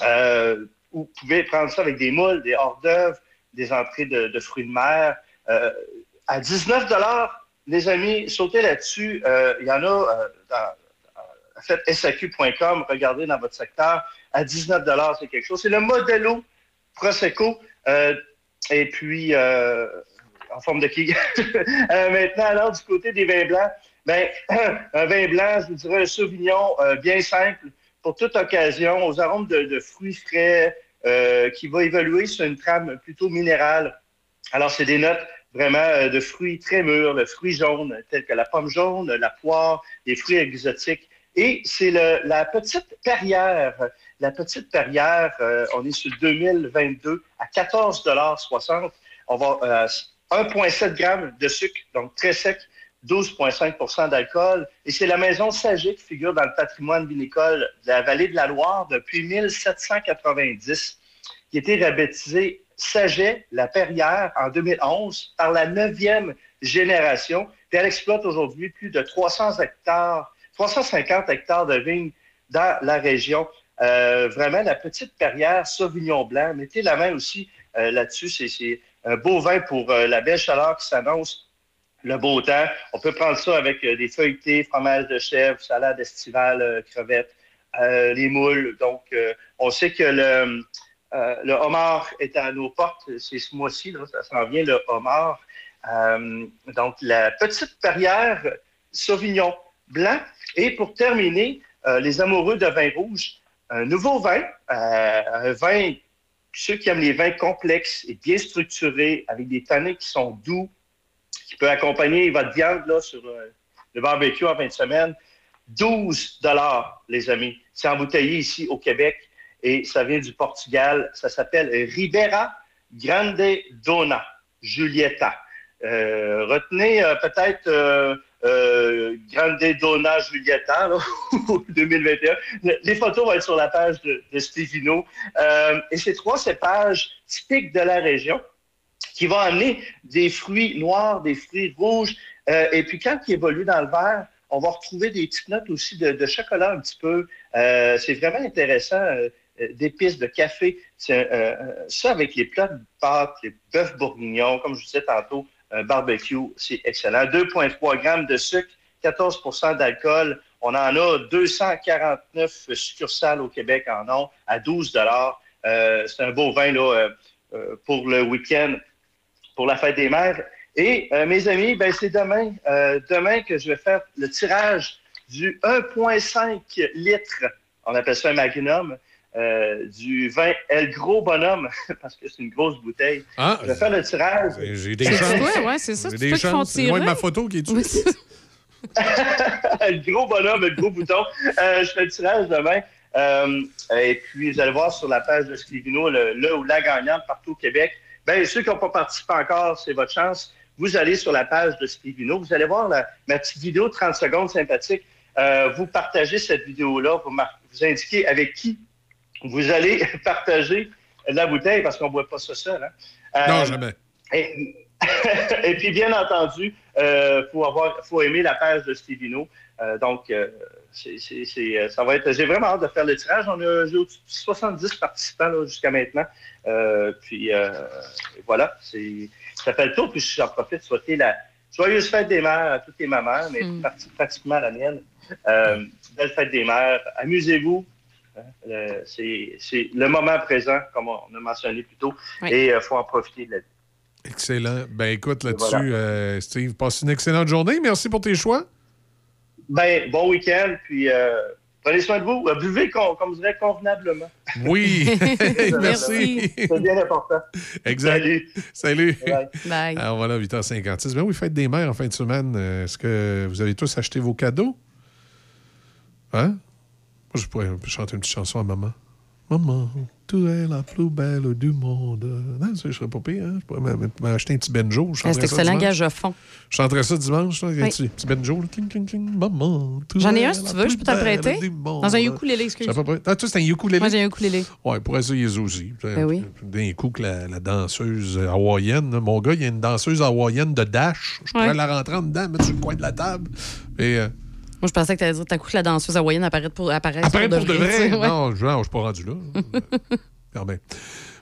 Euh, vous pouvez prendre ça avec des moules, des hors d'œuvre, des entrées de, de fruits de mer. Euh, à 19 les amis, sautez là-dessus. Euh, Il y en a euh, dans, faites SAQ.com, regardez dans votre secteur. À 19 c'est quelque chose. C'est le Modelo Prosecco. euh, et puis, en forme de qui? Euh, maintenant, alors, du côté des vins blancs, ben, un vin blanc, je vous dirais un Sauvignon euh, bien simple pour toute occasion, aux arômes de, fruits frais, euh, qui va évoluer sur une trame plutôt minérale. Alors, c'est des notes vraiment de fruits très mûrs, de fruits jaunes, tels que la pomme jaune, la poire, les fruits exotiques. Et c'est la petite perrière. La petite perrière, on est sur 2022 à 14,60 On va 1,7 grammes de sucre, donc très sec, 12,5% d'alcool. Et c'est la maison Saget qui figure dans le patrimoine vinicole de la vallée de la Loire depuis 1790, qui a été rebaptisée Saget, la Perrière, en 2011, par la neuvième génération. Elle exploite aujourd'hui plus de 300 hectares, 350 hectares de vignes dans la région. Euh, vraiment, la petite Perrière Sauvignon Blanc. Mettez la main aussi euh, là-dessus. C'est un beau vin pour euh, la belle chaleur qui s'annonce le beau temps. On peut prendre ça avec euh, des feuilletés, fromage de chèvre, salade estivale, euh, crevettes, euh, les moules. Donc, euh, on sait que le, euh, homard est à nos portes. C'est ce mois-ci, ça s'en vient, le homard. Euh, donc, la petite perrière Sauvignon blanc. Et pour terminer, euh, les amoureux de vin rouge, un nouveau vin, euh, un vin, ceux qui aiment les vins complexes et bien structurés, avec des tannins qui sont doux, qui peut accompagner votre viande là, sur euh, le barbecue en fin de semaine. 12 dollars, les amis. C'est embouteillé ici au Québec et ça vient du Portugal. Ça s'appelle Ribera Grande Dona Julieta. Euh, retenez euh, peut-être euh, Grande Dona Julieta là, 2021. Le- Les photos vont être sur la page de, de Stevino. Euh, et ces trois cépages typiques de la région qui vont amener des fruits noirs, des fruits rouges. Euh, et puis quand ils évoluent dans le verre, on va retrouver des petites notes aussi de, chocolat un petit peu. Euh, c'est vraiment intéressant. euh, d'épices, de café. Ça, avec les plats de pâtes, les bœufs bourguignons, comme je vous disais tantôt, barbecue, c'est excellent. 2,3 grammes de sucre, 14% d'alcool. On en a 249 succursales au Québec en ont à 12 euh, C'est un beau vin là, euh, euh, pour le week-end, pour la fête des mères. Et euh, mes amis, ben, c'est demain, demain que je vais faire le tirage du 1,5 litres, on appelle ça un magnum, euh, du vin El Gros Bonhomme, parce que c'est une grosse bouteille. Ah, je vais faire le tirage. J'ai des C'est chances. toi, ouais, c'est ça, c'est des chances. C'est moi tirer. ma photo qui est Oui, dessus. le gros bonhomme, le gros bouton. Euh, je fais le tirage demain. Euh, et puis, vous allez voir sur la page de Scrivino, le, le ou la gagnante partout au Québec. Ben, ceux qui n'ont pas participé encore, c'est votre chance. Vous allez sur la page de Scrivino. Vous allez voir la, ma petite vidéo de 30 secondes sympathique. Euh, vous partagez cette vidéo-là. Vous indiquez avec qui vous allez partager la bouteille parce qu'on ne boit pas ça seul. Hein? Euh, Non, jamais. et, et puis, bien entendu, il faut, avoir, faut aimer la page de Stevino. Euh, donc, euh, c'est, c'est- c'est- euh, ça va être. J'ai vraiment hâte de faire le tirage. On a j'ai au-dessus de 70 participants là, jusqu'à maintenant. Euh, puis euh, voilà, c'est, ça fait le tour. Puis j'en profite de souhaiter la joyeuse fête des mères à toutes les mamans, mais Hmm. pratiquement à la mienne. Euh, belle fête des mères. Amusez-vous. Hein, euh, C'est c'est le moment présent, comme on a mentionné plus tôt, Oui. et il faut en profiter de la vie. Excellent. Ben écoute, là-dessus, Voilà. euh, Steve, passe une excellente journée. Merci pour tes choix. Ben, bon week-end, puis euh, prenez soin de vous. Euh, buvez, con- comme je dirais, convenablement. Oui. Merci. C'est bien important. Exact. Salut. Salut. Bye. Bye. Alors voilà, 8h56. Ben oui, fête des mères en fin de semaine. Euh, Est-ce que vous avez tous acheté vos cadeaux? Hein? Je pourrais chanter une petite chanson à maman. Maman, tu es la plus belle du monde. Non, ça, je serais pas pire. Hein? Je pourrais m'a- m'acheter un petit Ah, C'est excellent, gage à fond. Je chanterais ça dimanche. là, Oui. Un petit, petit banjo. là. Cling, cling, cling. Maman, tu J'en ai un, si tu veux, je peux te le belle prêter. Dans un ukulélé, excuse. Je sais pas prêt. Ah, c'est un ukulélé? Moi, j'ai un ukulélé. Ouais, pour essayer aussi. Ben oui. D'un coup que la, la danseuse hawaïenne, mon gars, il y a une danseuse hawaïenne de dash. Je pourrais la rentrer en dedans, mettre sur le coin de la table. Et euh, Moi, je pensais que tu allais dire t'as coup que la danseuse hawaïenne apparaît pour, apparaisse après, pour de vrai, tu ouais. non, je, je suis pas rendu là. Quand même.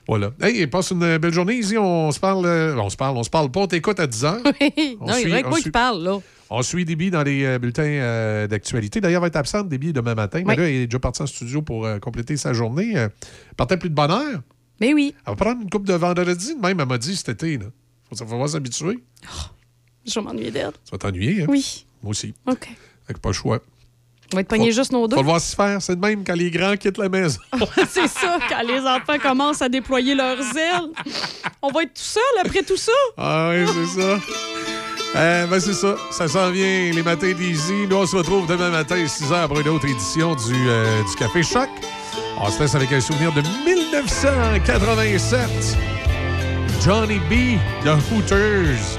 Voilà. Hey, passe une belle journée. Ici, on se parle. euh, on se parle, on se parle pas. On t'écoute à 10 h. Oui. On Non, il y a que moi qui parle, là. On suit Déby dans les euh, bulletins euh, d'actualité. D'ailleurs, elle va être absente, Déby, demain matin. Mais là, il est déjà parti en studio pour euh, compléter sa journée. Euh, elle partait plus de bonne heure. Mais oui. Elle va prendre une coupe de vendredi. Même, elle m'a dit cet été. Là. Faut, va s'habituer. Je vais m'ennuyer d'elle. Ça va t'ennuyer, hein? Oui. Moi aussi. OK. Fait que pas le choix. On va être pognés Faut- juste nos deux. Faut le voir s'y faire. C'est de même quand les grands quittent la maison. C'est ça, quand les enfants commencent à déployer leurs ailes. On va être tout seul après tout ça. ah oui, c'est ça. Euh, ben c'est ça. Ça s'en vient les matins d'Easy. Nous, on se retrouve demain matin à 6 h pour une autre édition du, euh, du Café Choc. On se laisse avec un souvenir de 1987. Johnny B. de Hooters.